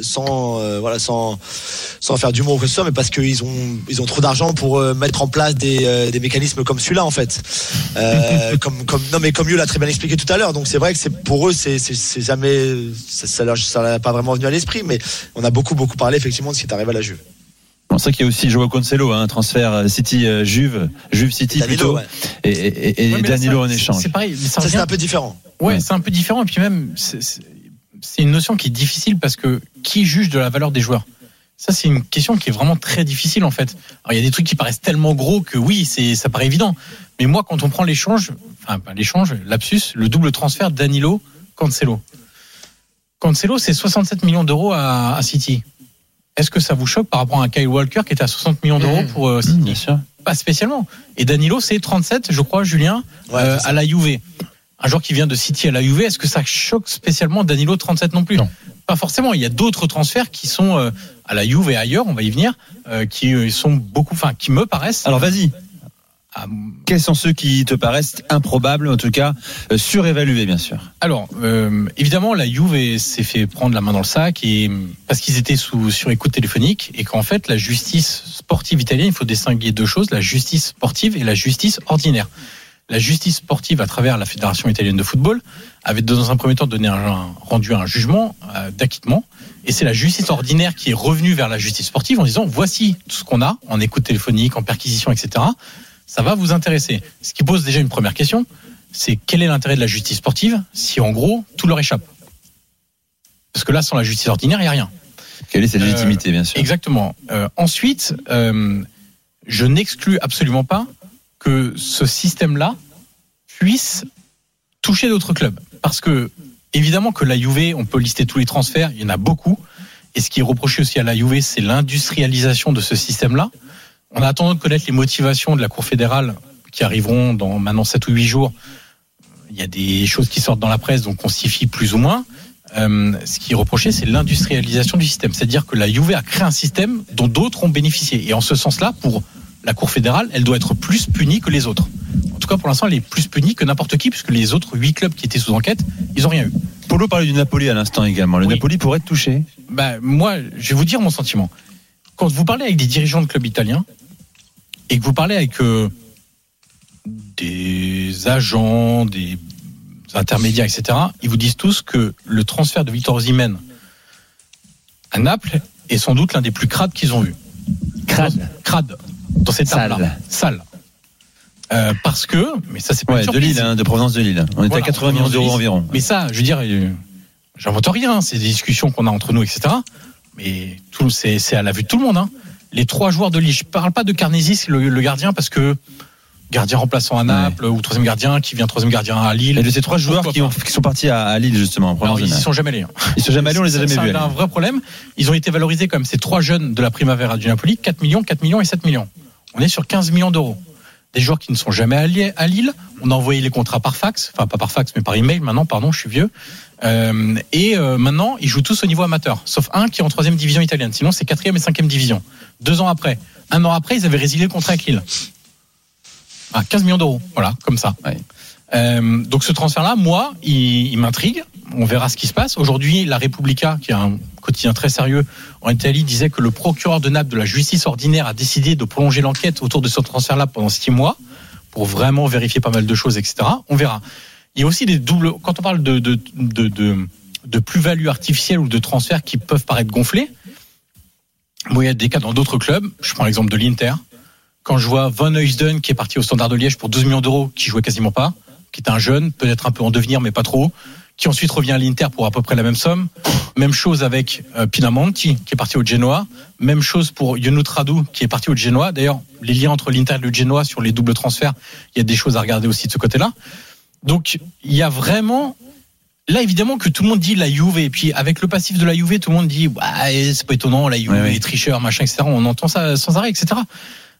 Speaker 8: Sans euh, voilà sans sans faire d'humour ou quoi que ce soit mais parce qu'ils ont ils ont trop d'argent pour euh, mettre en place des, euh, des mécanismes comme celui-là en fait euh, comme comme non mais comme Yo l'a très bien expliqué tout à l'heure donc c'est vrai que c'est pour eux c'est c'est c'est jamais ça ça leur ça leur a pas vraiment venu à l'esprit mais on a beaucoup beaucoup parlé effectivement de ce qui est arrivé à la Juve
Speaker 7: On sait qu'il y a aussi Joao Cancelo, hein, transfert euh, City euh, Juve, Juve City
Speaker 8: Danilo,
Speaker 7: plutôt,
Speaker 8: ouais.
Speaker 7: et, et, et
Speaker 12: Ouais, mais là,
Speaker 7: Danilo
Speaker 12: ça-
Speaker 7: en échange.
Speaker 12: C'est pareil. mais ça
Speaker 8: ça c'est un peu différent
Speaker 12: Ouais, c'est un peu différent. Et puis même, c'est- c'est c'est une notion qui est difficile parce que qui juge de la valeur des joueurs? Ça, c'est une question qui est vraiment très difficile en fait. Alors, il y a des trucs qui paraissent tellement gros que oui, c'est ça paraît évident. Mais moi, quand on prend l'échange, enfin pas l'échange, lapsus, le double transfert Danilo Cancelo. Cancelo, c'est 67 millions d'euros à, à City. Est-ce que ça vous choque par rapport à Kyle Walker qui était à 60 millions d'euros pour euh, City?
Speaker 7: Bien sûr.
Speaker 12: Pas spécialement. Et Danilo, c'est 37, je crois, Julien,
Speaker 8: Ouais,
Speaker 12: euh, à la Juve. Un joueur qui vient de City à la Juve, est-ce que ça choque spécialement Danilo 37 non plus
Speaker 6: Non.
Speaker 12: Pas forcément. Il y a d'autres transferts qui sont euh, à la Juve et ailleurs, on va y venir, euh, qui euh, sont beaucoup, enfin, qui me paraissent.
Speaker 7: Alors vas-y.
Speaker 12: Ah,
Speaker 7: Quels sont ceux qui te paraissent improbables, en tout cas euh, surévalués, bien sûr?
Speaker 12: Alors, euh, évidemment, la Juve s'est fait prendre la main dans le sac et parce qu'ils étaient sous sur écoute téléphonique et qu'en fait, la justice sportive italienne, il faut distinguer deux choses la justice sportive et la justice ordinaire. La justice sportive, à travers la Fédération italienne de football, avait dans un premier temps donné un, rendu un jugement euh, d'acquittement. Et c'est la justice ordinaire qui est revenue vers la justice sportive en disant voici tout ce qu'on a en écoute téléphonique, en perquisition, etc. Ça va vous intéresser. Ce qui pose déjà une première question c'est quel est l'intérêt de la justice sportive si en gros tout leur échappe? Parce que là, sans la justice ordinaire, il n'y a rien.
Speaker 7: Quelle est cette
Speaker 12: Euh,
Speaker 7: légitimité, bien sûr?
Speaker 12: Exactement. Euh, ensuite, je n'exclus absolument pas que ce système-là puisse toucher d'autres clubs. Parce que, évidemment, que la Juve, on peut lister tous les transferts, il y en a beaucoup. Et ce qui est reproché aussi à la Juve, c'est l'industrialisation de ce système-là. On attend de connaître les motivations de la Cour fédérale qui arriveront dans maintenant 7 ou 8 jours. Il y a des choses qui sortent dans la presse, donc on s'y fie plus ou moins. Euh, ce qui est reproché, c'est l'industrialisation du système. C'est-à-dire que la Juve a créé un système dont d'autres ont bénéficié. Et en ce sens-là, pour la Cour fédérale, elle doit être plus punie que les autres. En tout cas, pour l'instant, elle est plus punie que n'importe qui, puisque les autres huit clubs qui étaient sous enquête, ils n'ont rien eu.
Speaker 7: Polo parlait du Napoli à l'instant également. Le
Speaker 12: Oui.
Speaker 7: Napoli pourrait être touché.
Speaker 12: Bah, moi, je vais vous dire mon sentiment. Quand vous parlez avec des dirigeants de clubs italiens et que vous parlez avec euh, des agents, des intermédiaires, etc., ils vous disent tous que le transfert de Victor Osimhen à Naples est sans doute l'un des plus crades qu'ils ont vu.
Speaker 7: Crade.
Speaker 12: Crade. Dans cette
Speaker 7: Sale.
Speaker 12: table-là. Sale. Euh, parce que, mais ça c'est pas une
Speaker 7: de. Lille, hein, de provenance de Lille. On était
Speaker 12: Voilà,
Speaker 7: à 80 millions d'euros
Speaker 12: on
Speaker 7: environ.
Speaker 12: Mais ça, je veux dire, euh, j'invente rien. hein. C'est des discussions qu'on a entre nous, etc. Mais tout, c'est, c'est à la vue de tout le monde. hein. Les trois joueurs de Lille. Je parle pas de Carnesis, le, le gardien, parce que gardien remplaçant à Naples ou troisième gardien qui vient troisième gardien à Lille.
Speaker 7: Et de ces trois joueurs qui, ont-
Speaker 12: pas
Speaker 7: qui sont partis à, à Lille, justement, en
Speaker 12: Alors, ils
Speaker 7: Naples.
Speaker 12: sont jamais allés. hein.
Speaker 7: Ils sont jamais allés, on les a
Speaker 12: C'est-
Speaker 7: jamais
Speaker 12: c'est
Speaker 7: vus.
Speaker 12: un, un vrai problème. Ils ont été valorisés comme ces trois jeunes de la Primavera du Napoli, 4 millions, 4 millions et 7 millions. On est sur 15 millions d'euros. Des joueurs qui ne sont jamais allés à Lille. On a envoyé les contrats par fax, enfin pas par fax, mais par email maintenant, pardon, je suis vieux. Euh, et euh, maintenant, ils jouent tous au niveau amateur, sauf un qui est en troisième division italienne. Sinon, c'est quatrième et cinquième division. Deux ans après, un an après, ils avaient résilié le contrat avec Lille. Ah, 15 millions d'euros, voilà, comme ça.
Speaker 7: Ouais.
Speaker 12: Euh, donc ce transfert-là, moi, il, il m'intrigue. On verra ce qui se passe. Aujourd'hui, la Repubblica, qui est un quotidien très sérieux en Italie, disait que le procureur de Naples de la justice ordinaire a décidé de prolonger l'enquête autour de ce transfert-là pendant six mois pour vraiment vérifier pas mal de choses, etc. On verra. Il y a aussi des doubles. Quand on parle de, de, de, de, plus-value artificielle ou de transferts qui peuvent paraître gonflés, bon, il y a des cas dans d'autres clubs. Je prends l'exemple de l'Inter. Quand je vois Van Heusden qui est parti au Standard de Liège pour 12 millions d'euros, qui jouait quasiment pas, qui est un jeune, peut-être un peu en devenir, mais pas trop, qui ensuite revient à l'Inter pour à peu près la même somme. Même chose avec euh, Pinamonti, qui est parti au Genoa. Même chose pour Yunus Radou, qui est parti au Genoa. D'ailleurs, les liens entre l'Inter et le Genoa sur les doubles transferts, il y a des choses à regarder aussi de ce côté-là. Donc, il y a vraiment Là, évidemment, que tout le monde dit la Juve, et puis avec le passif de la Juve, tout le monde dit, ouais, c'est pas étonnant, la Juve,
Speaker 7: Ouais, ouais.
Speaker 12: les tricheurs, machin, etc. On entend ça sans arrêt, etc.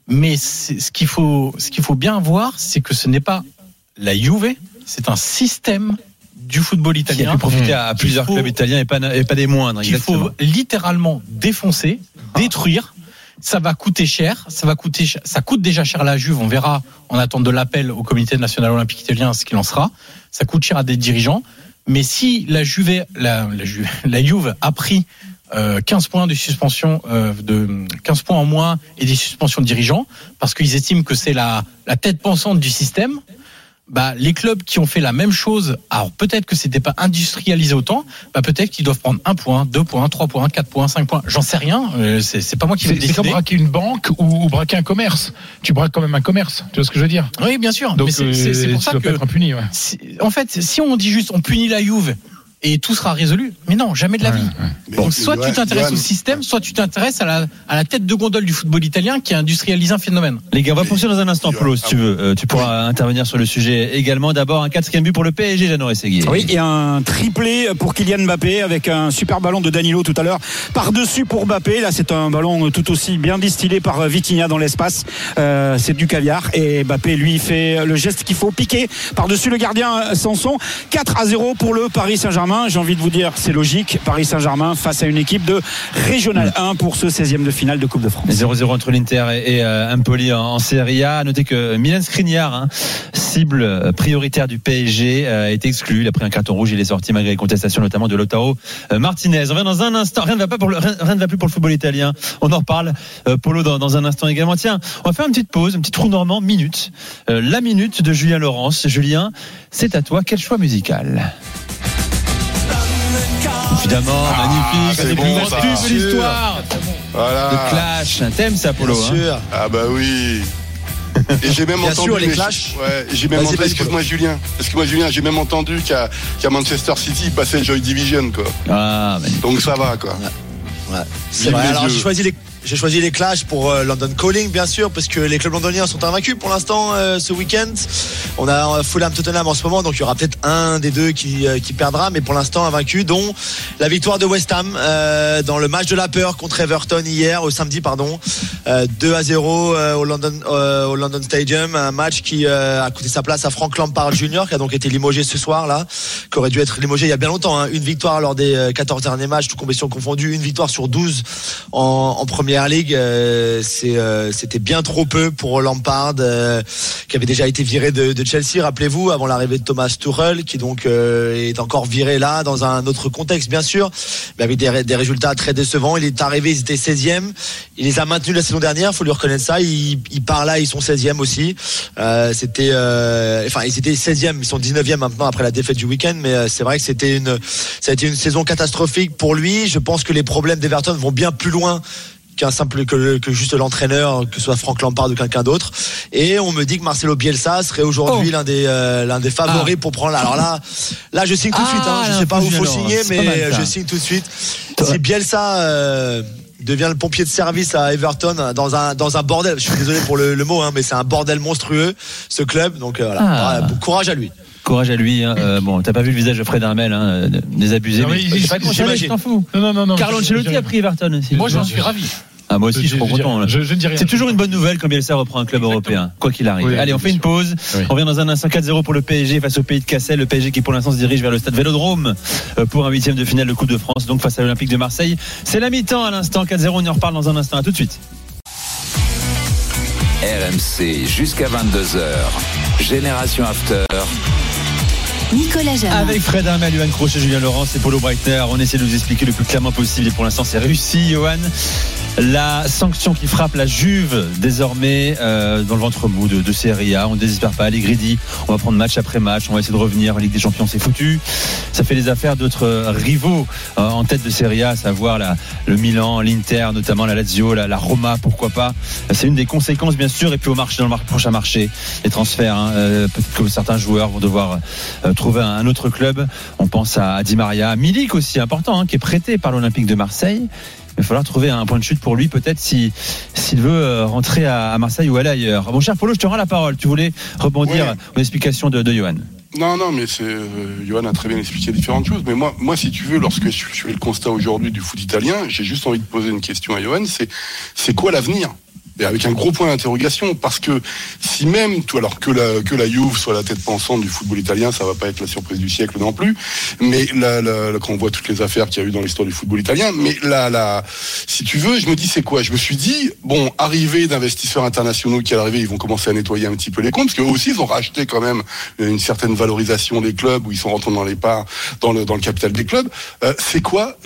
Speaker 12: Mais ce qu'il faut, ce qu'il faut bien voir, c'est que ce n'est pas la Juve, c'est un système du football
Speaker 7: Qui a
Speaker 12: italien.
Speaker 7: pu profiter à plusieurs
Speaker 12: faut-
Speaker 7: clubs italiens et pas, et pas des moindres. exactement.
Speaker 12: faut littéralement défoncer, détruire. Ça va coûter cher. Ça va coûter. Ça coûte déjà cher à la Juve. On verra en attente de l'appel au Comité national olympique italien ce qu'il en sera. Ça coûte cher à des dirigeants. Mais si la Juve, la, la, Juve, la Juve a pris euh, 15 points de suspension, euh, de 15 points en moins et des suspensions de dirigeants, parce qu'ils estiment que c'est la, la tête pensante du système. Bah, les clubs qui ont fait la même chose, alors peut-être que c'était pas industrialisé autant, bah peut-être qu'ils doivent prendre un point, deux points, trois points, quatre points, cinq points. J'en sais rien. euh, c'est c'est pas moi qui vais le
Speaker 6: c'est comme
Speaker 12: décider.
Speaker 6: braquer une banque ou, ou braquer un commerce. Tu braques quand même un commerce. Tu vois ce que je veux dire?
Speaker 12: Oui, bien sûr.
Speaker 6: Donc
Speaker 12: Mais c'est-
Speaker 6: euh,
Speaker 12: pour ça que
Speaker 6: être impuni. Ouais.
Speaker 12: si- en fait, si on dit juste on punit la Juve et tout sera résolu, mais non, jamais de la vie. Donc soit tu t'intéresses au système, soit tu t'intéresses à la, à la tête de gondole du football italien qui a industrialisé un phénomène.
Speaker 7: Les gars, on va poursuivre dans un instant, Polo, si tu veux. Euh, tu pourras intervenir sur le sujet également. D'abord, un quatrième but pour le PSG, Jeannot Rességui.
Speaker 10: Oui, et un triplé pour Kylian Mbappé avec un super ballon de Danilo tout à l'heure. Par-dessus pour Mbappé, là c'est un ballon tout aussi bien distillé par Vitinha dans l'espace. Euh, c'est du caviar et Mbappé lui fait le geste qu'il faut piquer par-dessus le gardien Sanson. 4 à 0 pour le Paris Saint-Germain. J'ai envie de vous dire, c'est logique. Paris Saint-Germain face à une équipe de Régional 1 pour ce 16e de finale de Coupe de France.
Speaker 7: 0-0 entre l'Inter et, et euh, Empoli en, Serie A. À noter que Milan Skriniar, hein, cible euh, prioritaire du PSG, euh, été exclu. Il a pris un carton rouge. Il est sorti malgré les contestations, notamment de Lautaro euh, Martinez. On revient dans un instant. Rien ne va pas pour le, rien, ne va plus pour le football italien. On en reparle. euh, Polo dans, dans un instant également. Tiens, on va faire une petite pause, une petite trou normand, minute. Euh, la minute de Julien Laurence. Julien, c'est à toi. Quel choix musical? Évidemment, magnifique,
Speaker 4: c'est bon,
Speaker 7: plus de l'histoire.
Speaker 4: Voilà.
Speaker 7: Le Clash, t'aimes ça, Polo
Speaker 8: Bien
Speaker 7: hein
Speaker 8: sûr.
Speaker 4: Ah bah oui. Et j'ai même
Speaker 8: Bien
Speaker 4: entendu.
Speaker 8: sûr, les clashs.
Speaker 4: Ouais, j'ai même
Speaker 8: Vas-y,
Speaker 4: entendu.
Speaker 8: vas-y,
Speaker 4: Excuse-moi, Julien. Excuse-moi, Julien. J'ai même entendu qu'à Manchester City, il passait Joy Division, quoi.
Speaker 7: Ah.
Speaker 4: Donc ça va, quoi.
Speaker 8: Ouais, vrai. Alors j'ai choisi les j'ai choisi les clashs pour euh, London Calling bien sûr parce que les clubs londoniens sont invaincus pour l'instant euh, ce week-end. On a euh, Fulham Tottenham en ce moment donc il y aura peut-être un des deux qui, euh, qui perdra mais pour l'instant invaincu dont la victoire de West Ham euh, dans le match de la peur contre Everton hier au samedi pardon Euh, 2 à 0 euh, au London euh, au London Stadium un match qui euh, a coûté sa place à Frank Lampard Jr qui a donc été limogé ce soir là qui aurait dû être limogé il y a bien longtemps hein. une victoire lors des euh, 14 derniers matchs toutes compétitions confondues une victoire sur 12 en, en ligue euh, c'est euh, c'était bien trop peu pour Lampard euh, qui avait déjà été viré de, Chelsea rappelez-vous avant l'arrivée de Thomas Tuchel qui donc euh, est encore viré là dans un autre contexte bien sûr. Mais avec des, ré- des résultats très décevants. Il est arrivé ils étaient 16e il les a maintenus la saison dernière faut lui reconnaître ça. Il, il part là ils sont 16e aussi. Euh, c'était euh, enfin ils étaient 16e ils sont 19e maintenant après la défaite du week-end mais euh, c'est vrai que c'était ça a été une saison catastrophique pour lui. Je pense que les problèmes d'Everton vont bien plus loin qu'un simple que, que juste l'entraîneur que ce soit Franck Lampard ou quelqu'un d'autre. Et on me dit que Marcelo Bielsa serait aujourd'hui
Speaker 7: Oh.
Speaker 8: l'un des euh, l'un des favoris pour prendre la- alors là là je signe tout de suite hein.
Speaker 7: Ah,
Speaker 8: je sais pas où faut signer mais je signe tout de suite. Si Bielsa euh, devient le pompier de service à Everton dans un dans un bordel je suis désolé pour le, le mot hein, mais c'est un bordel monstrueux ce club. Donc euh, voilà.
Speaker 7: Ah.
Speaker 8: Voilà, courage à lui
Speaker 7: Courage à lui. Hein. Euh, bon, t'as pas vu le visage de Fred Hermel, hein, désabusé.
Speaker 6: Non,
Speaker 7: mais
Speaker 6: mais
Speaker 7: je t'en fous.
Speaker 6: Non, non, non, non.
Speaker 7: Carlo Ancelotti a pris Everton aussi.
Speaker 12: Moi, j'en suis ravi.
Speaker 7: Ah, moi aussi, je,
Speaker 6: Je-
Speaker 7: suis trop content. là.
Speaker 6: je- je ne dis rien.
Speaker 7: C'est toujours une bonne nouvelle quand Bielsa reprend un club européen, quoi qu'il arrive.
Speaker 6: Oui,
Speaker 7: Allez, on fait une pause.
Speaker 6: Oui.
Speaker 7: On revient dans un instant 4-0 pour le PSG face au pays de Cassel. Le PSG qui pour l'instant se dirige vers le stade Vélodrome euh, pour un huitième de finale de Coupe de France, donc face à l'Olympique de Marseille. C'est la mi-temps à l'instant 4-0. On y en reparle dans un instant. À tout de suite.
Speaker 3: RMC jusqu'à 22h. Génération After.
Speaker 2: Nicolas Jamin.
Speaker 7: Avec Fred Hermel, Johan Crochet, Julien Laurence et Paulo Breitner, on essaie de vous expliquer le plus clairement possible et pour l'instant c'est réussi, Johan. La sanction qui frappe la Juve désormais euh, dans le ventre mou de, de Serie A. On ne désespère pas, Allegri on va prendre match après match, on va essayer de revenir en Ligue des Champions, c'est foutu. Ça fait les affaires d'autres rivaux euh, en tête de Serie A, à savoir la, le Milan, l'Inter, notamment la Lazio, la, la Roma, pourquoi pas. C'est une des conséquences bien sûr et puis au marché dans le prochain marché, les transferts. hein. Euh, Peut-être que certains joueurs vont devoir euh, trouver un, autre club. On pense à, Di Maria, Milik aussi important, hein, qui est prêté par l'Olympique de Marseille. Il va falloir trouver un point de chute pour lui, peut-être si s'il veut euh, rentrer à, à Marseille ou aller ailleurs. Mon cher Polo, je te rends la parole. Tu voulais rebondir aux explications de, de Johan.
Speaker 4: Non, non, mais c'est euh, Johan a très bien expliqué différentes choses. Mais moi, moi, si tu veux, lorsque je, je fais le constat aujourd'hui du foot italien, j'ai juste envie de poser une question à Johan. C'est c'est quoi l'avenir? Et avec un gros point d'interrogation, parce que si même, tout, alors que la, que la Juve soit la tête pensante du football italien, ça va pas être la surprise du siècle non plus, mais la, la- quand on voit toutes les affaires qu'il y a eu dans l'histoire du football italien, mais la, la, si tu veux, je me dis c'est quoi? Je me suis dit, bon, arrivée d'investisseurs internationaux qui à ils vont commencer à nettoyer un petit peu les comptes, parce qu'eux aussi, ils ont racheté quand même une certaine valorisation des clubs, où ils sont rentrés dans les parts, dans le, dans le capital des clubs. Euh, c'est quoi,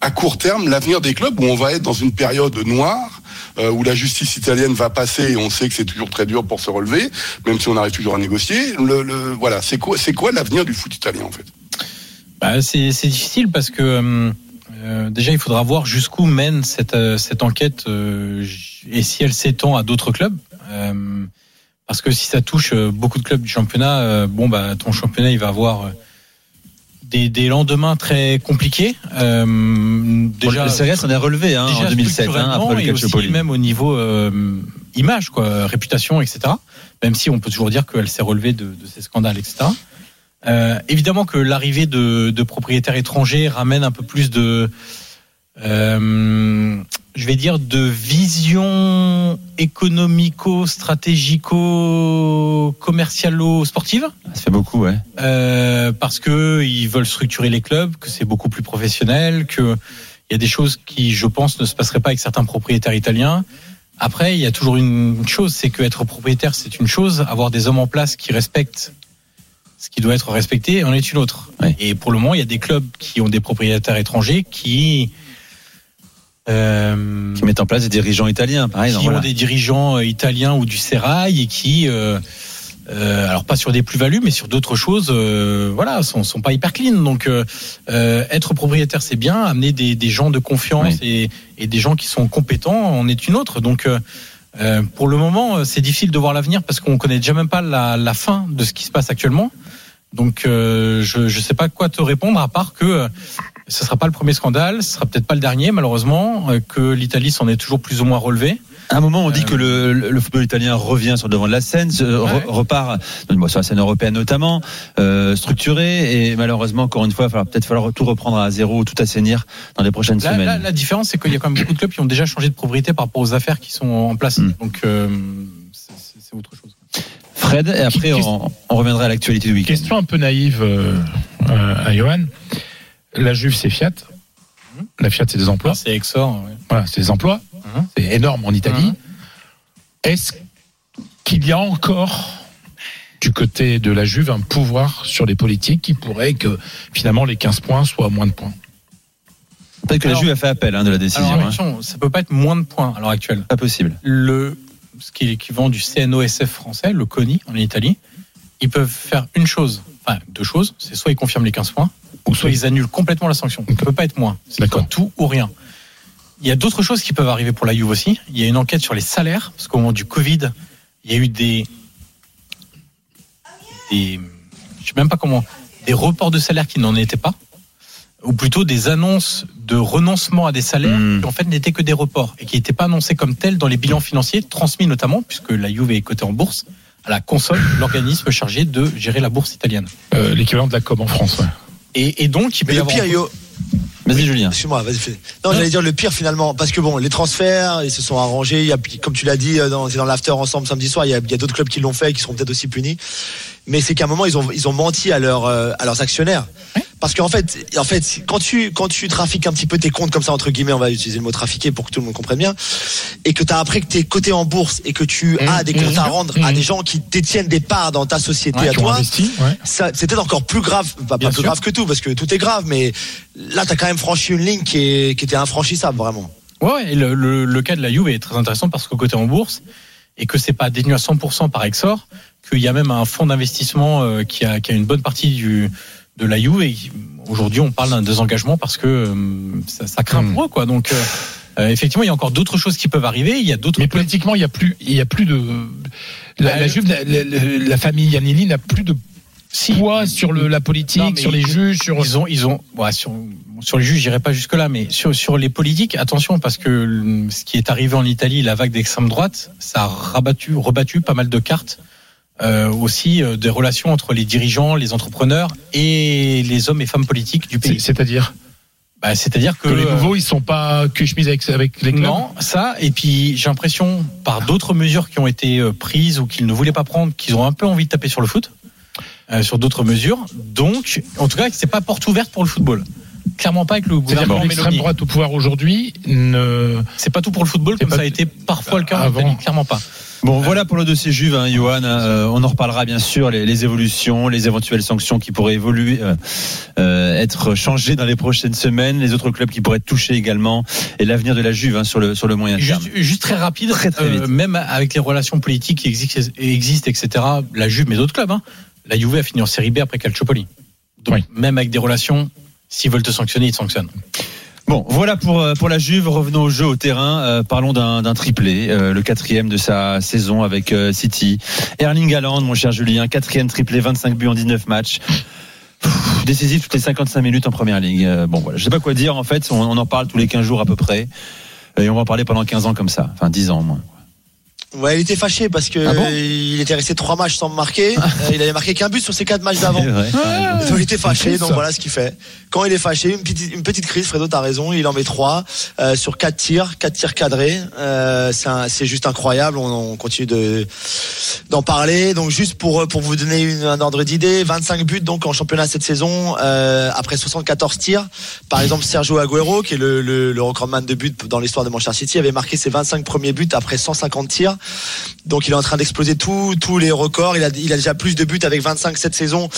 Speaker 4: à court terme, l'avenir des clubs, où on va être dans une période noire, euh, où la justice italienne va passer et on sait que c'est toujours très dur pour se relever, même si on arrive toujours à négocier. Voilà, c'est quoi, l'avenir du foot italien en fait?
Speaker 12: Bah, c'est difficile parce que euh, euh, déjà il faudra voir jusqu'où mène cette, enquête et si elle s'étend à d'autres clubs. Parce que si ça touche beaucoup de clubs du championnat, bon bah ton championnat il va avoir des, des lendemains très compliqués. Euh,
Speaker 7: Déjà, le Serie A s'en est relevé hein, en 2007, hein, après le
Speaker 12: et aussi même au niveau euh, image, quoi, réputation, etc. Même si on peut toujours dire qu'elle s'est relevée de, de ces scandales, etc. Euh, évidemment que l'arrivée de, de propriétaires étrangers ramène un peu plus de, euh, je vais dire, de vision économico, stratégico, commercialo, sportive.
Speaker 7: Ça fait beaucoup, ouais.
Speaker 12: Euh, parce que ils veulent structurer les clubs, que c'est beaucoup plus professionnel, que il y a des choses qui, je pense, ne se passeraient pas avec certains propriétaires italiens. Après, il y a toujours une chose, c'est que être propriétaire, c'est une chose, avoir des hommes en place qui respectent ce qui doit être respecté en est une autre. Et pour le moment, il y a des clubs qui ont des propriétaires étrangers qui euh,
Speaker 7: Qui mettent en place des dirigeants italiens, par exemple.
Speaker 12: qui
Speaker 7: voilà.
Speaker 12: ont des dirigeants euh, italiens ou du Serail et qui, euh, euh, alors pas sur des plus-values, mais sur d'autres choses, euh, voilà, sont, sont pas hyper clean. Donc, euh, être propriétaire, c'est bien. Amener des, des gens de confiance et, et des gens qui sont compétents en est une autre. Donc, pour le moment, c'est difficile de voir l'avenir parce qu'on connaît déjà même pas la, la fin de ce qui se passe actuellement. Donc, euh, je ne sais pas quoi te répondre à part que euh, ce sera pas le premier scandale, ce sera peut-être pas le dernier malheureusement, euh, que l'Italie s'en est toujours plus ou moins relevée.
Speaker 7: À un moment, on dit que le, le football italien revient sur le devant de la scène, repart bon, sur la scène européenne notamment, euh, structuré, et malheureusement, encore une fois, il va peut-être falloir tout reprendre à zéro, tout assainir dans les prochaines
Speaker 12: Là,
Speaker 7: semaines.
Speaker 12: là, la différence, c'est qu'il y a quand même beaucoup de clubs qui ont déjà changé de propriété par rapport aux affaires qui sont en place.
Speaker 7: Hmm.
Speaker 12: Donc, euh, c'est- autre chose.
Speaker 7: Fred, et après, on, on reviendra à l'actualité du week-end.
Speaker 6: Question un peu naïve euh, euh, à Johan. La Juve, c'est Fiat. La Fiat, c'est des emplois.
Speaker 12: C'est Exor. ouais.
Speaker 6: Voilà, c'est des emplois. C'est énorme en Italie. Est-ce qu'il y a encore du côté de la Juve un pouvoir sur les politiques qui pourrait que finalement les 15 points soient moins de points?
Speaker 7: Peut-être que la Juve a fait appel hein, de la décision.
Speaker 12: Alors,
Speaker 7: hein.
Speaker 12: attention, ça peut pas être moins de points à l'heure actuelle.
Speaker 7: Pas possible.
Speaker 12: Le, ce qui est l'équivalent du CNOSF français, le CONI en Italie, ils peuvent faire une chose, enfin deux choses, c'est soit ils confirment les 15 points, ou soit ils annulent complètement la sanction. Ça peut pas être moins. C'est tout ou rien. Il y a d'autres choses qui peuvent arriver pour la Juve aussi. Il y a une enquête sur les salaires, parce qu'au moment du Covid, il y a eu des, des je sais même pas comment, des reports de salaires qui n'en étaient pas, ou plutôt des annonces de renoncement à des salaires qui en fait n'étaient que des reports et qui n'étaient pas annoncés comme tels dans les bilans financiers transmis notamment, puisque la Juve est cotée en bourse, à la console, l'organisme chargé de gérer la bourse italienne.
Speaker 6: Euh, L'équivalent de la com en France. Ouais.
Speaker 12: Et, et donc, il peut
Speaker 8: Mais
Speaker 12: y
Speaker 8: le
Speaker 12: avoir
Speaker 8: pire, Yo.
Speaker 7: Vas-y, Julien.
Speaker 8: Excuse-moi, vas-y, fais. Non, j'allais dire le pire finalement, parce que bon, les transferts, ils se sont arrangés. Il y a, comme tu l'as dit, euh, dans, c'est dans l'after ensemble samedi soir, il y a, d'autres clubs qui l'ont fait et qui seront peut-être aussi punis. Mais c'est qu'à un moment, ils ont, ils ont menti à, leur, euh, à leurs actionnaires. Parce qu'en fait, en fait, quand tu quand tu trafiques un petit peu tes comptes comme ça entre guillemets, on va utiliser le mot trafiquer pour que tout le monde comprenne bien, et que tu as après que tu es coté en bourse et que tu
Speaker 9: Mmh,
Speaker 8: as des comptes à rendre à des gens qui détiennent des parts dans ta société
Speaker 6: Ouais,
Speaker 8: à toi,
Speaker 6: ouais.
Speaker 8: c'est peut-être encore plus grave, pas, pas plus grave que tout parce que tout est grave, mais là tu as quand même franchi une ligne qui est qui était infranchissable vraiment.
Speaker 12: Ouais, et le, le, le cas de la Juve est très intéressant parce qu'au côté en bourse, et que c'est pas détenu à 100% par Exor, qu'il y a même un fonds d'investissement euh, qui, a, qui a une bonne partie du, de la Juve. Et aujourd'hui, on parle d'un désengagement parce que euh, ça, ça craint
Speaker 6: Hmm.
Speaker 12: pour eux, quoi. Donc, euh, euh, effectivement, il y a encore d'autres choses qui peuvent arriver. Il y a d'autres.
Speaker 6: Mais politiquement, il y a plus, il y a plus de la, la Juve, la, la- la- la famille Agnelli n'a plus de poids sur le, la politique,
Speaker 12: Non,
Speaker 6: sur les
Speaker 12: ils-
Speaker 6: juges, sur.
Speaker 12: Ils ont, ils ont, ouais, sur, sur les juges, j'irai pas jusque là, mais sur, sur les politiques, attention, parce que ce qui est arrivé en Italie, la vague d'extrême droite, ça a rabattu, rebattu pas mal de cartes. Euh, aussi euh, des relations entre les dirigeants, les entrepreneurs et les hommes et femmes politiques du pays.
Speaker 6: C'est-à-dire
Speaker 12: bah, C'est-à-dire que,
Speaker 6: que les
Speaker 12: euh,
Speaker 6: nouveaux, ils sont pas que chemise avec, avec les clubs?
Speaker 12: non, ça, et puis j'ai l'impression, par d'autres mesures qui ont été euh, prises ou qu'ils ne voulaient pas prendre, qu'ils ont un peu envie de taper sur le foot, euh, sur d'autres mesures. Donc, en tout cas, c'est pas porte ouverte pour le football. Clairement pas avec le gouvernement
Speaker 6: que l'extrême droite au pouvoir aujourd'hui ne.
Speaker 12: C'est pas tout pour le football, comme ça a été parfois le cas
Speaker 6: Avant.
Speaker 12: Clairement pas.
Speaker 7: Bon, voilà pour le dossier Juve, hein, Johan. Euh, on en reparlera bien sûr, les, les évolutions, les éventuelles sanctions qui pourraient évoluer, euh, euh, être changées dans les prochaines semaines, les autres clubs qui pourraient être touchés également, et l'avenir de la Juve hein, sur le sur le moyen terme.
Speaker 12: Juste, juste très rapide,
Speaker 7: Très, très
Speaker 12: euh,
Speaker 7: vite.
Speaker 12: même avec les relations politiques qui existent, existent etc., la Juve, mais d'autres clubs, hein, la Juve a fini en série B après Calciopoli. Donc,
Speaker 6: Oui.
Speaker 12: même avec des relations, s'ils veulent te sanctionner, ils te sanctionnent.
Speaker 7: Bon, voilà pour euh, pour la Juve. Revenons au jeu, au terrain. Euh, parlons d'un triplé, euh, le quatrième de sa saison avec City. Erling Haaland, mon cher Julien, quatrième triplé, 25 buts en 19 matchs. Décisif toutes les 55 minutes en première ligue. Bon, voilà, je sais pas quoi dire. En fait, on, on en parle tous les 15 jours à peu près, et on va en parler pendant 15 ans comme ça, enfin 10 ans au moins.
Speaker 8: Ouais, il était fâché parce que
Speaker 7: Ah bon
Speaker 8: il était resté trois matchs sans marquer. Euh, il avait marqué qu'un but sur ses quatre matchs d'avant. Il était fâché,
Speaker 6: C'est
Speaker 8: donc voilà ce qu'il fait. Quand il est fâché, une petite, une petite crise, Fredo, t'as raison, il en met trois euh, sur quatre tirs, quatre tirs cadrés. Euh, c'est juste incroyable. On, on continue de d'en parler. Donc juste pour pour vous donner une, un ordre d'idée, 25 buts donc en championnat cette saison euh, après 74 tirs. Par exemple, Sergio Aguero, qui est le, le, le recordman de buts dans l'histoire de Manchester City, avait marqué ses 25 premiers buts après 150 tirs. Donc il est en train d'exploser tous les records. Il a, il a déjà plus de buts avec 25 cette saison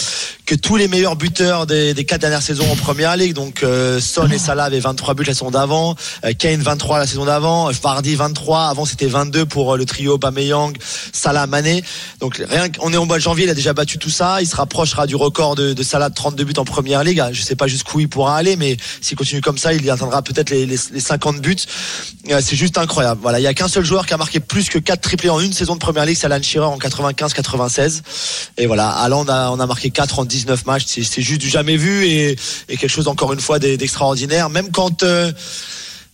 Speaker 8: que tous les meilleurs buteurs des, des quatre dernières saisons en première ligue. Donc euh, Son et Salah avaient 23 buts la saison d'avant, euh, Kane 23 la saison d'avant, Vardy 23. Avant c'était 22 pour euh, le trio Bameyang, Salah, Mané. Donc rien qu'on est au mois de janvier, il a déjà battu tout ça. Il se rapprochera du record de, de Salah de 32 buts en première ligue. Je sais pas jusqu'où il pourra aller, mais s'il continue comme ça, il atteindra peut-être les, les, les 50 buts. C'est juste incroyable. Voilà, il y a qu'un seul joueur qui a marqué plus que 4 triplés en une saison de première ligue, c'est Alan Shearer en 95-96. Et voilà, Haaland a, on a marqué 4 en 19 matchs. C'est juste du jamais vu et, quelque chose encore une fois d'e- d'extraordinaire. Même quand euh,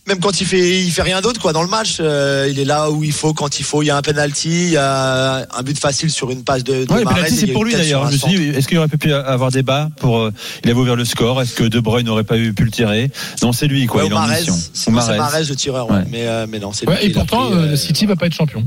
Speaker 8: même quand il fait il fait rien d'autre quoi dans le match, euh, il est là où il faut quand il faut. Il y a un penalty, il y a un but facile sur une passe de. de
Speaker 7: Ouais, c'est pour lui d'ailleurs.
Speaker 8: un
Speaker 7: Je me suis
Speaker 8: centre.
Speaker 7: dit, est-ce qu'il aurait pu avoir débat pour. euh, il avait ouvert le score? Est-ce que De Bruyne n'aurait pas eu pu le tirer? Non, c'est lui, quoi.
Speaker 8: Ouais,
Speaker 7: il
Speaker 8: ou
Speaker 7: est en
Speaker 8: Mahrez,
Speaker 7: mission.
Speaker 8: sinon
Speaker 7: Ou
Speaker 8: c'est.
Speaker 7: Mahrez
Speaker 8: le tireur, ouais.
Speaker 7: Ouais.
Speaker 8: mais euh, mais non c'est
Speaker 6: et pourtant,
Speaker 8: pris,
Speaker 6: euh,
Speaker 8: euh,
Speaker 6: le City va pas être champion.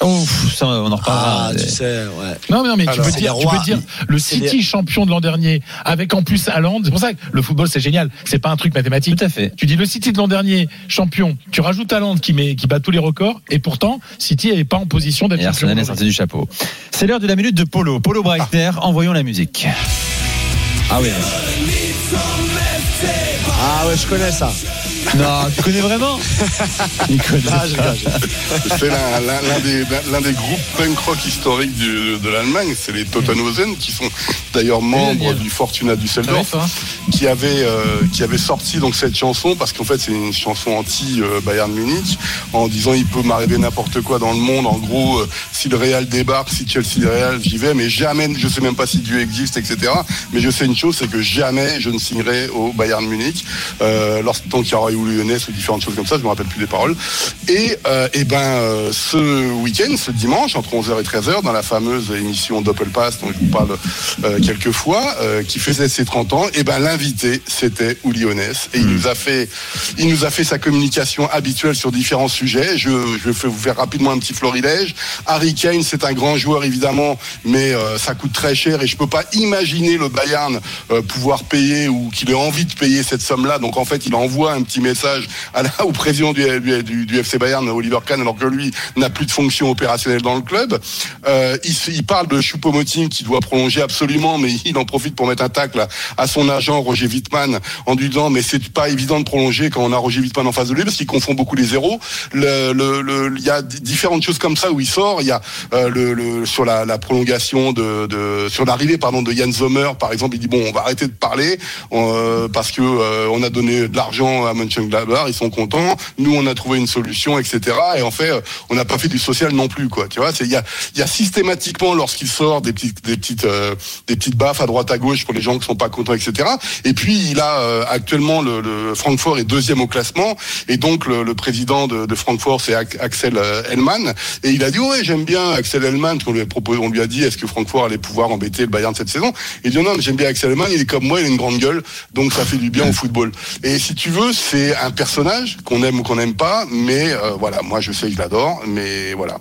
Speaker 7: Ouf, ça, on en reparlera.
Speaker 8: Ah, tu sais, ouais.
Speaker 6: Non, mais non, mais tu peux dire, tu peux dire, le City champion de l'an dernier, avec en plus Haaland. C'est pour ça que le football c'est génial. C'est pas un truc mathématique.
Speaker 7: Tout à fait.
Speaker 6: Tu dis le City de l'an dernier champion. Tu rajoutes Haaland qui met, qui bat tous les records. Et pourtant, City n'est pas en position d'être champion.
Speaker 7: Arsenal est sorti du chapeau. C'est l'heure de la minute de Polo. Polo Breitner, envoyons la musique. Ah oui.
Speaker 8: Ah ouais, je connais ça.
Speaker 7: Non, tu connais vraiment Nicolas.
Speaker 8: Ah,
Speaker 4: C'est l'un des, groupes punk rock historiques du- de l'Allemagne. C'est les Totenhausen qui sont d'ailleurs membres du Fortuna Düsseldorf. Qui avait euh, qui avait sorti donc cette chanson parce qu'en fait c'est une chanson anti euh, Bayern Munich en disant il peut m'arriver n'importe quoi dans le monde en gros euh, si le Real débarque si Chelsea le Real j'y vais mais jamais je sais même pas si Dieu existe etc mais je sais une chose c'est que jamais je ne signerai au Bayern Munich euh, lorsque tant qu'il y aura eu ou lyonnaise ou différentes choses comme ça, je me rappelle plus des paroles. Et, euh, et ben euh, ce week-end, ce dimanche, entre 11h et 13h, dans la fameuse émission Doppelpass dont je vous parle euh, quelques fois, qui faisait ses 30 ans, et ben l'invité c'était Uli Honès et il nous a fait, il nous a fait sa communication habituelle sur différents sujets. Je, je vais vous faire rapidement un petit florilège. Harry Kane, c'est un grand joueur évidemment, mais ça coûte très cher et je peux pas imaginer le Bayern pouvoir payer ou qu'il ait envie de payer cette somme-là. Donc en fait, il envoie un petit message à la- au président du, du- FC Bayern, Oliver Kahn, alors que lui n'a plus de fonction opérationnelle dans le club. Euh, il, parle de Choupo-Moting qui doit prolonger absolument, mais il en profite pour mettre un tacle à, son agent Roger Wittmann en lui disant mais c'est pas évident de prolonger quand on a Roger Wittmann en face de lui parce qu'il confond beaucoup les zéros. Il y a différentes choses comme ça où il sort. Il y a euh, le, sur la, prolongation de, sur l'arrivée pardon de Yann Sommer par exemple. Il dit bon on va arrêter de parler euh, parce que on a donné de l'argent à Mönchengladbach, ils sont contents. Nous on a trouvé une solution etc. Et en fait euh, on n'a pas fait du social non plus quoi. Tu vois il y a systématiquement lorsqu'il sort des petites des petites euh, des petites baffes à droite à gauche pour les gens qui sont pas contents etc. Et puis il a euh, actuellement le, Francfort est deuxième au classement et donc le, président de, de Francfort c'est Axel Hellmann et il a dit ouais j'aime bien Axel Hellmann on lui a proposé on lui a dit est-ce que Francfort allait pouvoir embêter le Bayern cette saison il dit non mais j'aime bien Axel Hellmann il est comme moi il a une grande gueule donc ça fait du bien au football et si tu veux c'est un personnage qu'on aime ou qu'on n'aime pas mais euh, voilà moi je sais que je l'adore mais voilà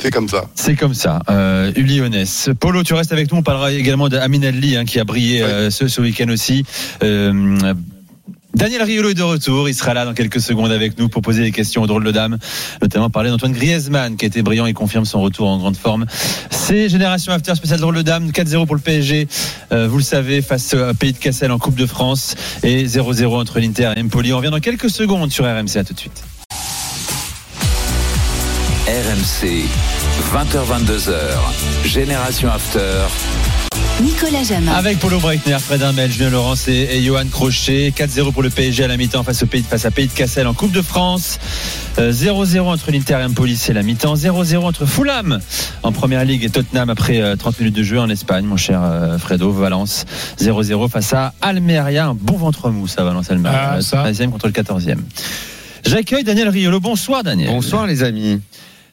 Speaker 4: c'est comme ça
Speaker 7: C'est comme ça. Euh, Uli Honès. Polo, tu restes avec nous. On parlera également d'Amin Adli, hein, qui a brillé euh, ce, ce week-end aussi. Euh, Daniel Riolo est de retour. Il sera là dans quelques secondes avec nous pour poser des questions aux drôles de dames, notamment parler d'Antoine Griezmann, qui a été brillant et confirme son retour en grande forme. C'est Génération After spécial drôle de dames. 4-0 pour le PSG. Euh, vous le savez, face à Pays de Cassel en Coupe de France. Et 0-0 entre l'Inter et Empoli. On revient dans quelques secondes sur RMC. À tout de suite.
Speaker 3: RMC, 20h22h, Génération After.
Speaker 2: Nicolas Jamin.
Speaker 7: Avec Polo Breitner, Fred Hermel, Julien Laurence et, et Johan Crochet. 4-0 pour le PSG à la mi-temps face, au pays, face à Pays de Cassel en Coupe de France. Euh, 0-0 entre l'Inter et Empoli, c'est la mi-temps. 0-0 entre Fulham en Première Ligue et Tottenham après euh, 30 minutes de jeu en Espagne, mon cher euh, Fredo, Valence. 0-0 face à Almeria. Un bon ventre mou, ça, Valence Almeria.
Speaker 6: Ah,
Speaker 7: Le
Speaker 6: ça.
Speaker 7: 13e contre le 14e. J'accueille Daniel Riolo. Bonsoir, Daniel.
Speaker 15: Bonsoir les amis.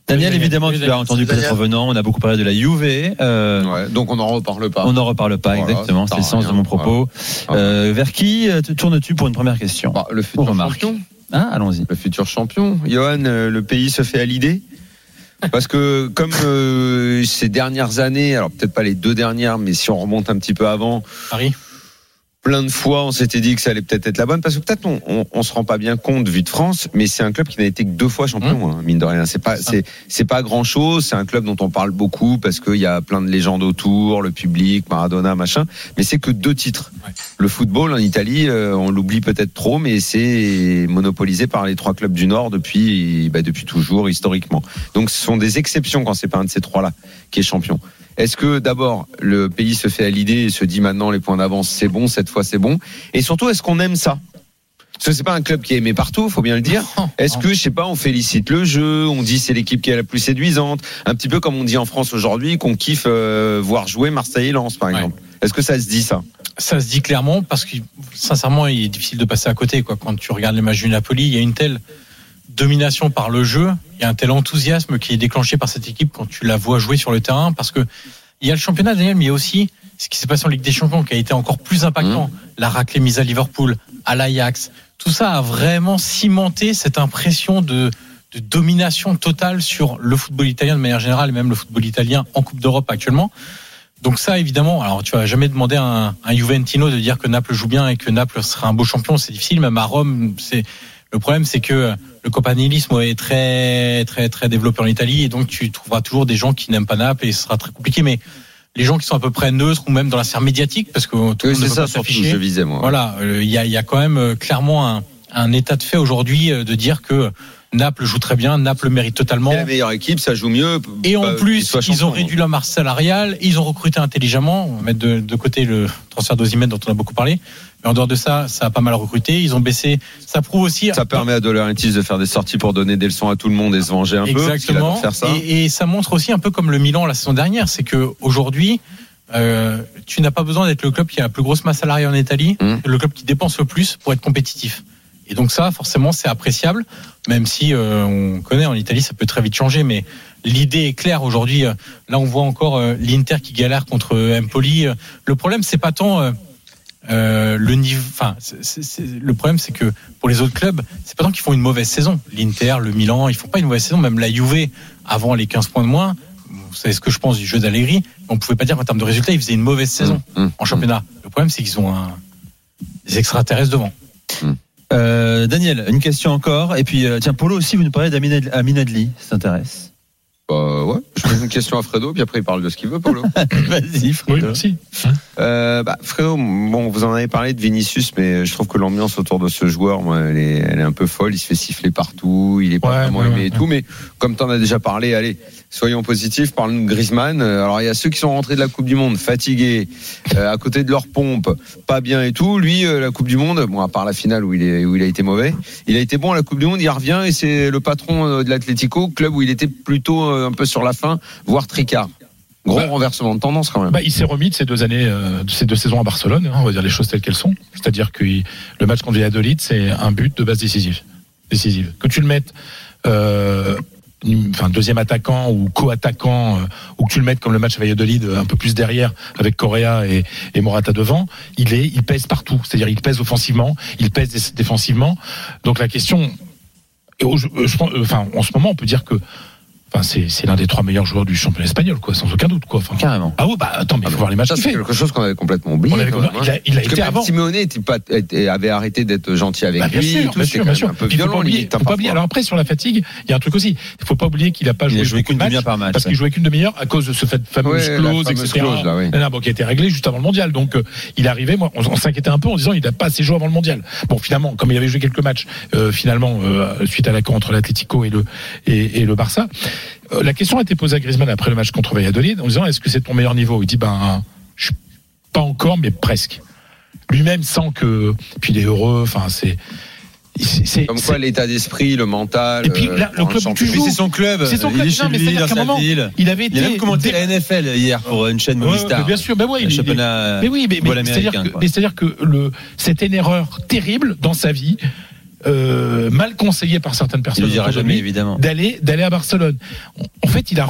Speaker 7: Daniel, évidemment, tu l'as entendu peut-être venant. On a beaucoup parlé de la Juve. Euh,
Speaker 15: Ouais, donc on n'en reparle pas.
Speaker 7: on n'en reparle pas,
Speaker 15: Voilà,
Speaker 7: exactement. C'est le sens de mon propos.
Speaker 15: Voilà.
Speaker 7: Euh, vers qui euh, te tournes-tu pour une première question
Speaker 15: Bah, le futur champion.
Speaker 7: Hein Allons-y.
Speaker 15: Le futur champion. Johan, le pays se fait à l'idée. Parce que comme euh, ces dernières années, alors peut-être pas les deux dernières, mais si on remonte un petit peu avant,
Speaker 12: Paris.
Speaker 15: Plein de fois on s'était dit que ça allait peut-être être la bonne, parce que peut-être on, on, on se rend pas bien compte vu de France, mais c'est un club qui n'a été que deux fois champion, hein, mine de rien. C'est pas c'est c'est pas grand chose. C'est un club dont on parle beaucoup parce qu'il y a plein de légendes autour, le public, Maradona, machin. Mais c'est que deux titres. Le football en Italie, euh, on l'oublie peut-être trop, mais c'est monopolisé par les trois clubs du Nord depuis bah, depuis toujours historiquement. Donc ce sont des exceptions quand c'est pas un de ces trois-là qui est champion. Est-ce que d'abord le pays se fait à l'idée et se dit maintenant les points d'avance c'est bon cette fois c'est bon et surtout est-ce qu'on aime ça? Parce que c'est pas un club qui est aimé partout, faut bien le dire. Est-ce que je sais pas, on félicite le jeu, on dit c'est l'équipe qui est la plus séduisante, un petit peu comme on dit en France aujourd'hui qu'on kiffe euh, voir jouer Marseille et Lens par exemple. Est-ce que ça se dit ça?
Speaker 12: Ça se dit clairement parce que sincèrement, il est difficile de passer à côté. Quoi. Quand tu regardes les matchs du Napoli, il y a une telle domination par le jeu, il y a un tel enthousiasme qui est déclenché par cette équipe quand tu la vois jouer sur le terrain. Parce que il y a le championnat, Daniel, mais il y a aussi ce qui s'est passé en Ligue des Champions qui a été encore plus impactant. La raclée mise à Liverpool, à l'Ajax. Tout ça a vraiment cimenté cette impression de, de domination totale sur le football italien de manière générale et même le football italien en Coupe d'Europe actuellement. Donc ça, évidemment, alors tu vas jamais demander à un, un Juventino de dire que Naples joue bien et que Naples sera un beau champion, c'est difficile. Même à Rome, c'est le problème, c'est que le campanilisme est très très très développé en Italie et donc tu trouveras toujours des gens qui n'aiment pas Naples et ce sera très compliqué. Mais les gens qui sont à peu près neutres ou même dans la sphère médiatique, parce que tout le
Speaker 15: Oui,
Speaker 12: monde ne
Speaker 15: c'est
Speaker 12: peut
Speaker 15: ça surtout je visais moi.
Speaker 12: Voilà, euh, il y, a, il y a quand même euh, clairement un, un état de fait aujourd'hui euh, de dire que Naples joue très bien, Naples mérite totalement.
Speaker 15: C'est la meilleure équipe, ça joue mieux.
Speaker 12: Et en plus, ils ont réduit leur masse salariale, ils ont recruté intelligemment. On va mettre de, de côté le transfert d'Ozimène dont on a beaucoup parlé. Mais en dehors de ça, ça a pas mal recruté. Ils ont baissé. Ça prouve aussi.
Speaker 15: Ça permet à De Laurentiis de faire des sorties pour donner des leçons à tout le monde et se venger un peu.
Speaker 12: Exactement. Et, et ça montre aussi un peu comme le Milan la saison dernière, c'est que aujourd'hui, euh, tu n'as pas besoin d'être le club qui a la plus grosse masse salariale en Italie,
Speaker 15: Mmh.
Speaker 12: le club qui dépense le plus pour être compétitif. Et donc ça, forcément, c'est appréciable, même si euh, on connaît en Italie, ça peut très vite changer. Mais l'idée est claire aujourd'hui. Euh, Là, on voit encore euh, l'Inter qui galère contre Empoli. Le problème, c'est pas tant euh, le niveau. Enfin, le problème, c'est que pour les autres clubs, c'est pas tant qu'ils font une mauvaise saison. L'Inter, le Milan, ils font pas une mauvaise saison. Même la Juve, avant les 15 points de moins, vous savez ce que je pense du jeu d'Allegri. On pouvait pas dire qu'en termes de résultats, ils faisaient une mauvaise saison en championnat. Le problème, c'est qu'ils ont un, des extraterrestres devant.
Speaker 7: Euh, Daniel, une question encore. Et puis, euh, tiens, Polo aussi, vous nous parlez d'Amin Ad- Amin Adli. Ça t'intéresse?
Speaker 15: Bah ouais, je pose une question à Fredo, puis après il parle de ce qu'il veut, Polo.
Speaker 7: Vas-y,
Speaker 6: Oui, merci.
Speaker 15: Euh, bah, Fredo, bon, vous en avez parlé de Vinicius, mais je trouve que l'ambiance autour de ce joueur, moi, elle est, elle est un peu folle. Il se fait siffler partout, il est pas
Speaker 6: Ouais,
Speaker 15: vraiment
Speaker 6: ouais,
Speaker 15: aimé
Speaker 6: ouais,
Speaker 15: et tout. Mais comme t'en as déjà parlé, allez, soyons positifs. Parle-nous de Griezmann. Euh, Alors il y a ceux qui sont rentrés de la Coupe du Monde fatigués, euh, à côté de leur pompe, pas bien et tout. Lui, euh, la Coupe du Monde, bon, à part la finale où il est, où il a été mauvais, il a été bon à la Coupe du Monde. Il revient et c'est le patron de l'Atlético, club où il était plutôt un peu sur la fin, voire tricard. Gros
Speaker 6: Bah,
Speaker 15: renversement de tendance quand même.
Speaker 6: Bah, il s'est remis de ces deux années, euh, de ces deux saisons à Barcelone. hein, on va dire les choses telles qu'elles sont. C'est-à-dire que il- le match contre Valladolid, c'est un but de base décisive. décisive. Que tu le mettes, euh, enfin deuxième attaquant ou co-attaquant, euh, ou que tu le mettes comme le match à Valladolid, euh, un peu plus derrière avec Correa et, Morata devant, il est, il pèse partout. C'est-à-dire il pèse offensivement, il pèse dé- défensivement. Donc la question, je- pense- enfin en ce moment, on peut dire que Enfin, c'est, l'un des trois meilleurs joueurs du championnat espagnol, quoi, sans aucun doute, quoi. Enfin,
Speaker 7: Carrément.
Speaker 6: Ah oui, bah attends, mais il faut voir les matchs
Speaker 15: c'est quelque chose qu'on avait complètement oublié.
Speaker 6: On avait
Speaker 15: même,
Speaker 6: il a,
Speaker 15: hein.
Speaker 6: il a
Speaker 15: Parce que
Speaker 6: été avant.
Speaker 15: Simeone était pas, était- avait arrêté d'être gentil avec
Speaker 6: Bah, bien
Speaker 15: lui.
Speaker 6: sûr,
Speaker 15: tout,
Speaker 6: bien sûr, bien sûr.
Speaker 15: un peu
Speaker 6: Puis, faut
Speaker 15: violent,
Speaker 6: pas oublier, faut pas oublier. Alors après, sur la fatigue, il y a un truc aussi. Il faut pas oublier qu'il a pas
Speaker 7: Il
Speaker 6: joué
Speaker 7: a qu'une
Speaker 6: de matchs
Speaker 7: demi-heure par match,
Speaker 6: parce
Speaker 7: ouais.
Speaker 6: qu'il jouait qu'une demi-heure à cause de ce fait fameuse
Speaker 15: Ouais, la
Speaker 6: clause,
Speaker 15: fameuse
Speaker 6: etc.
Speaker 15: clause, là, oui.
Speaker 6: Non, non, bon, qui a été réglé juste avant le mondial. Donc, euh, il arrivé, moi, on, on s'inquiétait un peu en disant il n'a pas assez joué avant le mondial. Bon, finalement, comme il avait joué quelques matchs, euh, finalement, euh, suite à l'accord entre l'Atlético et le, et, et le Barça, euh, la question a été posée à Griezmann après le match contre Valladolid en disant est-ce que c'est ton meilleur niveau? Il dit ben, je suis pas encore, mais presque. Lui-même sent que, puis il est heureux. Enfin, c'est,
Speaker 15: Comme quoi, l'état d'esprit, le mental.
Speaker 6: Et puis, là, le club tu joues-
Speaker 7: c'est son club.
Speaker 6: C'est son
Speaker 7: Il
Speaker 6: club,
Speaker 7: est
Speaker 6: non,
Speaker 7: chez
Speaker 6: mais
Speaker 7: lui, dans sa
Speaker 6: moment,
Speaker 7: ville.
Speaker 6: il avait
Speaker 7: Il a
Speaker 6: été
Speaker 7: même commenté la NFL hier pour une chaîne
Speaker 6: Ouais, ouais,
Speaker 7: Movistar.
Speaker 6: mais bien sûr, ben ouais,
Speaker 7: Le
Speaker 6: il-
Speaker 7: championnat
Speaker 6: mais oui, mais, mais c'est-à-dire que, c'est-à-dire que le, c'était une erreur terrible dans sa vie, euh, mal conseillée par certaines personnes d'aller d'aller à Barcelone. En fait, il a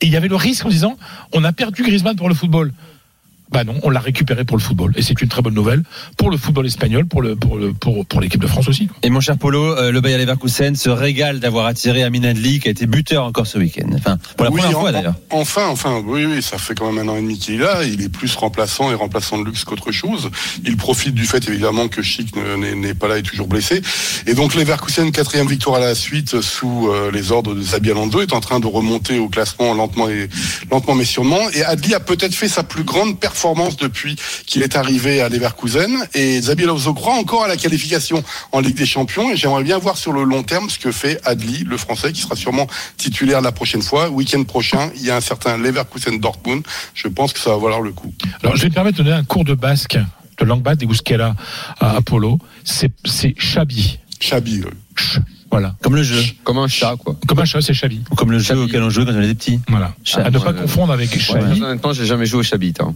Speaker 6: et il y avait le risque en disant on a perdu Griezmann pour le football. Bah non, on l'a récupéré pour le football et c'est une très bonne nouvelle pour le football espagnol, pour le pour le pour, pour l'équipe de France aussi.
Speaker 7: Et mon cher Polo, euh, le Bayer Leverkusen se régale d'avoir attiré Amin Adli, qui a été buteur encore ce week-end. Enfin, pour la
Speaker 4: Oui,
Speaker 7: première
Speaker 4: en-
Speaker 7: fois d'ailleurs.
Speaker 4: Enfin, enfin, oui, oui, ça fait quand même un an et demi qu'il est là. Il est plus remplaçant et remplaçant de luxe qu'autre chose. Il profite du fait évidemment que Chic ne- n'est n'est pas là et toujours blessé. Et donc Leverkusen, quatrième victoire à la suite sous euh, les ordres de Xabi Alonso, est en train de remonter au classement lentement et lentement mais sûrement. Et Adli a peut-être fait sa plus grande performance depuis qu'il est arrivé à Leverkusen. Et Xabi Alonso croit encore à la qualification en Ligue des Champions. Et j'aimerais bien voir sur le long terme ce que fait Adli, le Français, qui sera sûrement titulaire la prochaine fois. Week-end prochain, il y a un certain Leverkusen Dortmund. Je pense que ça va valoir le coup.
Speaker 6: Alors, je vais me permettre de donner un cours de basque, de langue basque des Euskera à Apollo. C'est Chabi.
Speaker 4: Chabi,
Speaker 6: Ch, Voilà.
Speaker 7: Comme le jeu.
Speaker 15: Comme un chat, quoi.
Speaker 6: Comme un chat, c'est Chabi.
Speaker 7: Ou comme le jeu auquel on jouait quand on était petit.
Speaker 6: Voilà. À ne pas
Speaker 15: Ouais,
Speaker 6: confondre avec
Speaker 15: Ouais,
Speaker 6: Chabi.
Speaker 15: honnêtement, j'ai jamais joué au Chabit. Hein.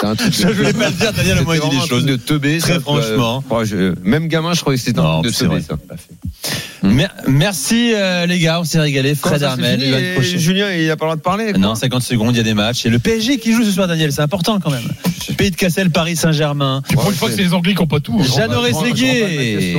Speaker 15: C'est un truc.
Speaker 7: Je voulais pas le dire, Daniel, au moins, il dit des choses.
Speaker 15: de teubé.
Speaker 7: Très
Speaker 15: ça,
Speaker 7: franchement.
Speaker 15: euh, je- même gamin, je croyais que c'était un
Speaker 7: Non,
Speaker 15: truc de teubé,
Speaker 7: vrai.
Speaker 15: ça.
Speaker 7: Mer- Merci euh, les gars, on s'est régalé. Fred Armel.
Speaker 15: Julien, il a pas le droit de parler. quoi.
Speaker 7: Non, 50 secondes, il y a des matchs. Et le PSG qui joue ce soir, Daniel, c'est important quand même. Pays de Cassel, Paris Saint-Germain.
Speaker 6: Pour une fois c'est les Anglais qui n'ont pas tout. hein.
Speaker 7: Jeannot Rességuier.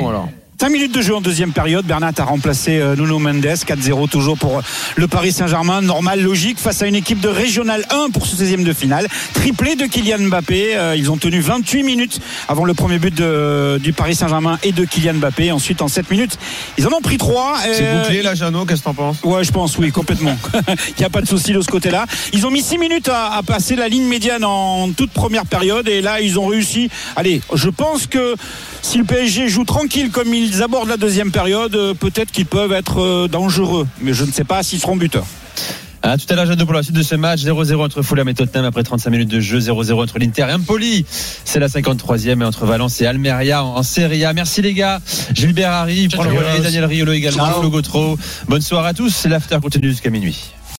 Speaker 15: Question, alors.
Speaker 10: 5 minutes de jeu en deuxième période. Bernat a remplacé euh, Nuno Mendes. 4-0 toujours pour le Paris Saint-Germain. Normal, logique, face à une équipe de Régional 1 pour ce 16e de finale. Triplé de Kylian Mbappé. Euh, Ils ont tenu 28 minutes avant le premier but de- du Paris Saint-Germain et de Kylian Mbappé. Ensuite, en 7 minutes, ils en ont pris 3.
Speaker 15: C'est bouclé, là, Jeannot, qu'est-ce que t'en penses?
Speaker 10: Ouais, je pense, oui, complètement. Il n'y a pas de souci de ce côté-là. Ils ont mis 6 minutes à, à passer la ligne médiane en toute première période et là, ils ont réussi. Allez, je pense que si le PSG joue tranquille comme ils abordent la deuxième période, euh, peut-être qu'ils peuvent être euh, dangereux. Mais je ne sais pas s'ils seront buteurs.
Speaker 7: À tout à l'heure, Jeannot, pour la suite de ce match. 0-0 entre Fulham et Tottenham après 35 minutes de jeu. 0-0 entre l'Inter et Empoli. C'est la 53e et entre Valence et Almeria en, en Serie A. Merci les gars. Gilbert arrive, prend le relais. Daniel Riolo également. Flo Gautreau. Bonne soirée à tous. L'after continue jusqu'à minuit.